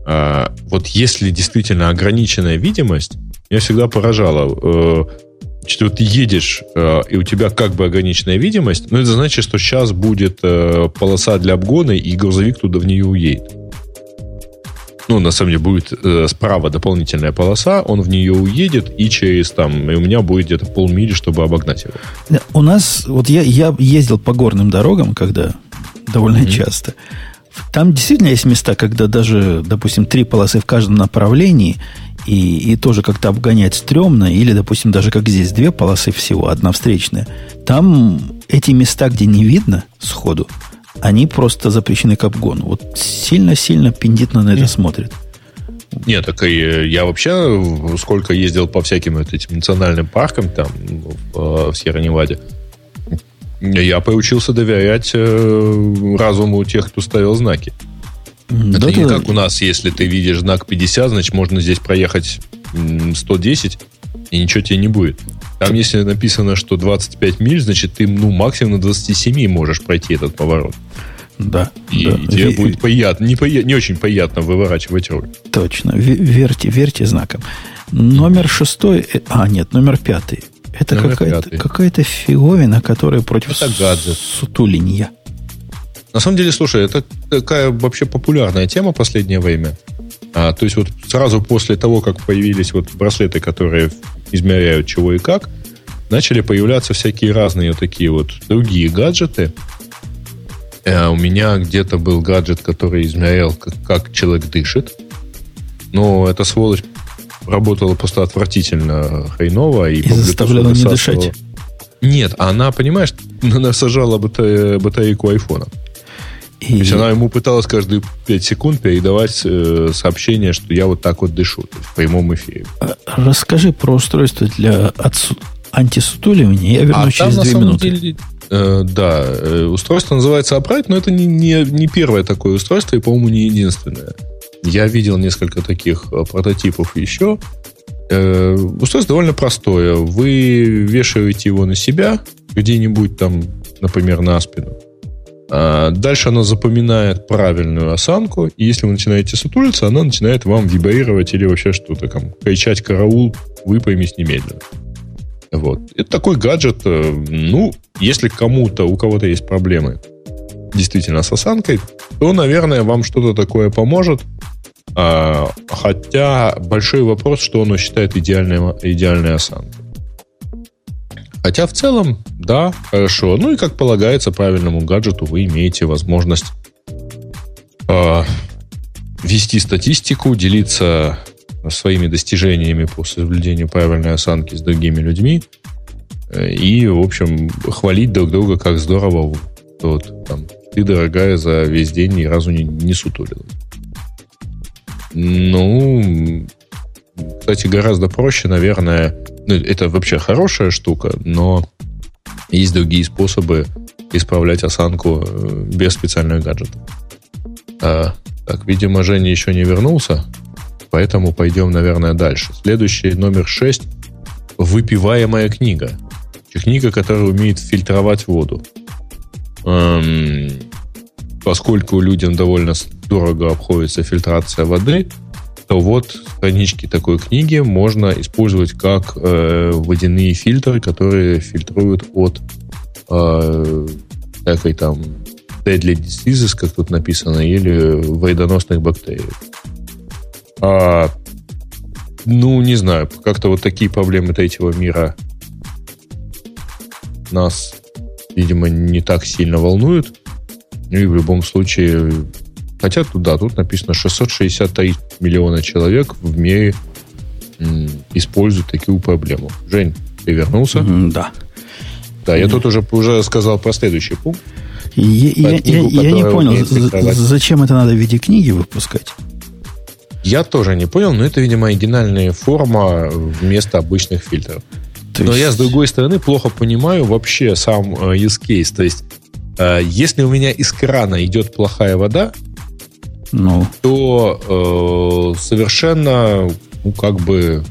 вот если действительно ограниченная видимость, меня всегда поражало. Что ты едешь, э, и у тебя как бы ограниченная видимость, но это значит, что сейчас будет э, полоса для обгона, и грузовик туда в нее уедет. Ну, на самом деле, будет э, справа дополнительная полоса, он в нее уедет, и через там, и у меня будет где-то полмили, чтобы обогнать его. У нас, вот я, я ездил по горным дорогам, когда довольно mm-hmm. часто. Там действительно есть места, когда даже, допустим, три полосы в каждом направлении, и, и тоже как-то обгонять стрёмно, или, допустим, даже как здесь две полосы всего, одна встречная, там эти места, где не видно сходу, они просто запрещены к обгону. Вот сильно-сильно пиндитно на это смотрит. Нет, так и я вообще сколько ездил по всяким вот этим национальным паркам там в, в Сьерра-Неваде, я поучился доверять э, разуму тех, кто ставил знаки. Это да, не да. как у нас, если ты видишь знак 50, значит, можно здесь проехать 110, и ничего тебе не будет. Там, если написано, что 25 миль, значит, ты, ну, максимум на 27 можешь пройти этот поворот. Да. И, да. тебе в... будет приятно, не, не очень приятно выворачивать руль. Точно. Верьте, верьте знаком. Номер шестой, э, а, нет, номер пятый. Это какая-то, какая-то фиговина, которая против это гаджет. сутулинья. На самом деле, слушай, это такая вообще популярная тема в последнее время. А, то есть вот сразу после того, как появились вот браслеты, которые измеряют чего и как, начали появляться всякие разные вот такие вот другие гаджеты. А, у меня где-то был гаджет, который измерял, как, как человек дышит. Но эта сволочь работала просто отвратительно хреново. И, и заставляла не дышать. Нет, она, понимаешь, *laughs* она сажала батарейку айфона. И... То есть она ему пыталась каждые 5 секунд передавать э, сообщение, что я вот так вот дышу, в прямом эфире. Расскажи про устройство для отсу... антисутуливания, я вернусь а через две минуты. Деле, э, да, э, устройство называется Upright, но это не, не, не первое такое устройство и, по-моему, не единственное. Я видел несколько таких э, прототипов еще. Э, устройство довольно простое. Вы вешаете его на себя где-нибудь там, например, на спину. А дальше оно запоминает правильную осанку, и если вы начинаете сутулиться, она начинает вам вибрировать или вообще что-то там, кричать «караул», выпрямись немедленно. Вот. Это такой гаджет, э, ну, если кому-то, у кого-то есть проблемы действительно с осанкой, то, наверное, вам что-то такое поможет. А, хотя большой вопрос, что оно считает идеальной, идеальной осанкой. Хотя в целом, да, хорошо. Ну и как полагается правильному гаджету, вы имеете возможность э, вести статистику, делиться своими достижениями по соблюдению правильной осанки с другими людьми э, и, в общем, хвалить друг друга, как здорово вот, там, ты, дорогая, за весь день ни разу не, не сутулилась. Ну, кстати, гораздо проще, наверное. Ну, это вообще хорошая штука, но есть другие способы исправлять осанку э, без специальных гаджетов. А, так, видимо, Женя еще не вернулся, поэтому пойдем, наверное, дальше. Следующий, номер 6. Выпиваемая книга. Книга, которая умеет фильтровать воду. Эм, поскольку людям довольно дорого обходится фильтрация воды, то вот странички такой книги можно использовать как э, водяные фильтры, которые фильтруют от э, всякой там deadly diseases, как тут написано, или вредоносных бактерий. А, ну, не знаю, как-то вот такие проблемы третьего мира нас, видимо, не так сильно волнуют. Ну и в любом случае Хотя тут, да, тут написано 663 миллиона человек в мире м, используют такую проблему. Жень, ты вернулся? Mm, да. Да, я тут уже, уже сказал про следующий пункт. Я, я, книгу, я, я не понял, зачем это надо в виде книги выпускать? Я тоже не понял, но это, видимо, оригинальная форма вместо обычных фильтров. То но я, с другой стороны, плохо понимаю вообще сам э, use case. То есть, э, если у меня из крана идет плохая вода, ну. то э, совершенно, ну, как бы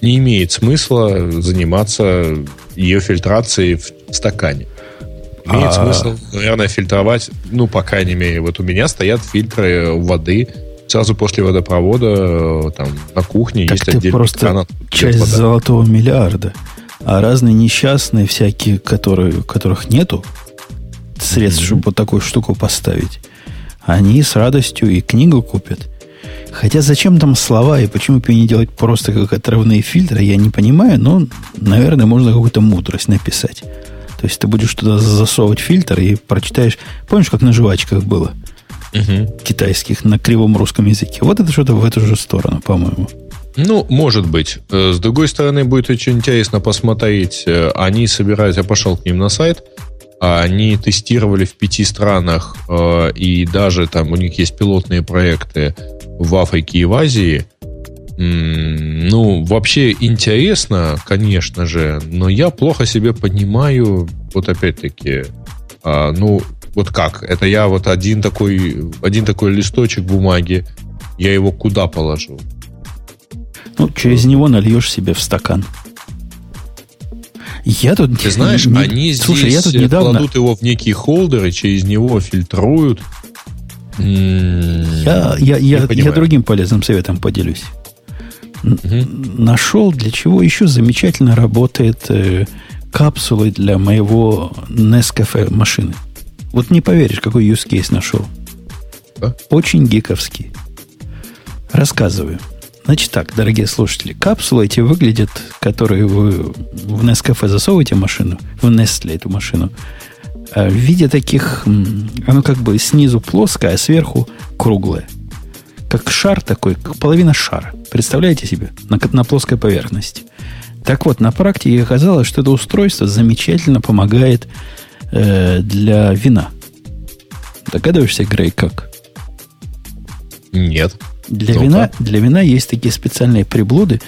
не имеет смысла заниматься ее фильтрацией в стакане. Имеет а... смысл, наверное, фильтровать, ну, по крайней мере, вот у меня стоят фильтры воды сразу после водопровода, э, там, на кухне так есть ты отдельный просто кран. часть вода. золотого миллиарда. А разные несчастные всякие, которые, которых нету средств, mm-hmm. чтобы вот такую штуку поставить, они с радостью и книгу купят. Хотя зачем там слова и почему бы не делать просто как отрывные фильтры, я не понимаю, но, наверное, можно какую-то мудрость написать. То есть ты будешь туда засовывать фильтр и прочитаешь... Помнишь, как на жвачках было? Угу. Китайских на кривом русском языке. Вот это что-то в эту же сторону, по-моему. Ну, может быть. Э, с другой стороны, будет очень интересно посмотреть. Э, они собираются... Я пошел к ним на сайт. А они тестировали в пяти странах, э, и даже там у них есть пилотные проекты в Африке и в Азии. Ну, вообще интересно, конечно же, но я плохо себе понимаю, вот опять-таки, а, ну, вот как? Это я вот один такой, один такой листочек бумаги, я его куда положу? Ну, через него нальешь себе в стакан. Я тут... Ты знаешь, не, они слушай, здесь я тут недавно... кладут его в некие холдеры, через него фильтруют. Я, я, я, я другим полезным советом поделюсь. Угу. Нашел, для чего еще замечательно работает э, капсулы для моего Nescafe машины. Вот не поверишь, какой use case нашел. Да? Очень гиковский. Рассказываю. Значит так, дорогие слушатели, капсулы эти выглядят, которые вы в Nescafe засовываете машину, в Nestle эту машину, э, в виде таких, оно как бы снизу плоское, а сверху круглое. Как шар такой, как половина шара. Представляете себе? На, на плоской поверхности. Так вот, на практике оказалось, что это устройство замечательно помогает э, для вина. Догадываешься, Грей, как? Нет. Для вина, для вина есть такие специальные приблуды,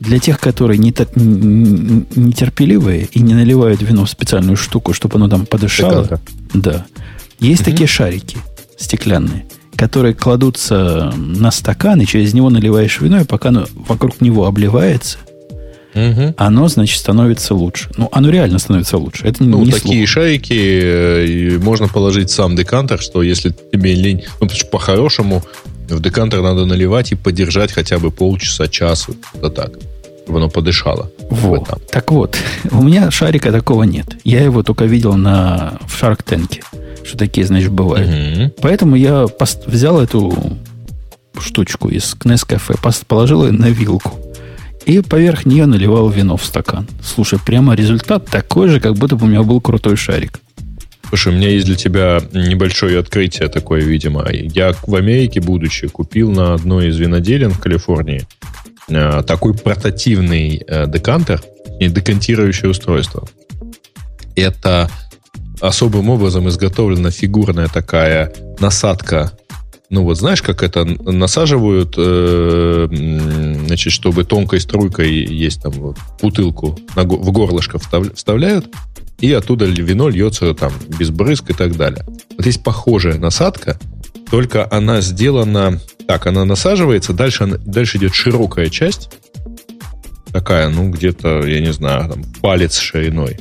для тех, которые не так нетерпеливые и не наливают вино в специальную штуку, чтобы оно там подышало. Стекалка. Да. Есть угу. такие шарики стеклянные, которые кладутся на стакан, и через него наливаешь вино, и пока оно вокруг него обливается, угу. оно, значит, становится лучше. Ну, оно реально становится лучше. Это ну, не такие слух. шарики э, можно положить сам декантер, что если тебе лень, ну, по-хорошему в декантер надо наливать и подержать хотя бы полчаса, час, вот так, чтобы оно подышало. Вот. Так вот, *laughs* у меня шарика такого нет. Я его только видел на, в Shark Tank, что такие, значит, бывают. Угу. Поэтому я пост- взял эту штучку из Nescafe, положил ее на вилку. И поверх нее наливал вино в стакан. Слушай, прямо результат такой же, как будто бы у меня был крутой шарик. Слушай, у меня есть для тебя небольшое открытие такое, видимо. Я в Америке, будучи, купил на одной из виноделин в Калифорнии э, такой портативный э, декантер и декантирующее устройство. Это особым образом изготовлена фигурная такая насадка. Ну вот знаешь, как это насаживают, э, значит, чтобы тонкой струйкой есть там вот, бутылку на, в горлышко вставляют, и оттуда вино льется там без брызг и так далее. Вот есть похожая насадка, только она сделана... Так, она насаживается, дальше, дальше идет широкая часть, такая, ну, где-то, я не знаю, там, палец шириной.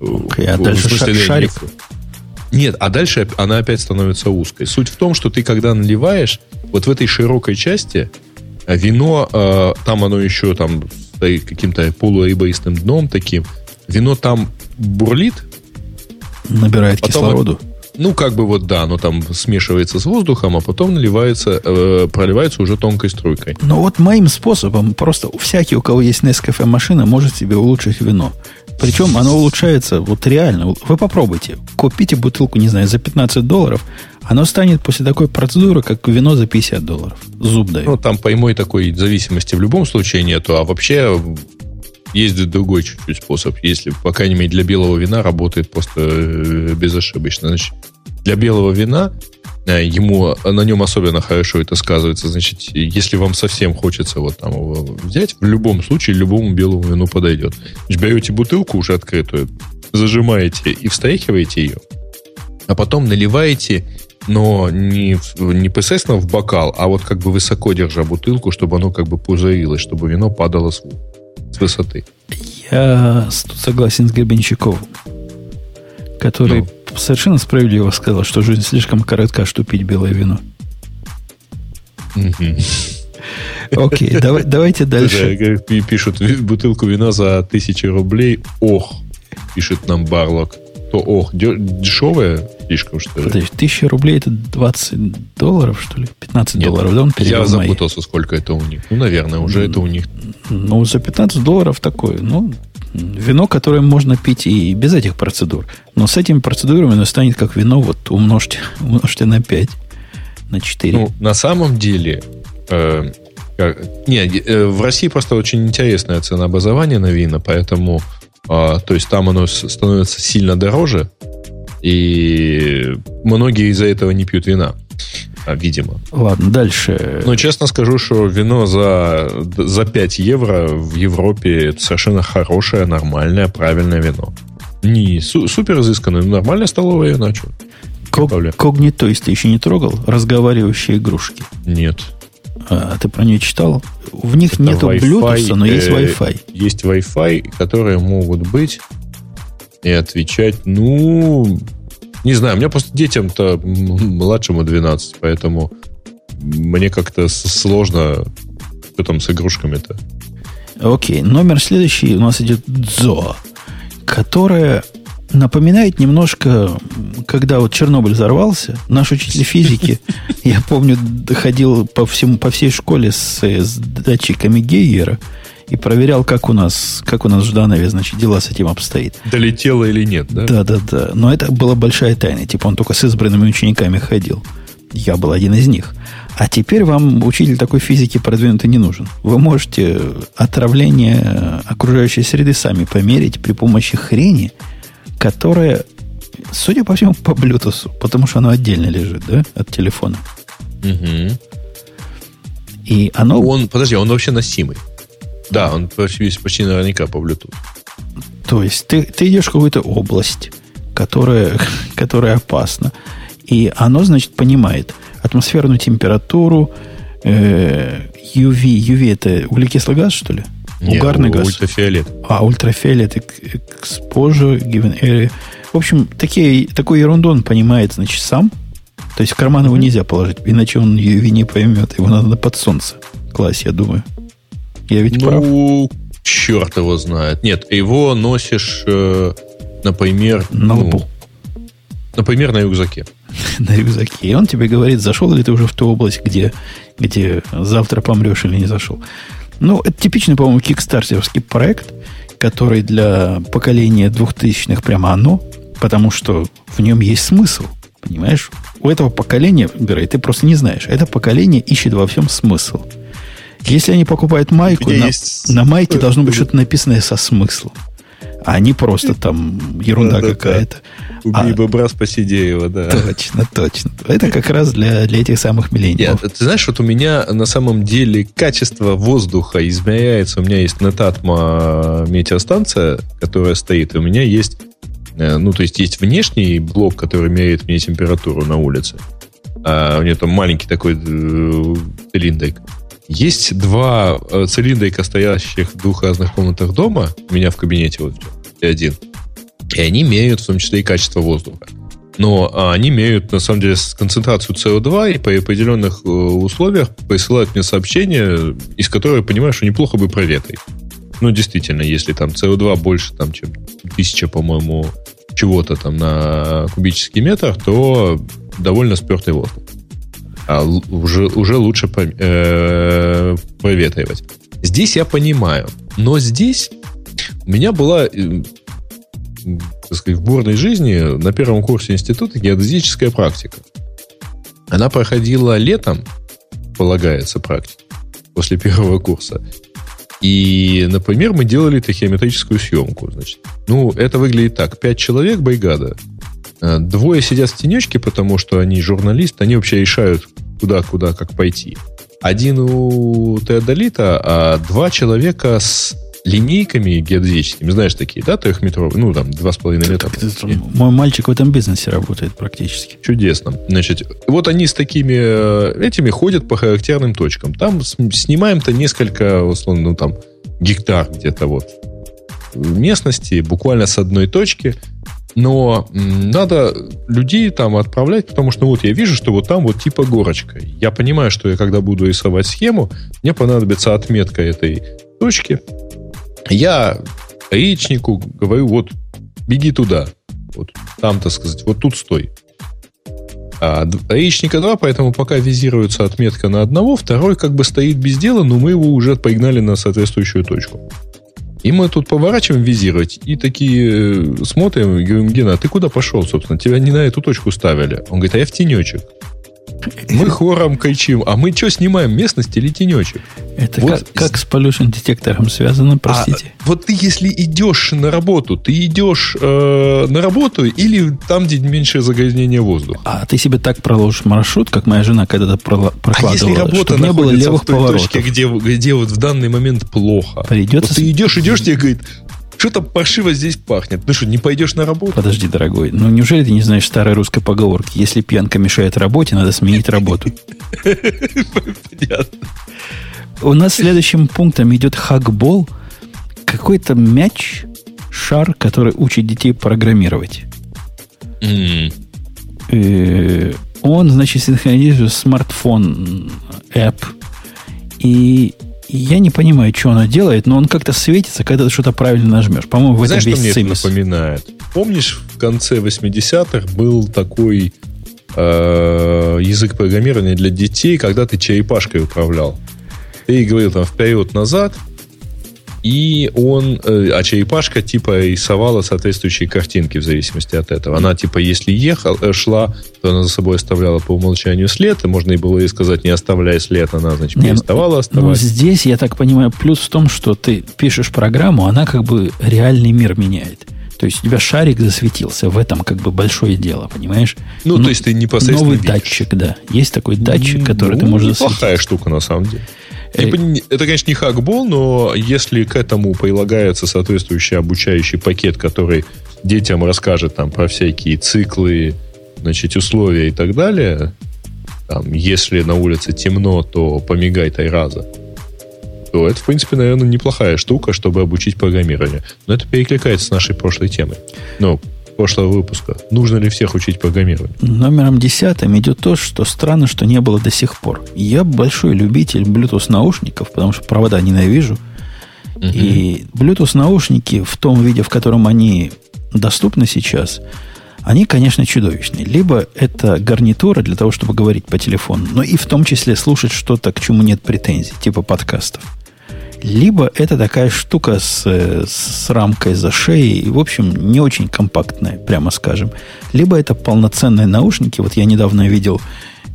Okay, а дальше смысле, шарик? Нет, а дальше она опять становится узкой. Суть в том, что ты, когда наливаешь, вот в этой широкой части э, вино, э, там оно еще там каким-то полуэйбоистым дном таким, вино там бурлит. Набирает потом, кислороду. Ну, как бы вот да, оно там смешивается с воздухом, а потом наливается, э, проливается уже тонкой струйкой. Ну вот моим способом, просто всякий, у кого есть Nescafe машина, может себе улучшить вино. Причем оно улучшается вот реально. Вы попробуйте. Купите бутылку, не знаю, за 15 долларов. Оно станет после такой процедуры, как вино за 50 долларов. Зуб дает. Ну, там поймой такой зависимости в любом случае нету. А вообще есть другой чуть-чуть способ. Если, по крайней мере, для белого вина работает просто э, безошибочно. Значит, для белого вина э, ему на нем особенно хорошо это сказывается. Значит, если вам совсем хочется вот там его взять, в любом случае любому белому вину подойдет. Значит, берете бутылку уже открытую, зажимаете и встряхиваете ее, а потом наливаете, но не, непосредственно в бокал, а вот как бы высоко держа бутылку, чтобы оно как бы пузырилось, чтобы вино падало с, с высоты. Я тут согласен с Гребенщиковым, который ну. совершенно справедливо сказал, что жизнь слишком коротка, чтобы пить белое вино. Окей, давай, давайте дальше. Пишут бутылку вина за тысячи рублей. Ох, пишет нам Барлок. То ох, дешевое слишком, что ли? Подожди, тысяча рублей это 20 долларов, что ли? 15 Нет, долларов, да? Он я запутался, сколько это у них. Ну, наверное, уже это у них. Ну, за 15 долларов такое. Ну, вино, которое можно пить и без этих процедур. Но с этими процедурами оно станет как вино, вот умножьте, *laughs* умножьте на 5, на 4. Ну, на самом деле, э, не, э, в России просто очень интересное ценообразование на вина, поэтому, э, то есть там оно становится сильно дороже, и многие из-за этого не пьют вина а, видимо. Ладно, дальше. Но честно скажу, что вино за, за 5 евро в Европе это совершенно хорошее, нормальное, правильное вино. Не су- супер изысканное, но нормальное столовое. Что? Ког- когнитоист ты еще не трогал? Разговаривающие игрушки? Нет. А, ты про нее читал? В них это нету Bluetooth, но есть э, Wi-Fi. Есть Wi-Fi, которые могут быть и отвечать, ну, не знаю, у меня просто детям-то младшему 12, поэтому мне как-то сложно, что там с игрушками-то. Окей, номер следующий у нас идет Дзо, которая напоминает немножко, когда вот Чернобыль взорвался, наш учитель физики, я помню, ходил по, всему, по всей школе с, с датчиками Гейгера, и проверял, как у нас, как у нас в Жданове, значит, дела с этим обстоит. Долетело или нет, да? Да, да, да. Но это была большая тайна. Типа он только с избранными учениками ходил. Я был один из них. А теперь вам учитель такой физики продвинутый не нужен. Вы можете отравление окружающей среды сами померить при помощи хрени, которая Судя по всему, по Bluetooth, потому что оно отдельно лежит, да, от телефона. Угу. И оно... Он, подожди, он вообще носимый. Да, он почти, почти наверняка по Bluetooth. То есть ты, ты идешь в какую-то область, которая, *laughs* которая опасна. И оно, значит, понимает атмосферную температуру, э, UV. UV это углекислый газ, что ли? Нет, Угарный газ. Ультрафиолет. А, ультрафиолет, exposure, given area. В общем, такие, такую ерунду он понимает, значит, сам. То есть в карман его нельзя положить, иначе он UV не поймет. Его надо под солнце класть, я думаю. Я ведь ну, прав? Ну, черт его знает. Нет, его носишь, э, например... На ну, лбу. Например, на рюкзаке. *laughs* на рюкзаке. И он тебе говорит, зашел ли ты уже в ту область, где, где завтра помрешь или не зашел. Ну, это типичный, по-моему, кикстартерский проект, который для поколения двухтысячных прямо оно, потому что в нем есть смысл. Понимаешь? У этого поколения, Грей, ты просто не знаешь, это поколение ищет во всем смысл. Если они покупают майку, на, на майке должно быть что-то написанное со смыслом. А не просто там ерунда да, какая-то. Да, Убей а, бобра, спаси дерево, да. Точно, точно. Это как раз для, для этих самых миллениумов. Нет, ты знаешь, вот у меня на самом деле качество воздуха измеряется. У меня есть Нетатма метеостанция, которая стоит, и у меня есть э, ну, то есть есть внешний блок, который меряет мне температуру на улице. А у меня там маленький такой э, цилиндрик. Есть два э, цилиндрика, стоящих в двух разных комнатах дома, у меня в кабинете вот и один, и они меряют в том числе и качество воздуха. Но а, они меряют, на самом деле, концентрацию СО2 и по определенных э, условиях присылают мне сообщения, из которых я понимаю, что неплохо бы проветрить. Ну, действительно, если там СО2 больше, там, чем тысяча, по-моему, чего-то там на кубический метр, то довольно спертый воздух а уже, уже лучше э, проветривать. Здесь я понимаю, но здесь у меня была э, так сказать, в бурной жизни на первом курсе института геодезическая практика. Она проходила летом, полагается, практика, после первого курса. И, например, мы делали тахиометрическую съемку. Значит. Ну, это выглядит так. Пять человек, бригада. Э, двое сидят в тенечке, потому что они журналисты, они вообще решают, куда, куда, как пойти. Один у Теодолита, а два человека с линейками геодезическими, знаешь, такие, да, трехметровые, ну, там, два с половиной метра. Мой мальчик в этом бизнесе работает практически. Чудесно. Значит, вот они с такими э, этими ходят по характерным точкам. Там снимаем-то несколько, условно, ну, там, гектар где-то вот местности, буквально с одной точки, но надо людей там отправлять, потому что вот я вижу, что вот там вот типа горочка. Я понимаю, что я когда буду рисовать схему, мне понадобится отметка этой точки. Я яичнику говорю, вот беги туда. Вот там, так сказать, вот тут стой. А яичника 2, поэтому пока визируется отметка на одного, второй как бы стоит без дела, но мы его уже погнали на соответствующую точку. И мы тут поворачиваем визировать, и такие э, смотрим, говорим, Гена, а ты куда пошел, собственно? Тебя не на эту точку ставили. Он говорит, а я в тенечек. Мы хором кричим, а мы что снимаем, местность или тенечек? Это вот. как, как с pollution детектором связано, а простите? А, вот ты если идешь на работу, ты идешь э, на работу или там, где меньше загрязнения воздуха? А ты себе так проложишь маршрут, как моя жена когда-то прокладывала, а если работа не было левых в той поворотов. точке, где, где вот в данный момент плохо? Придется... Вот ты идешь, идешь, тебе говорит, что-то паршиво здесь пахнет. Ну что, не пойдешь на работу? Подожди, дорогой. Ну неужели ты не знаешь старой русской поговорки? Если пьянка мешает работе, надо сменить работу. Понятно. У нас следующим пунктом идет хакбол. Какой-то мяч, шар, который учит детей программировать. Mm. Он, значит, синхронизирует смартфон, app. И я не понимаю, что оно делает, но он как-то светится, когда ты что-то правильно нажмешь. По-моему, в Знаешь, этом весь что мне это напоминает? Помнишь, в конце 80-х был такой э, язык программирования для детей, когда ты черепашкой управлял? Ты говорил там вперед-назад, и он, э, а черепашка типа рисовала соответствующие картинки в зависимости от этого. Она типа, если ехал, э, шла, то она за собой оставляла по умолчанию след, и можно и было ей сказать, не оставляй след, она, значит, не, переставала ну, оставать. Ну, здесь, я так понимаю, плюс в том, что ты пишешь программу, она как бы реальный мир меняет. То есть у тебя шарик засветился, в этом как бы большое дело, понимаешь? Ну, ну то есть ты непосредственно Новый видишь. датчик, да. Есть такой датчик, который ну, ты можешь засветить. Плохая штука, на самом деле. Типа, это, конечно, не хакбол, но если к этому прилагается соответствующий обучающий пакет, который детям расскажет там про всякие циклы, значит, условия и так далее, там, если на улице темно, то помигай раза то это, в принципе, наверное, неплохая штука, чтобы обучить программированию. Но это перекликается с нашей прошлой темой. Ну, прошлого выпуска. Нужно ли всех учить программированию? Номером десятым идет то, что странно, что не было до сих пор. Я большой любитель Bluetooth наушников, потому что провода ненавижу. И Bluetooth наушники в том виде, в котором они доступны сейчас, они, конечно, чудовищные. Либо это гарнитура для того, чтобы говорить по телефону, но и в том числе слушать что-то, к чему нет претензий, типа подкастов либо это такая штука с, с рамкой за шеей, в общем, не очень компактная, прямо скажем. Либо это полноценные наушники. Вот я недавно видел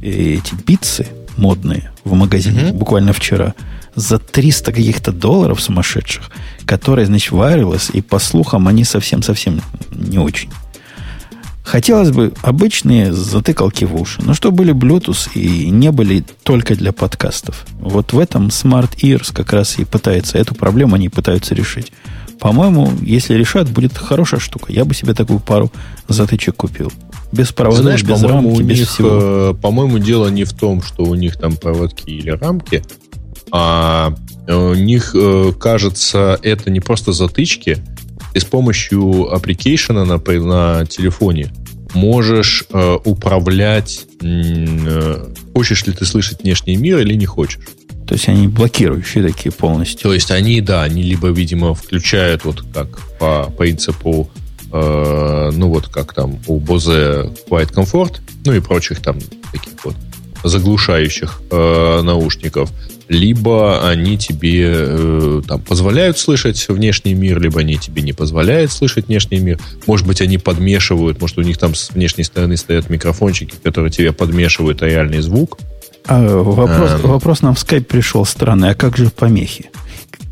э, эти битсы модные в магазине, mm-hmm. буквально вчера, за 300 каких-то долларов сумасшедших, которые, значит, wireless, и по слухам они совсем-совсем не очень. Хотелось бы обычные затыкалки в уши, но что были Bluetooth и не были только для подкастов. Вот в этом Smart Ears как раз и пытается, эту проблему они пытаются решить. По-моему, если решат, будет хорошая штука. Я бы себе такую пару затычек купил. Без проводов, Знаешь, без рамки, без них, всего. Э, по-моему, дело не в том, что у них там проводки или рамки, а у них, э, кажется, это не просто затычки, ты с помощью application а на, на телефоне можешь э, управлять, э, хочешь ли ты слышать внешний мир или не хочешь. То есть они блокирующие такие полностью. То есть они, да, они либо, видимо, включают вот как по принципу, э, ну вот как там у Bose Quiet Comfort, ну и прочих там таких вот заглушающих э, наушников, либо они тебе э, там позволяют слышать внешний мир, либо они тебе не позволяют слышать внешний мир. Может быть, они подмешивают, может, у них там с внешней стороны стоят микрофончики, которые тебе подмешивают реальный звук. А, вопрос, а, вопрос нам в скайп пришел странный. А как же помехи?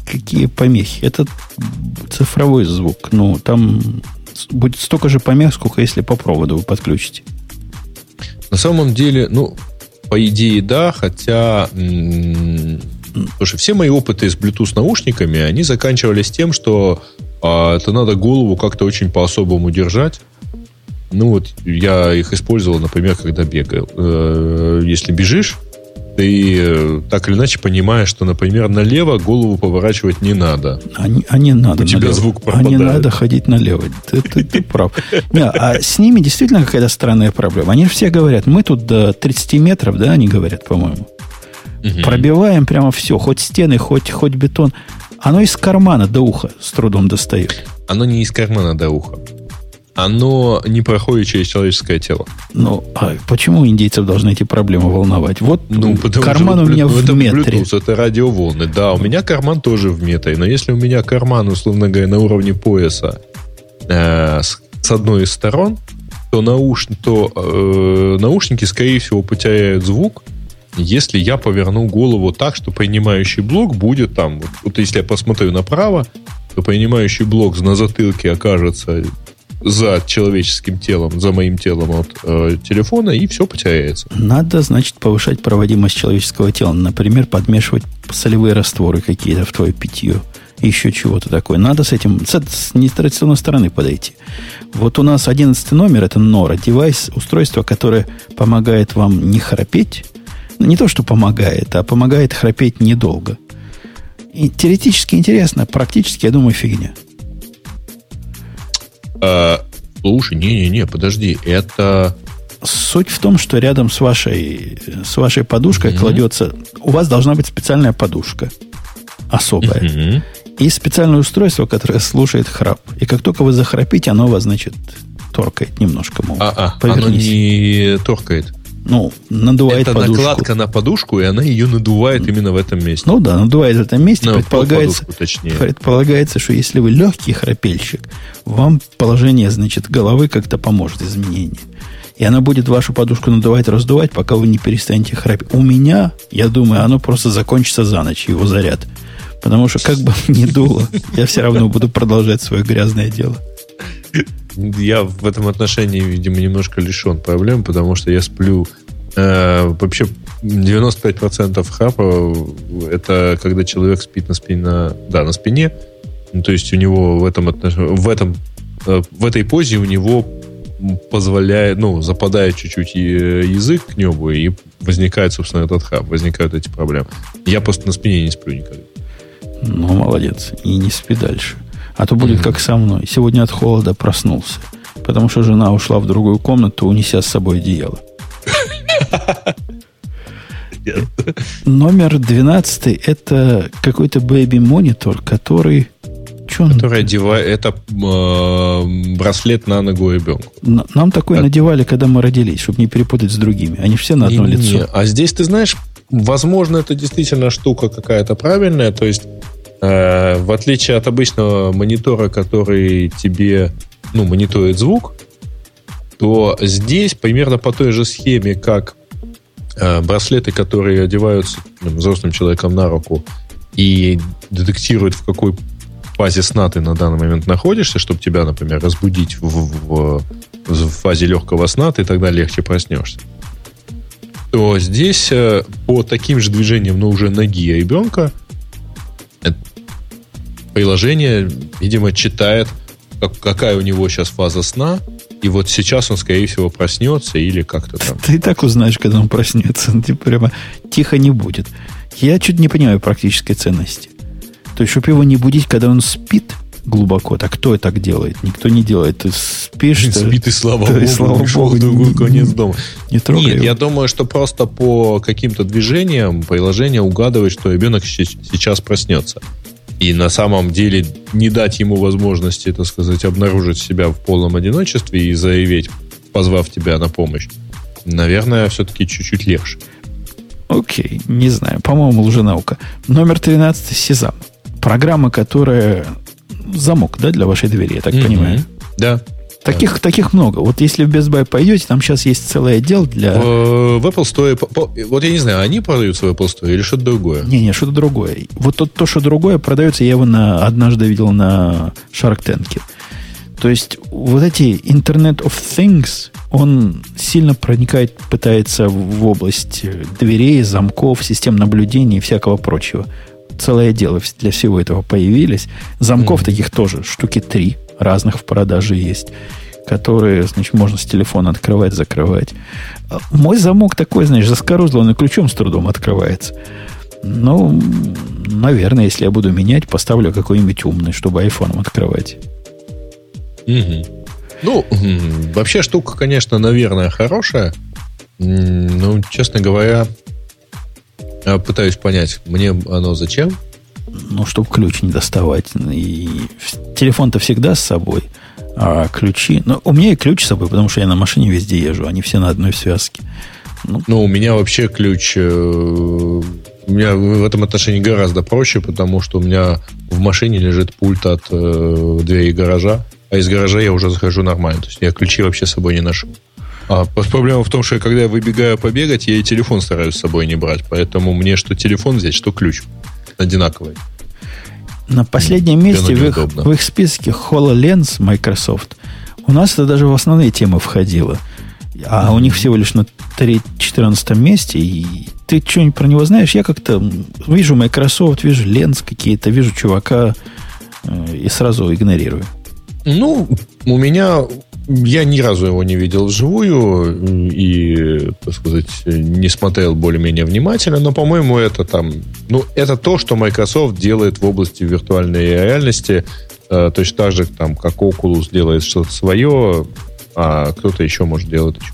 Какие помехи? Это цифровой звук. Ну, там будет столько же помех, сколько если по проводу вы подключите. На самом деле, ну, по идее, да, хотя... Слушай, все мои опыты с Bluetooth наушниками, они заканчивались тем, что а, это надо голову как-то очень по-особому держать. Ну вот, я их использовал, например, когда бегал. Э, если бежишь, ты э, так или иначе понимаешь, что, например, налево голову поворачивать не надо. А не, а не надо. У тебя налево. звук пропадает. А не надо ходить налево. Ты, ты, ты прав. Не, а с ними действительно какая-то странная проблема. Они все говорят, мы тут до 30 метров, да, они говорят, по-моему. Угу. Пробиваем прямо все, хоть стены, хоть, хоть бетон. Оно из кармана до уха с трудом достает. Оно не из кармана до уха оно не проходит через человеческое тело. Ну, а почему индейцев должны эти проблемы волновать? Вот ну, карман у меня в метре. Bluetooth, это радиоволны. Да, у меня карман тоже в метре. Но если у меня карман, условно говоря, на уровне пояса э, с, с одной из сторон, то, науш, то э, наушники, скорее всего, потеряют звук, если я поверну голову так, что принимающий блок будет там. Вот, вот если я посмотрю направо, то принимающий блок на затылке окажется за человеческим телом, за моим телом от э, телефона, и все потеряется. Надо, значит, повышать проводимость человеческого тела. Например, подмешивать солевые растворы какие-то в твое питье. Еще чего-то такое. Надо с этим, с, с нетрадиционной стороны подойти. Вот у нас одиннадцатый номер, это Nora, девайс, устройство, которое помогает вам не храпеть. Ну, не то, что помогает, а помогает храпеть недолго. И теоретически интересно, практически, я думаю, фигня. А, слушай, не-не-не, подожди, это... Суть в том, что рядом с вашей, с вашей подушкой mm-hmm. кладется... У вас должна быть специальная подушка. Особая. Mm-hmm. И специальное устройство, которое слушает храп. И как только вы захрапите, оно вас, значит, торкает немножко. Мол, а, а, оно не торкает. Ну, надувает Это подушку. накладка на подушку, и она ее надувает именно в этом месте. Ну да, надувает в этом месте. Ну, предполагается, точнее. предполагается, что если вы легкий храпельщик, вам положение, значит, головы как-то поможет изменение. И она будет вашу подушку надувать, раздувать, пока вы не перестанете храпеть. У меня, я думаю, оно просто закончится за ночь, его заряд. Потому что как бы *laughs* ни дуло, я все равно буду продолжать свое грязное дело. Я в этом отношении, видимо, немножко лишен проблем, потому что я сплю э, вообще 95% храпа это когда человек спит на спине, на, да, на спине. Ну, то есть у него в этом, в этом э, в этой позе у него позволяет, ну, западает чуть-чуть язык к небу, и возникает, собственно, этот храп, возникают эти проблемы. Я просто на спине не сплю никогда. Ну, молодец. И не спи дальше. А то будет как со мной. Сегодня от холода проснулся. Потому что жена ушла в другую комнату, унеся с собой одеяло. Номер 12 это какой-то baby monitor, который... Что который одевает... Это э, браслет на ногу ребенку. Нам такой а... надевали, когда мы родились, чтобы не перепутать с другими. Они все на одно не, лицо. Не. А здесь, ты знаешь, возможно, это действительно штука какая-то правильная. То есть, в отличие от обычного монитора, который тебе ну, мониторит звук, то здесь примерно по той же схеме, как э, браслеты, которые одеваются взрослым человеком на руку и детектируют, в какой фазе сна ты на данный момент находишься, чтобы тебя, например, разбудить в, в, в фазе легкого сна, ты тогда легче проснешься. То здесь э, по таким же движениям, но уже ноги ребенка, э, приложение, видимо, читает, как, какая у него сейчас фаза сна, и вот сейчас он, скорее всего, проснется или как-то там. Ты и так узнаешь, когда он проснется. *laughs* Ты прямо тихо не будет. Я чуть не понимаю практической ценности. То есть, чтобы его не будить, когда он спит глубоко, так кто так делает? Никто не делает. Ты спишь... Ты, спит, и слава да, богу, и слава пришел богу, в другой конец дома. Не трогай Нет, его. я думаю, что просто по каким-то движениям приложение угадывает, что ребенок сейчас проснется и на самом деле не дать ему возможности, так сказать, обнаружить себя в полном одиночестве и заявить, позвав тебя на помощь, наверное, все-таки чуть-чуть легче. Окей, не знаю. По-моему, лженаука. Номер 13 Сезам. Программа, которая замок, да, для вашей двери, я так mm-hmm. понимаю? Да. Таких, таких много. Вот если в Best Buy пойдете, там сейчас есть целый отдел для... В, в Apple Store... Вот я не знаю, они продаются в Apple Store или что-то другое? Не-не, что-то другое. Вот то, то, что другое продается, я его на, однажды видел на Shark Tank. То есть вот эти Internet of Things, он сильно проникает, пытается в область дверей, замков, систем наблюдения и всякого прочего. Целое дело для всего этого появились. Замков mm-hmm. таких тоже штуки три разных в продаже есть, которые, значит, можно с телефона открывать, закрывать. Мой замок такой, знаешь, заскорузлый, он и ключом с трудом открывается. Ну, наверное, если я буду менять, поставлю какой-нибудь умный, чтобы айфоном открывать. Угу. Ну, вообще штука, конечно, наверное, хорошая. Ну, честно говоря, пытаюсь понять, мне оно зачем ну, чтобы ключ не доставать. И телефон-то всегда с собой, а ключи... Ну, у меня и ключ с собой, потому что я на машине везде езжу, они все на одной связке. Ну, ну у меня вообще ключ... Э, у меня в этом отношении гораздо проще, потому что у меня в машине лежит пульт от э, двери гаража, а из гаража я уже захожу нормально. То есть я ключи вообще с собой не ношу. А проблема в том, что когда я выбегаю побегать, я и телефон стараюсь с собой не брать. Поэтому мне что телефон взять, что ключ одинаковые. На последнем месте в их, в их списке HoloLens Microsoft. У нас это даже в основные темы входило. А mm-hmm. у них всего лишь на 3-14 месте. И ты что-нибудь про него знаешь? Я как-то вижу Microsoft, вижу Lens какие-то, вижу чувака э, и сразу игнорирую. Ну, у меня я ни разу его не видел вживую и, так сказать, не смотрел более-менее внимательно, но, по-моему, это там, ну, это то, что Microsoft делает в области виртуальной реальности, э, точно так же, там, как Oculus делает что-то свое, а кто-то еще может делать еще.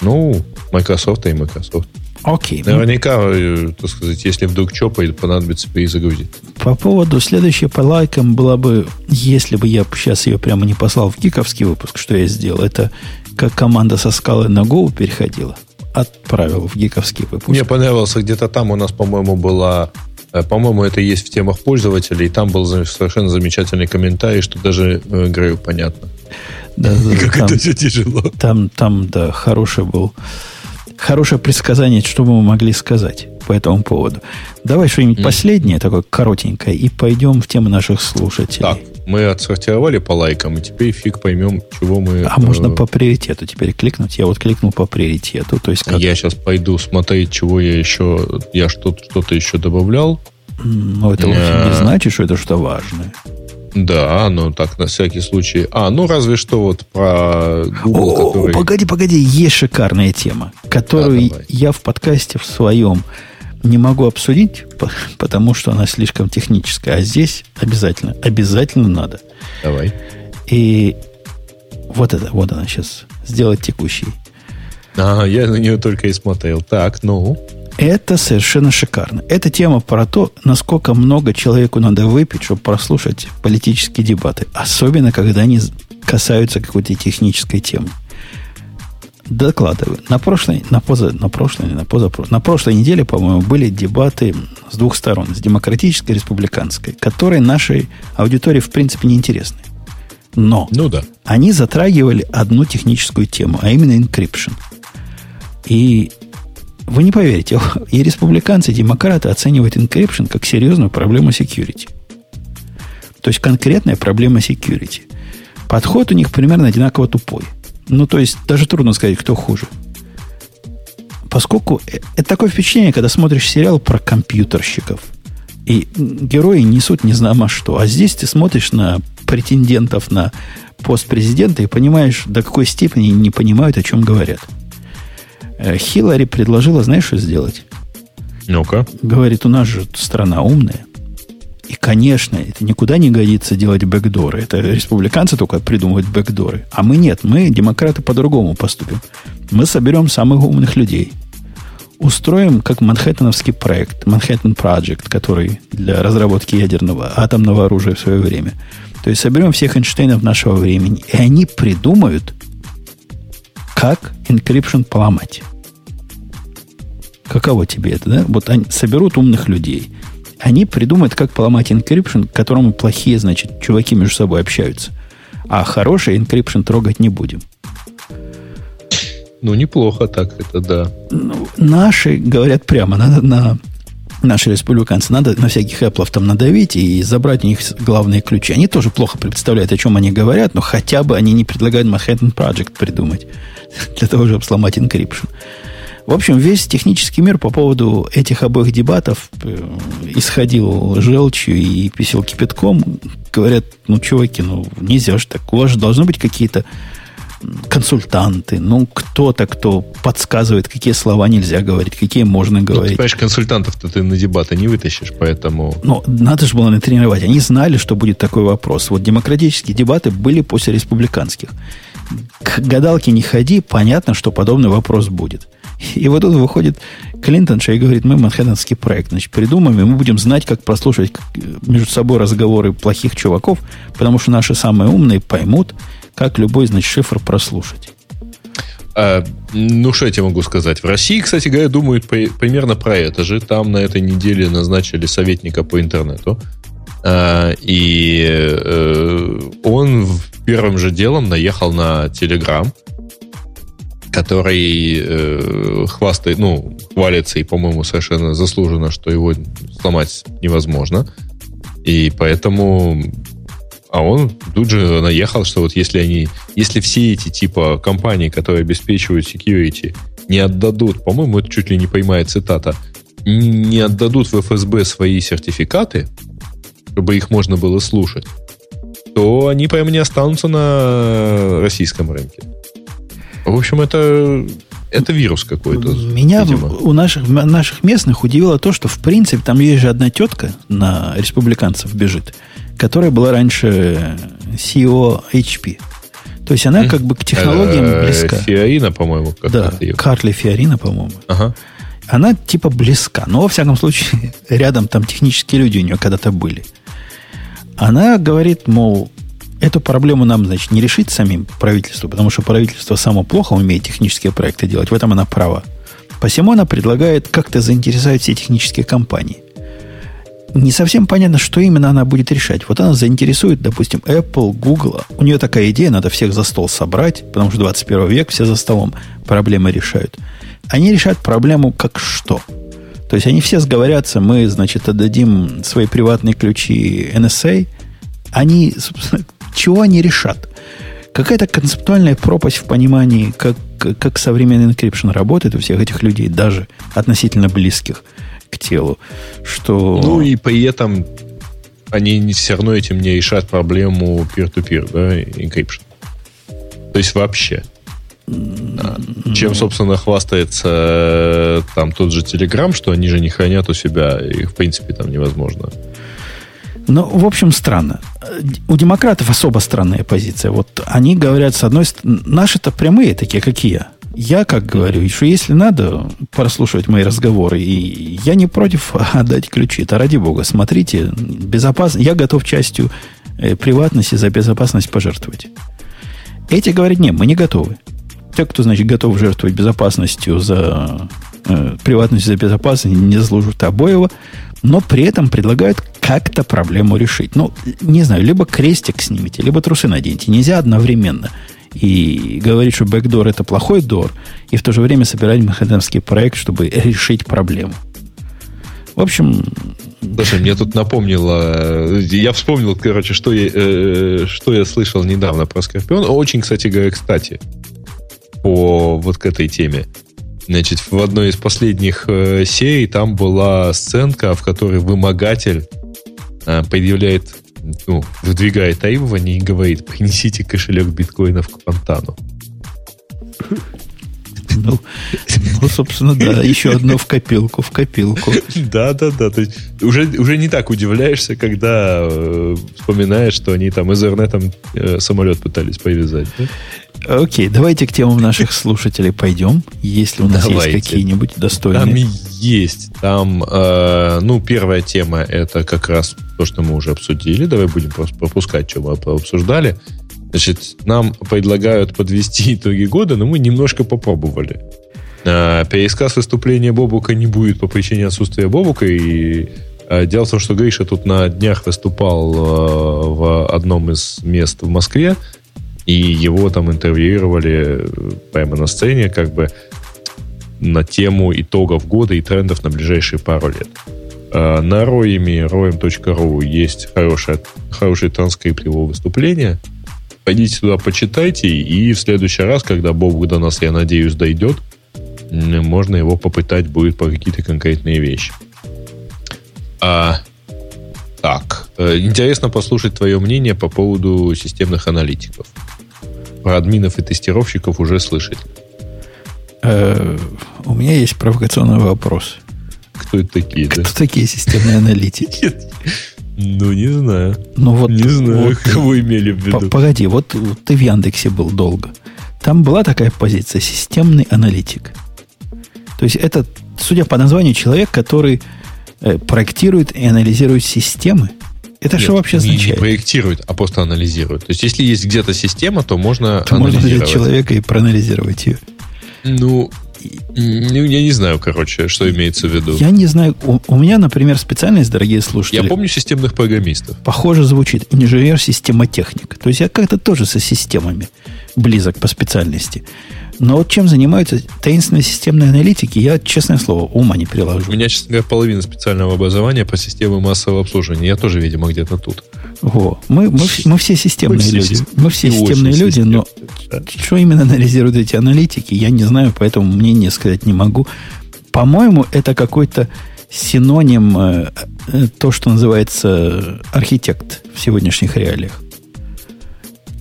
Ну, Microsoft и Microsoft. Окей. Наверняка, э, так сказать, если вдруг что, понадобится перезагрузить. По поводу следующей по лайкам была бы, если бы я сейчас ее прямо не послал в гиковский выпуск, что я сделал, это как команда со скалы на Go переходила. Отправил в гиковский выпуск. Мне понравился, где-то там у нас, по-моему, была э, по-моему, это есть в темах пользователей, и там был совершенно замечательный комментарий, что даже э, Грею понятно. Да, да, *laughs* как там, это все тяжело. Там, там, да, хороший был хорошее предсказание, что бы мы могли сказать по этому поводу. Давай что-нибудь mm. последнее, такое коротенькое, и пойдем в тему наших слушателей. Так, Мы отсортировали по лайкам, и теперь фиг поймем, чего мы... А э... можно по приоритету теперь кликнуть? Я вот кликнул по приоритету. То есть как... Я сейчас пойду смотреть, чего я еще... Я что-то, что-то еще добавлял. Ну, это вовсе не значит, что это что важное. Да, ну так, на всякий случай. А, ну разве что вот про Google, О, который... Погоди, погоди, есть шикарная тема, которую да, я в подкасте в своем не могу обсудить, потому что она слишком техническая. А здесь обязательно, обязательно надо. Давай. И вот это, вот она сейчас, сделать текущий. А, я на нее только и смотрел. Так, ну... Это совершенно шикарно. Это тема про то, насколько много человеку надо выпить, чтобы прослушать политические дебаты. Особенно, когда они касаются какой-то технической темы. Докладываю. На прошлой, на поза, на прошлой, на позапрошлой, на прошлой неделе, по-моему, были дебаты с двух сторон, с демократической и республиканской, которые нашей аудитории, в принципе, не интересны. Но ну да. они затрагивали одну техническую тему, а именно encryption. И вы не поверите, *laughs* и республиканцы, и демократы оценивают encryption как серьезную проблему security. То есть конкретная проблема security. Подход у них примерно одинаково тупой. Ну, то есть даже трудно сказать, кто хуже. Поскольку э, это такое впечатление, когда смотришь сериал про компьютерщиков, и герои несут не знамо что. А здесь ты смотришь на претендентов на пост президента и понимаешь, до какой степени не понимают, о чем говорят. Э, Хиллари предложила, знаешь, что сделать? Ну-ка. Говорит, у нас же страна умная. И, конечно, это никуда не годится делать бэкдоры. Это республиканцы только придумывают бэкдоры. А мы нет. Мы, демократы, по-другому поступим. Мы соберем самых умных людей. Устроим как манхэттеновский проект, Манхэттен Project, который для разработки ядерного атомного оружия в свое время. То есть соберем всех Эйнштейнов нашего времени, и они придумают, как encryption поломать. Каково тебе это, да? Вот они соберут умных людей. Они придумают, как поломать encryption, к которому плохие, значит, чуваки между собой общаются. А хороший encryption трогать не будем. Ну, неплохо так это, да. Ну, наши говорят прямо, надо на наши республиканцы, надо на всяких Apple там надавить и забрать у них главные ключи. Они тоже плохо представляют, о чем они говорят, но хотя бы они не предлагают Manhattan Project придумать *laughs* для того, чтобы сломать encryption. В общем, весь технический мир по поводу этих обоих дебатов э, исходил желчью и писал кипятком. Говорят, ну, чуваки, ну, нельзя же так. У вас же должны быть какие-то консультанты, ну, кто-то, кто подсказывает, какие слова нельзя говорить, какие можно говорить. Ну, ты понимаешь, консультантов-то ты на дебаты не вытащишь, поэтому... Ну, надо же было натренировать. Они знали, что будет такой вопрос. Вот демократические дебаты были после республиканских. К гадалке не ходи, понятно, что подобный вопрос будет. И вот тут выходит Клинтон и говорит, мы манхэттенский проект, значит, придумаем, и мы будем знать, как прослушивать между собой разговоры плохих чуваков, потому что наши самые умные поймут, как любой, значит, шифр прослушать. А, ну, что я тебе могу сказать? В России, кстати говоря, думают при, примерно про это же. Там на этой неделе назначили советника по интернету. А, и э, он первым же делом наехал на Telegram, который э, хвастает, ну, хвалится и, по-моему, совершенно заслуженно, что его сломать невозможно. И поэтому а он тут же наехал, что вот если они, если все эти типа компании, которые обеспечивают security, не отдадут, по-моему, это чуть ли не поймает цитата, не отдадут в ФСБ свои сертификаты, чтобы их можно было слушать, то они прямо не останутся на российском рынке. В общем, это это вирус какой-то. Меня видимо. у наших, наших местных удивило то, что в принципе там есть же одна тетка на республиканцев бежит, которая была раньше CEO HP. То есть она как бы к технологиям э, близка. Фиорина, по-моему. Да, Карли Фиорина, по-моему. Ага. Она типа близка. Но, во всяком случае, *laughs* рядом там технические люди у нее когда-то были. Она говорит, мол, эту проблему нам, значит, не решить самим правительству, потому что правительство само плохо умеет технические проекты делать. В этом она права. Посему она предлагает как-то заинтересовать все технические компании не совсем понятно, что именно она будет решать. Вот она заинтересует, допустим, Apple, Google. У нее такая идея, надо всех за стол собрать, потому что 21 век все за столом проблемы решают. Они решают проблему как что? То есть они все сговорятся, мы, значит, отдадим свои приватные ключи NSA, они, собственно, чего они решат? Какая-то концептуальная пропасть в понимании, как, как современный encryption работает у всех этих людей, даже относительно близких к телу, что... Ну и при этом они все равно этим не решат проблему peer-to-peer, да, encryption. То есть вообще. Чем, собственно, хвастается э, там тот же Telegram, что они же не хранят у себя, их, в принципе, там невозможно. Ну, в общем, странно. У демократов особо странная позиция. Вот они говорят, с одной стороны, наши-то прямые такие, как я. Я, как говорю, что если надо прослушивать мои разговоры, и я не против *laughs* отдать ключи, то ради бога, смотрите, безопасно, я готов частью э, приватности за безопасность пожертвовать. Эти говорят, нет, мы не готовы. Те, кто, значит, готов жертвовать безопасностью за э, приватностью за безопасность, не заслуживают обоего, но при этом предлагают как-то проблему решить. Ну, не знаю, либо крестик снимите, либо трусы наденьте. Нельзя одновременно и говорить, что бэкдор это плохой дор, и в то же время собирать махадамский проект, чтобы решить проблему. В общем... Слушай, мне тут напомнило... Я вспомнил, короче, что я, э, что я слышал недавно про Скорпион. Очень, кстати говоря, кстати, по вот к этой теме. Значит, в одной из последних э, серий там была сценка, в которой вымогатель э, предъявляет, ну, выдвигает требования и говорит, принесите кошелек биткоинов к Фонтану. Ну, ну, собственно, да, еще одно в копилку, в копилку. Да, да, да. Есть уже, уже не так удивляешься, когда э, вспоминаешь, что они там из Эрнетом э, самолет пытались повязать. Да? Окей, давайте к темам наших слушателей пойдем. Если у нас давайте. есть какие-нибудь достойные. Там есть. Там, э, ну, первая тема это как раз то, что мы уже обсудили. Давай будем просто пропускать, что мы обсуждали. Значит, нам предлагают подвести итоги года, но мы немножко попробовали. Э, пересказ выступления Бобука не будет по причине отсутствия Бобука. И э, дело в том, что Гриша тут на днях выступал э, в одном из мест в Москве и его там интервьюировали прямо на сцене, как бы на тему итогов года и трендов на ближайшие пару лет. А, на роями, roem.ru есть хороший, хороший транскрипт его выступления. Пойдите туда, почитайте, и в следующий раз, когда Бог до нас, я надеюсь, дойдет, можно его попытать будет по какие-то конкретные вещи. А, так, э, интересно послушать твое мнение по поводу системных аналитиков. Про админов и тестировщиков уже слышали. Э, у меня есть провокационный вопрос. Кто это такие? Кто да? такие системные аналитики? *laughs* Ну, не знаю. Ну, вот, не знаю, вот, кого имели в виду. Погоди, вот, вот ты в Яндексе был долго. Там была такая позиция системный аналитик. То есть это, судя по названию, человек, который проектирует и анализирует системы. Это Нет, что вообще не, означает? Не проектирует, а просто анализирует. То есть, если есть где-то система, то можно то анализировать. можно взять человека и проанализировать ее. Ну, ну, я не знаю, короче, что имеется в виду. Я не знаю. У, у меня, например, специальность, дорогие слушатели. Я помню системных программистов. Похоже звучит. Инженер-системотехник. То есть я как-то тоже со системами близок по специальности. Но вот чем занимаются таинственные системные аналитики, я, честное слово, ума не приложу. У меня, честно говоря, половина специального образования по системе массового обслуживания. Я тоже, видимо, где-то тут. Во. Мы, мы, мы все системные мы люди. Все, мы все системные люди, систем, но да. что именно анализируют эти аналитики, я не знаю, поэтому мнение сказать не могу. По-моему, это какой-то синоним э, э, то, что называется архитект в сегодняшних реалиях.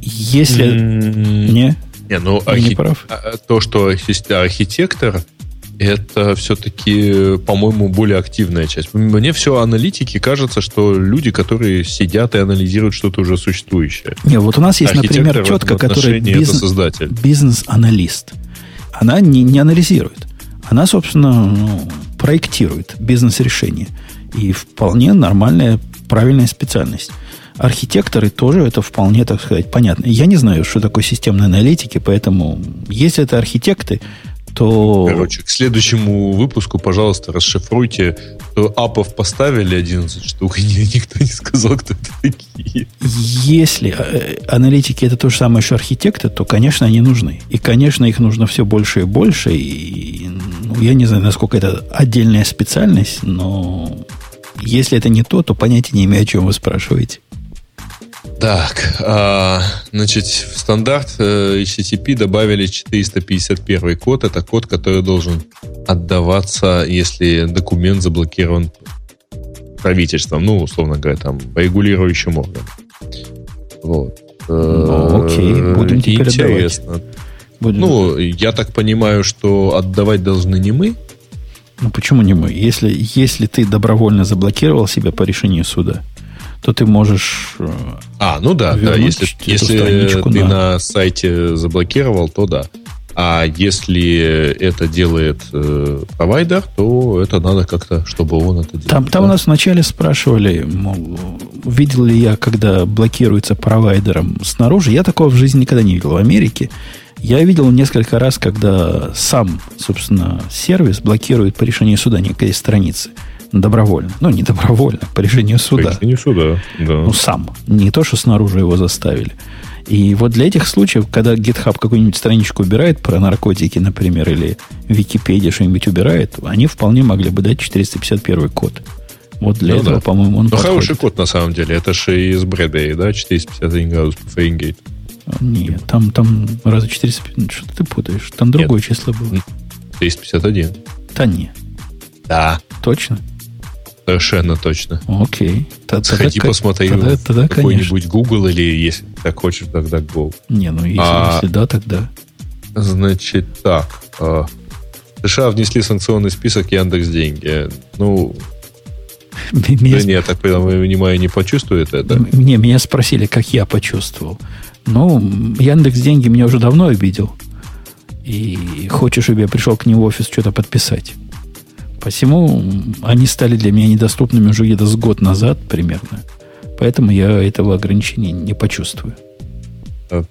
Если... Mm-hmm. Не? Не, ну, архи... не прав. А, то, что архитектор, это все-таки, по-моему, более активная часть. Мне все аналитики кажется, что люди, которые сидят и анализируют что-то уже существующее. Не, вот у нас есть, например, четко, которая бизнес, бизнес-аналист. Она не, не анализирует. Она, собственно, ну, проектирует бизнес-решение. И вполне нормальная, правильная специальность архитекторы тоже это вполне, так сказать, понятно. Я не знаю, что такое системные аналитики, поэтому если это архитекты, то... Короче, к следующему выпуску, пожалуйста, расшифруйте, что апов поставили 11 штук, *laughs* и никто не сказал, кто это такие. Если э, аналитики это то же самое, что архитекты, то, конечно, они нужны. И, конечно, их нужно все больше и больше. И, ну, я не знаю, насколько это отдельная специальность, но если это не то, то понятия не имею, о чем вы спрашиваете. Так, а, значит, в стандарт э, HTTP добавили 451 код. Это код, который должен отдаваться, если документ заблокирован правительством, ну, условно говоря, там, регулирующим органом. Вот. Ну, окей, будем теперь Интересно. Будем... Ну, я так понимаю, что отдавать должны не мы. Ну, почему не мы? Если, если ты добровольно заблокировал себя по решению суда, то ты можешь... Э, а, ну да, да. Если, если ты на... на сайте заблокировал, то да. А если это делает э, провайдер, то это надо как-то, чтобы он это делал. Там, там да? у нас вначале спрашивали, мол, видел ли я, когда блокируется провайдером снаружи. Я такого в жизни никогда не видел в Америке. Я видел несколько раз, когда сам, собственно, сервис блокирует по решению суда некой страницы. Добровольно. Ну, не добровольно, по решению суда. По решению суда, да. Ну, сам. Не то, что снаружи его заставили. И вот для этих случаев, когда GitHub какую-нибудь страничку убирает про наркотики, например, или Википедия что-нибудь убирает, они вполне могли бы дать 451 код. Вот для ну, этого, да. по-моему, он Ну, подходит. хороший код, на самом деле. Это же из Брэдбери, да? 451 градус по Фаренгейту. Нет, там, там раза 450... Что ты путаешь? Там другое Нет. число было. 451. Да не. Да. Точно? Совершенно точно. Окей. Тогда, Сходи, тогда, посмотри тогда, тогда, какой-нибудь Google или, если так хочешь, тогда Go. Не, ну если, а, если да, тогда. Значит, так. А, США внесли санкционный список Яндекс Деньги. Ну, *laughs* меня... Да нет, так понимаю, не почувствует это. Не, меня спросили, как я почувствовал. Ну, Яндекс Деньги меня уже давно обидел. И хочешь, чтобы я пришел к нему в офис что-то подписать. Посему они стали для меня недоступными уже где-то с год назад примерно. Поэтому я этого ограничения не почувствую. А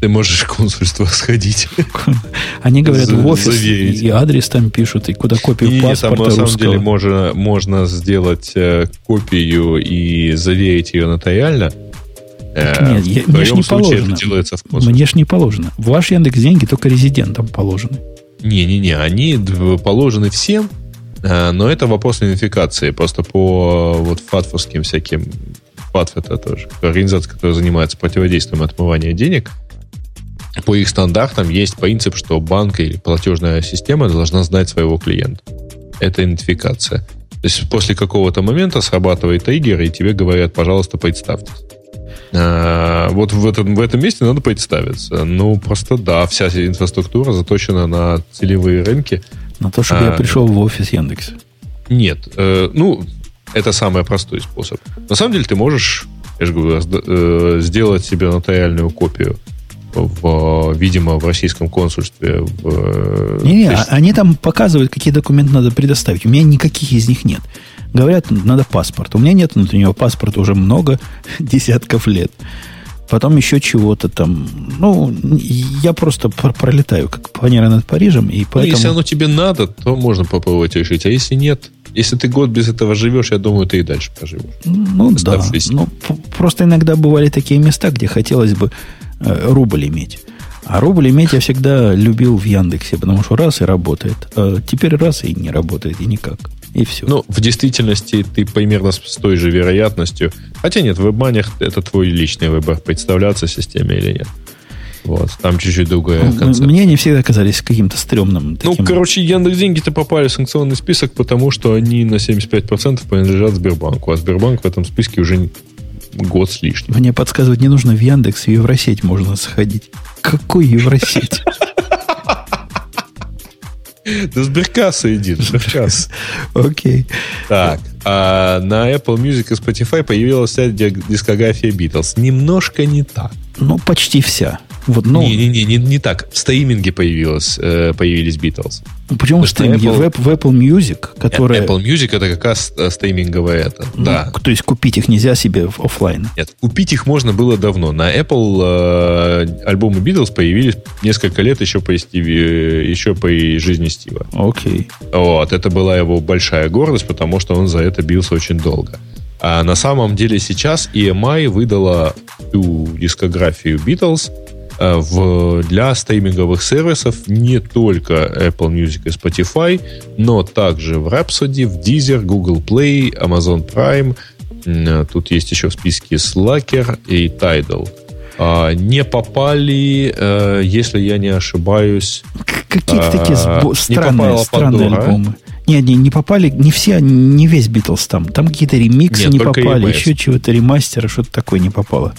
ты можешь в консульство сходить. *laughs* Они говорят, в офис заверить. и адрес там пишут, и куда копию и паспорта там, на самом деле можно, можно сделать э, копию и заверить ее нотариально. Э, нет, я, мне ж не положено. делается в мне ж не положено. В ваш Яндекс деньги только резидентам положены. Не-не-не, они положены всем, но это вопрос унификации. Просто по вот фатфовским всяким... ФАТФ это тоже организация, которая занимается противодействием отмывания денег. По их стандартам есть принцип, что банк или платежная система должна знать своего клиента. Это идентификация. То есть после какого-то момента срабатывает триггер, и тебе говорят, пожалуйста, представьтесь. А, вот в этом, в этом месте надо представиться. Ну, просто да, вся инфраструктура заточена на целевые рынки – на то, чтобы а, я пришел в офис Яндекса. Нет. Э, ну, это самый простой способ. На самом деле ты можешь, я же говорю, э, сделать себе нотариальную копию в, видимо, в российском консульстве. В, не, не, есть... они там показывают, какие документы надо предоставить. У меня никаких из них нет. Говорят, надо паспорт. У меня нет внутреннего паспорта уже много *laughs* десятков лет потом еще чего-то там. Ну, я просто пролетаю, как планера над Парижем, и поэтому... Ну, если оно тебе надо, то можно попробовать решить. А если нет, если ты год без этого живешь, я думаю, ты и дальше поживешь. Ну, да. Ну, просто иногда бывали такие места, где хотелось бы э, рубль иметь. А рубль иметь я всегда любил в Яндексе, потому что раз и работает. А теперь раз и не работает, и никак. И все. Ну, в действительности ты примерно с той же вероятностью. Хотя нет, в вебманях это твой личный выбор, представляться системе или нет. Вот, там чуть-чуть другая ну, концепция. Мне они всегда казались каким-то стрёмным. Ну, таким... Ну, короче, Яндекс деньги-то попали в санкционный список, потому что они на 75% принадлежат Сбербанку, а Сбербанк в этом списке уже год с лишним. Мне подсказывать не нужно в Яндекс, в Евросеть можно сходить. Какой Евросеть? *laughs* Да сберкасса иди, сберкасса. Окей. Так, а на Apple Music и Spotify появилась вся дискография Beatles. Немножко не так. Ну, почти вся. Вот, ну... Не-не-не, не, не так. В стриминге появилось, э, появились Beatles. Ну, почему в стриминге? Apple... В, в Apple Music, которая... Apple Music это как раз э, стриминговая это, ну, да. То есть купить их нельзя себе офлайн? Нет, купить их можно было давно. На Apple э, альбомы Beatles появились несколько лет еще по, Стиви, еще по жизни Стива. Окей. Вот, это была его большая гордость, потому что он за это бился очень долго. А на самом деле сейчас EMI выдала всю дискографию Beatles – Э, в, для стриминговых сервисов не только Apple Music и Spotify, но также в Rhapsody, в Deezer, Google Play, Amazon Prime Тут есть еще в списке Slacker и Tidal. А, не попали, э, если я не ошибаюсь... Какие-то такие а, странные, странные альбомы. Не, не, не попали, не все, не весь Битлз там. Там какие-то ремиксы Нет, не попали, еще чего-то, ремастера, что-то такое не попало.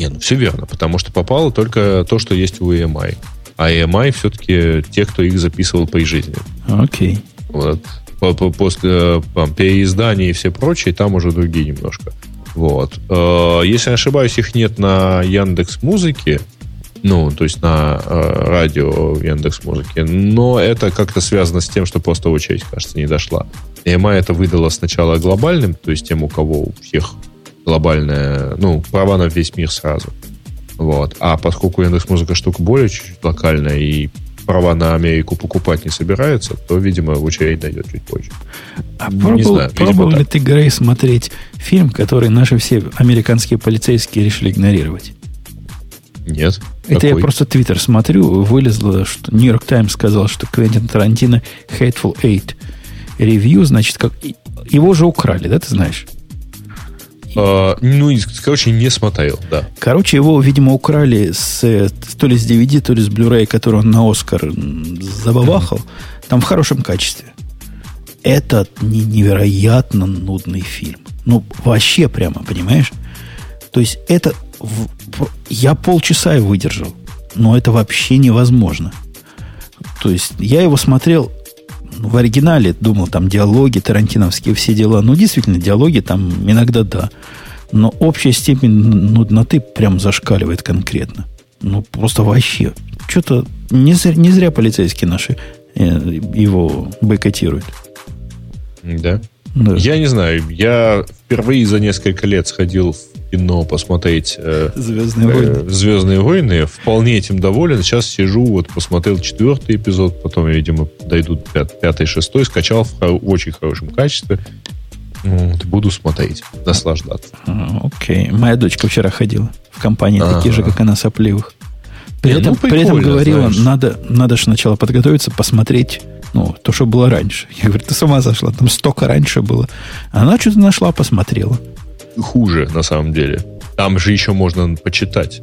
Не, ну все верно, потому что попало только то, что есть у EMI. А EMI все-таки те, кто их записывал при жизни. Окей. Вот. После там, переиздания и все прочее, там уже другие немножко. Вот. Э, если не ошибаюсь, их нет на Яндекс Музыке. Ну, то есть на э, радио Яндекс Музыки. Но это как-то связано с тем, что просто очередь, кажется, не дошла. EMI это выдала сначала глобальным, то есть тем, у кого у всех глобальная, ну, права на весь мир сразу. Вот. А поскольку Яндекс Музыка штука более чуть-чуть локальная и права на Америку покупать не собирается, то, видимо, очередь дойдет чуть позже. А не пробовал, знаю, пробовал ли ты, Грей, смотреть фильм, который наши все американские полицейские решили игнорировать? Нет. Это Какой? я просто Твиттер смотрю, вылезло, что Нью-Йорк Таймс сказал, что Квентин Тарантино Hateful Eight ревью, значит, как его же украли, да, ты знаешь? Uh, ну, короче, не смотрел, да. Короче, его, видимо, украли с, то ли с DVD, то ли с Blu-ray, который он на Оскар забабахал. Mm-hmm. Там в хорошем качестве. Это невероятно нудный фильм. Ну, вообще прямо, понимаешь? То есть это... Я полчаса его выдержал. Но это вообще невозможно. То есть я его смотрел в оригинале думал, там диалоги тарантиновские, все дела. Ну, действительно, диалоги там иногда да. Но общая степень нудноты прям зашкаливает конкретно. Ну, просто вообще. Что-то не зря, не зря полицейские наши э, его бойкотируют. Да? Да. Я не знаю. Я впервые за несколько лет сходил в кино посмотреть э, Звездные э, войны. Звездные войны. Вполне этим доволен. Сейчас сижу, вот посмотрел четвертый эпизод, потом, видимо, дойдут пят, пятый, шестой, скачал в, в очень хорошем качестве. Вот, буду смотреть, наслаждаться. А, окей. Моя дочка вчера ходила в компании А-а-а. такие же, как она, сопливых. При, этом, ну, при этом говорила, знаешь. надо, надо же сначала подготовиться, посмотреть ну, то, что было раньше. Я говорю, ты с ума зашла, там столько раньше было. Она что-то нашла, посмотрела хуже, на самом деле. Там же еще можно почитать.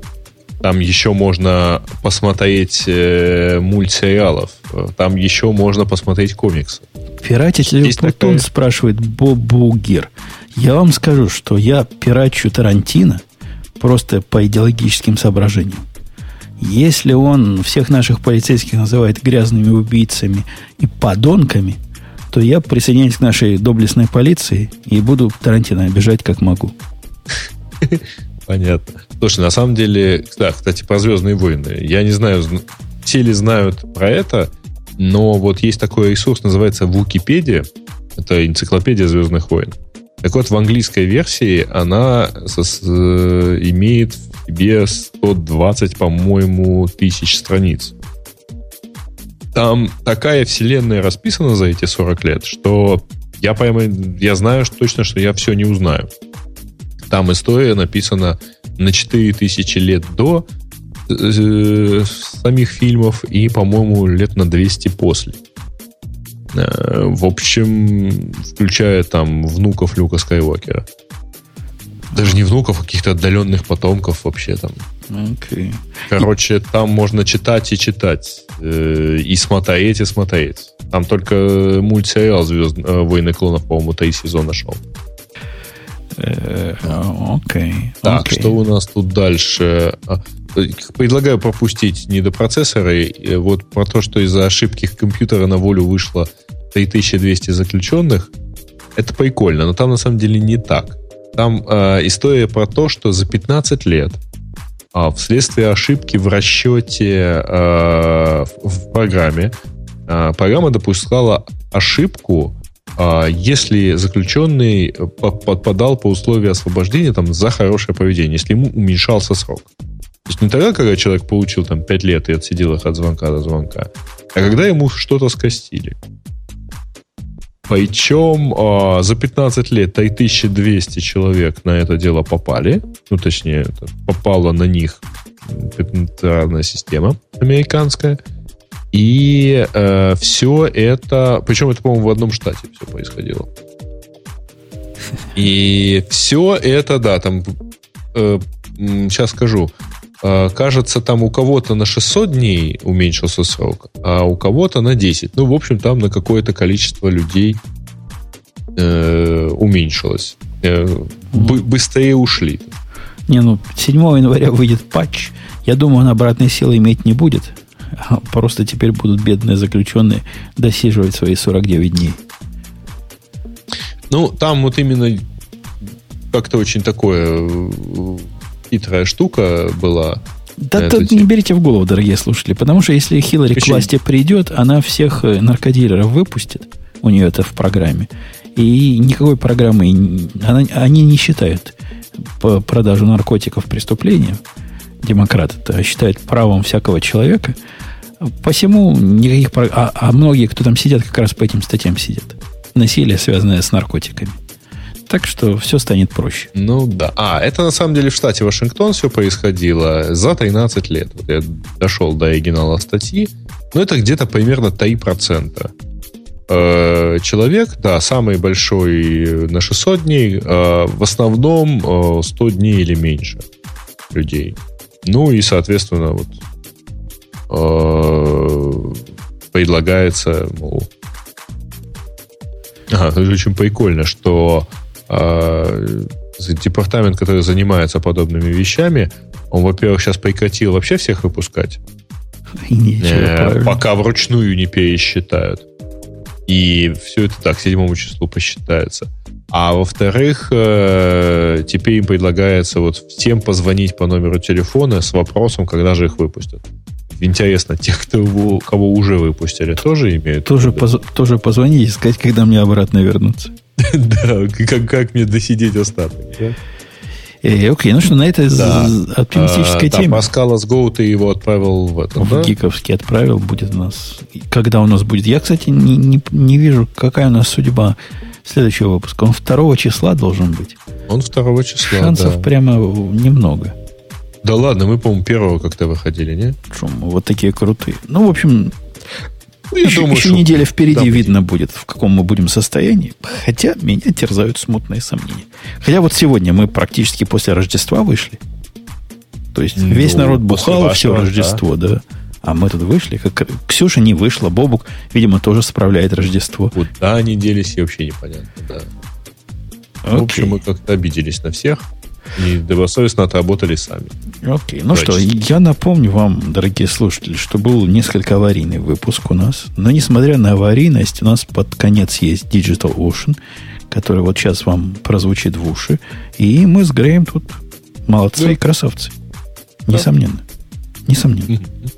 Там еще можно посмотреть э, мультсериалов. Там еще можно посмотреть комиксы. Пиратить ли такая... спрашивает Бобугер. Я вам скажу, что я пирачу Тарантино просто по идеологическим соображениям. Если он всех наших полицейских называет грязными убийцами и подонками – то я присоединяюсь к нашей доблестной полиции и буду Тарантино обижать как могу. Понятно. Слушай, на самом деле, да, кстати, про Звездные войны. Я не знаю, все ли знают про это, но вот есть такой ресурс, называется Википедия. Это энциклопедия Звездных войн. Так вот, в английской версии она э, имеет в себе 120, по-моему, тысяч страниц там такая вселенная расписана за эти 40 лет, что я, пойму, я знаю что точно, что я все не узнаю. Там история написана на 4000 лет до э, самих фильмов и, по-моему, лет на 200 после. Э, в общем, включая там внуков Люка Скайуокера. Даже не внуков, а каких-то отдаленных потомков вообще там. Okay. Короче, там можно читать и читать. Э, и смотреть, и смотреть. Там только мультсериал «Звезд... Э, «Войны клонов», по-моему, три сезона шел. Э, окей. Okay. Так, okay. что у нас тут дальше? А, предлагаю пропустить недопроцессоры. Вот про то, что из-за ошибки компьютера на волю вышло 3200 заключенных. Это прикольно, но там на самом деле не так. Там э, история про то, что за 15 лет а вследствие ошибки в расчете э, в программе э, программа допускала ошибку, э, если заключенный подпадал по условию освобождения там, за хорошее поведение, если ему уменьшался срок. То есть не тогда, когда человек получил там 5 лет и отсидел их от звонка до звонка, а когда ему что-то скостили. Причем э, за 15 лет 3200 человек на это дело попали. Ну, точнее, попала на них патентарная система американская. И э, все это... Причем это, по-моему, в одном штате все происходило. И все это, да, там, э, сейчас скажу, кажется, там у кого-то на 600 дней уменьшился срок, а у кого-то на 10. Ну, в общем, там на какое-то количество людей э, уменьшилось. Э, бы, быстрее ушли. Не, ну, 7 января выйдет патч. Я думаю, он обратной силы иметь не будет. А *laughs* просто теперь будут бедные заключенные досиживать свои 49 дней. Ну, там вот именно как-то очень такое э, хитрая штука была. Да, да не берите в голову, дорогие слушатели, потому что если Хиллари Почему? к власти придет, она всех э, наркодилеров выпустит. У нее это в программе. И никакой программы она, они не считают продажу наркотиков преступлением. Демократы-то считают правом всякого человека. Посему никаких... А, а многие, кто там сидят, как раз по этим статьям сидят. Насилие, связанное с наркотиками. Так что все станет проще. Ну да. А, это на самом деле в штате Вашингтон все происходило за 13 лет. Вот я дошел до оригинала статьи. Но это где-то примерно 3%. Э, человек, да, самый большой на 600 дней, э, в основном 100 э, дней или меньше людей. Ну и, соответственно, вот предлагается, мол... Ага, это очень прикольно, что департамент, который занимается подобными вещами, он, во-первых, сейчас прекратил вообще всех выпускать. Ничего, пока вручную не пересчитают. И все это так, седьмому числу посчитается. А во-вторых, э, теперь им предлагается вот всем позвонить по номеру телефона с вопросом, когда же их выпустят. Интересно, тех, кто, кого уже выпустили, тоже имеют? Тоже, поз, тоже позвонить и сказать, когда мне обратно вернуться. *laughs* Да, как мне досидеть остаток. Э, окей, ну что, на этой да. оптимистической а, теме. Да, Паскала Go ты его отправил в этом, В да? Гиковский отправил, будет у нас... Когда у нас будет? Я, кстати, не, не, не вижу, какая у нас судьба следующего выпуска. Он 2 числа должен быть. Он 2 числа, Шансов да. прямо немного. Да ладно, мы, по-моему, первого как-то выходили, не? Шум, вот такие крутые. Ну, в общем, ну, я еще, думаю, еще неделя впереди да, видно будет, в каком мы будем состоянии. Хотя меня терзают смутные сомнения. Хотя вот сегодня мы практически после Рождества вышли. То есть ну, весь народ бухал все Рождество, да. да. А мы тут вышли. Как... Ксюша не вышла, Бобук, видимо, тоже справляет Рождество. Куда они делись, вообще непонятно, да. Окей. В общем, мы как-то обиделись на всех. И добросовестно отработали сами. Окей. Ну что, я напомню вам, дорогие слушатели, что был несколько аварийный выпуск у нас. Но несмотря на аварийность, у нас под конец есть Digital Ocean, который вот сейчас вам прозвучит в уши. И мы с Греем тут молодцы да. и красавцы. Несомненно. Несомненно.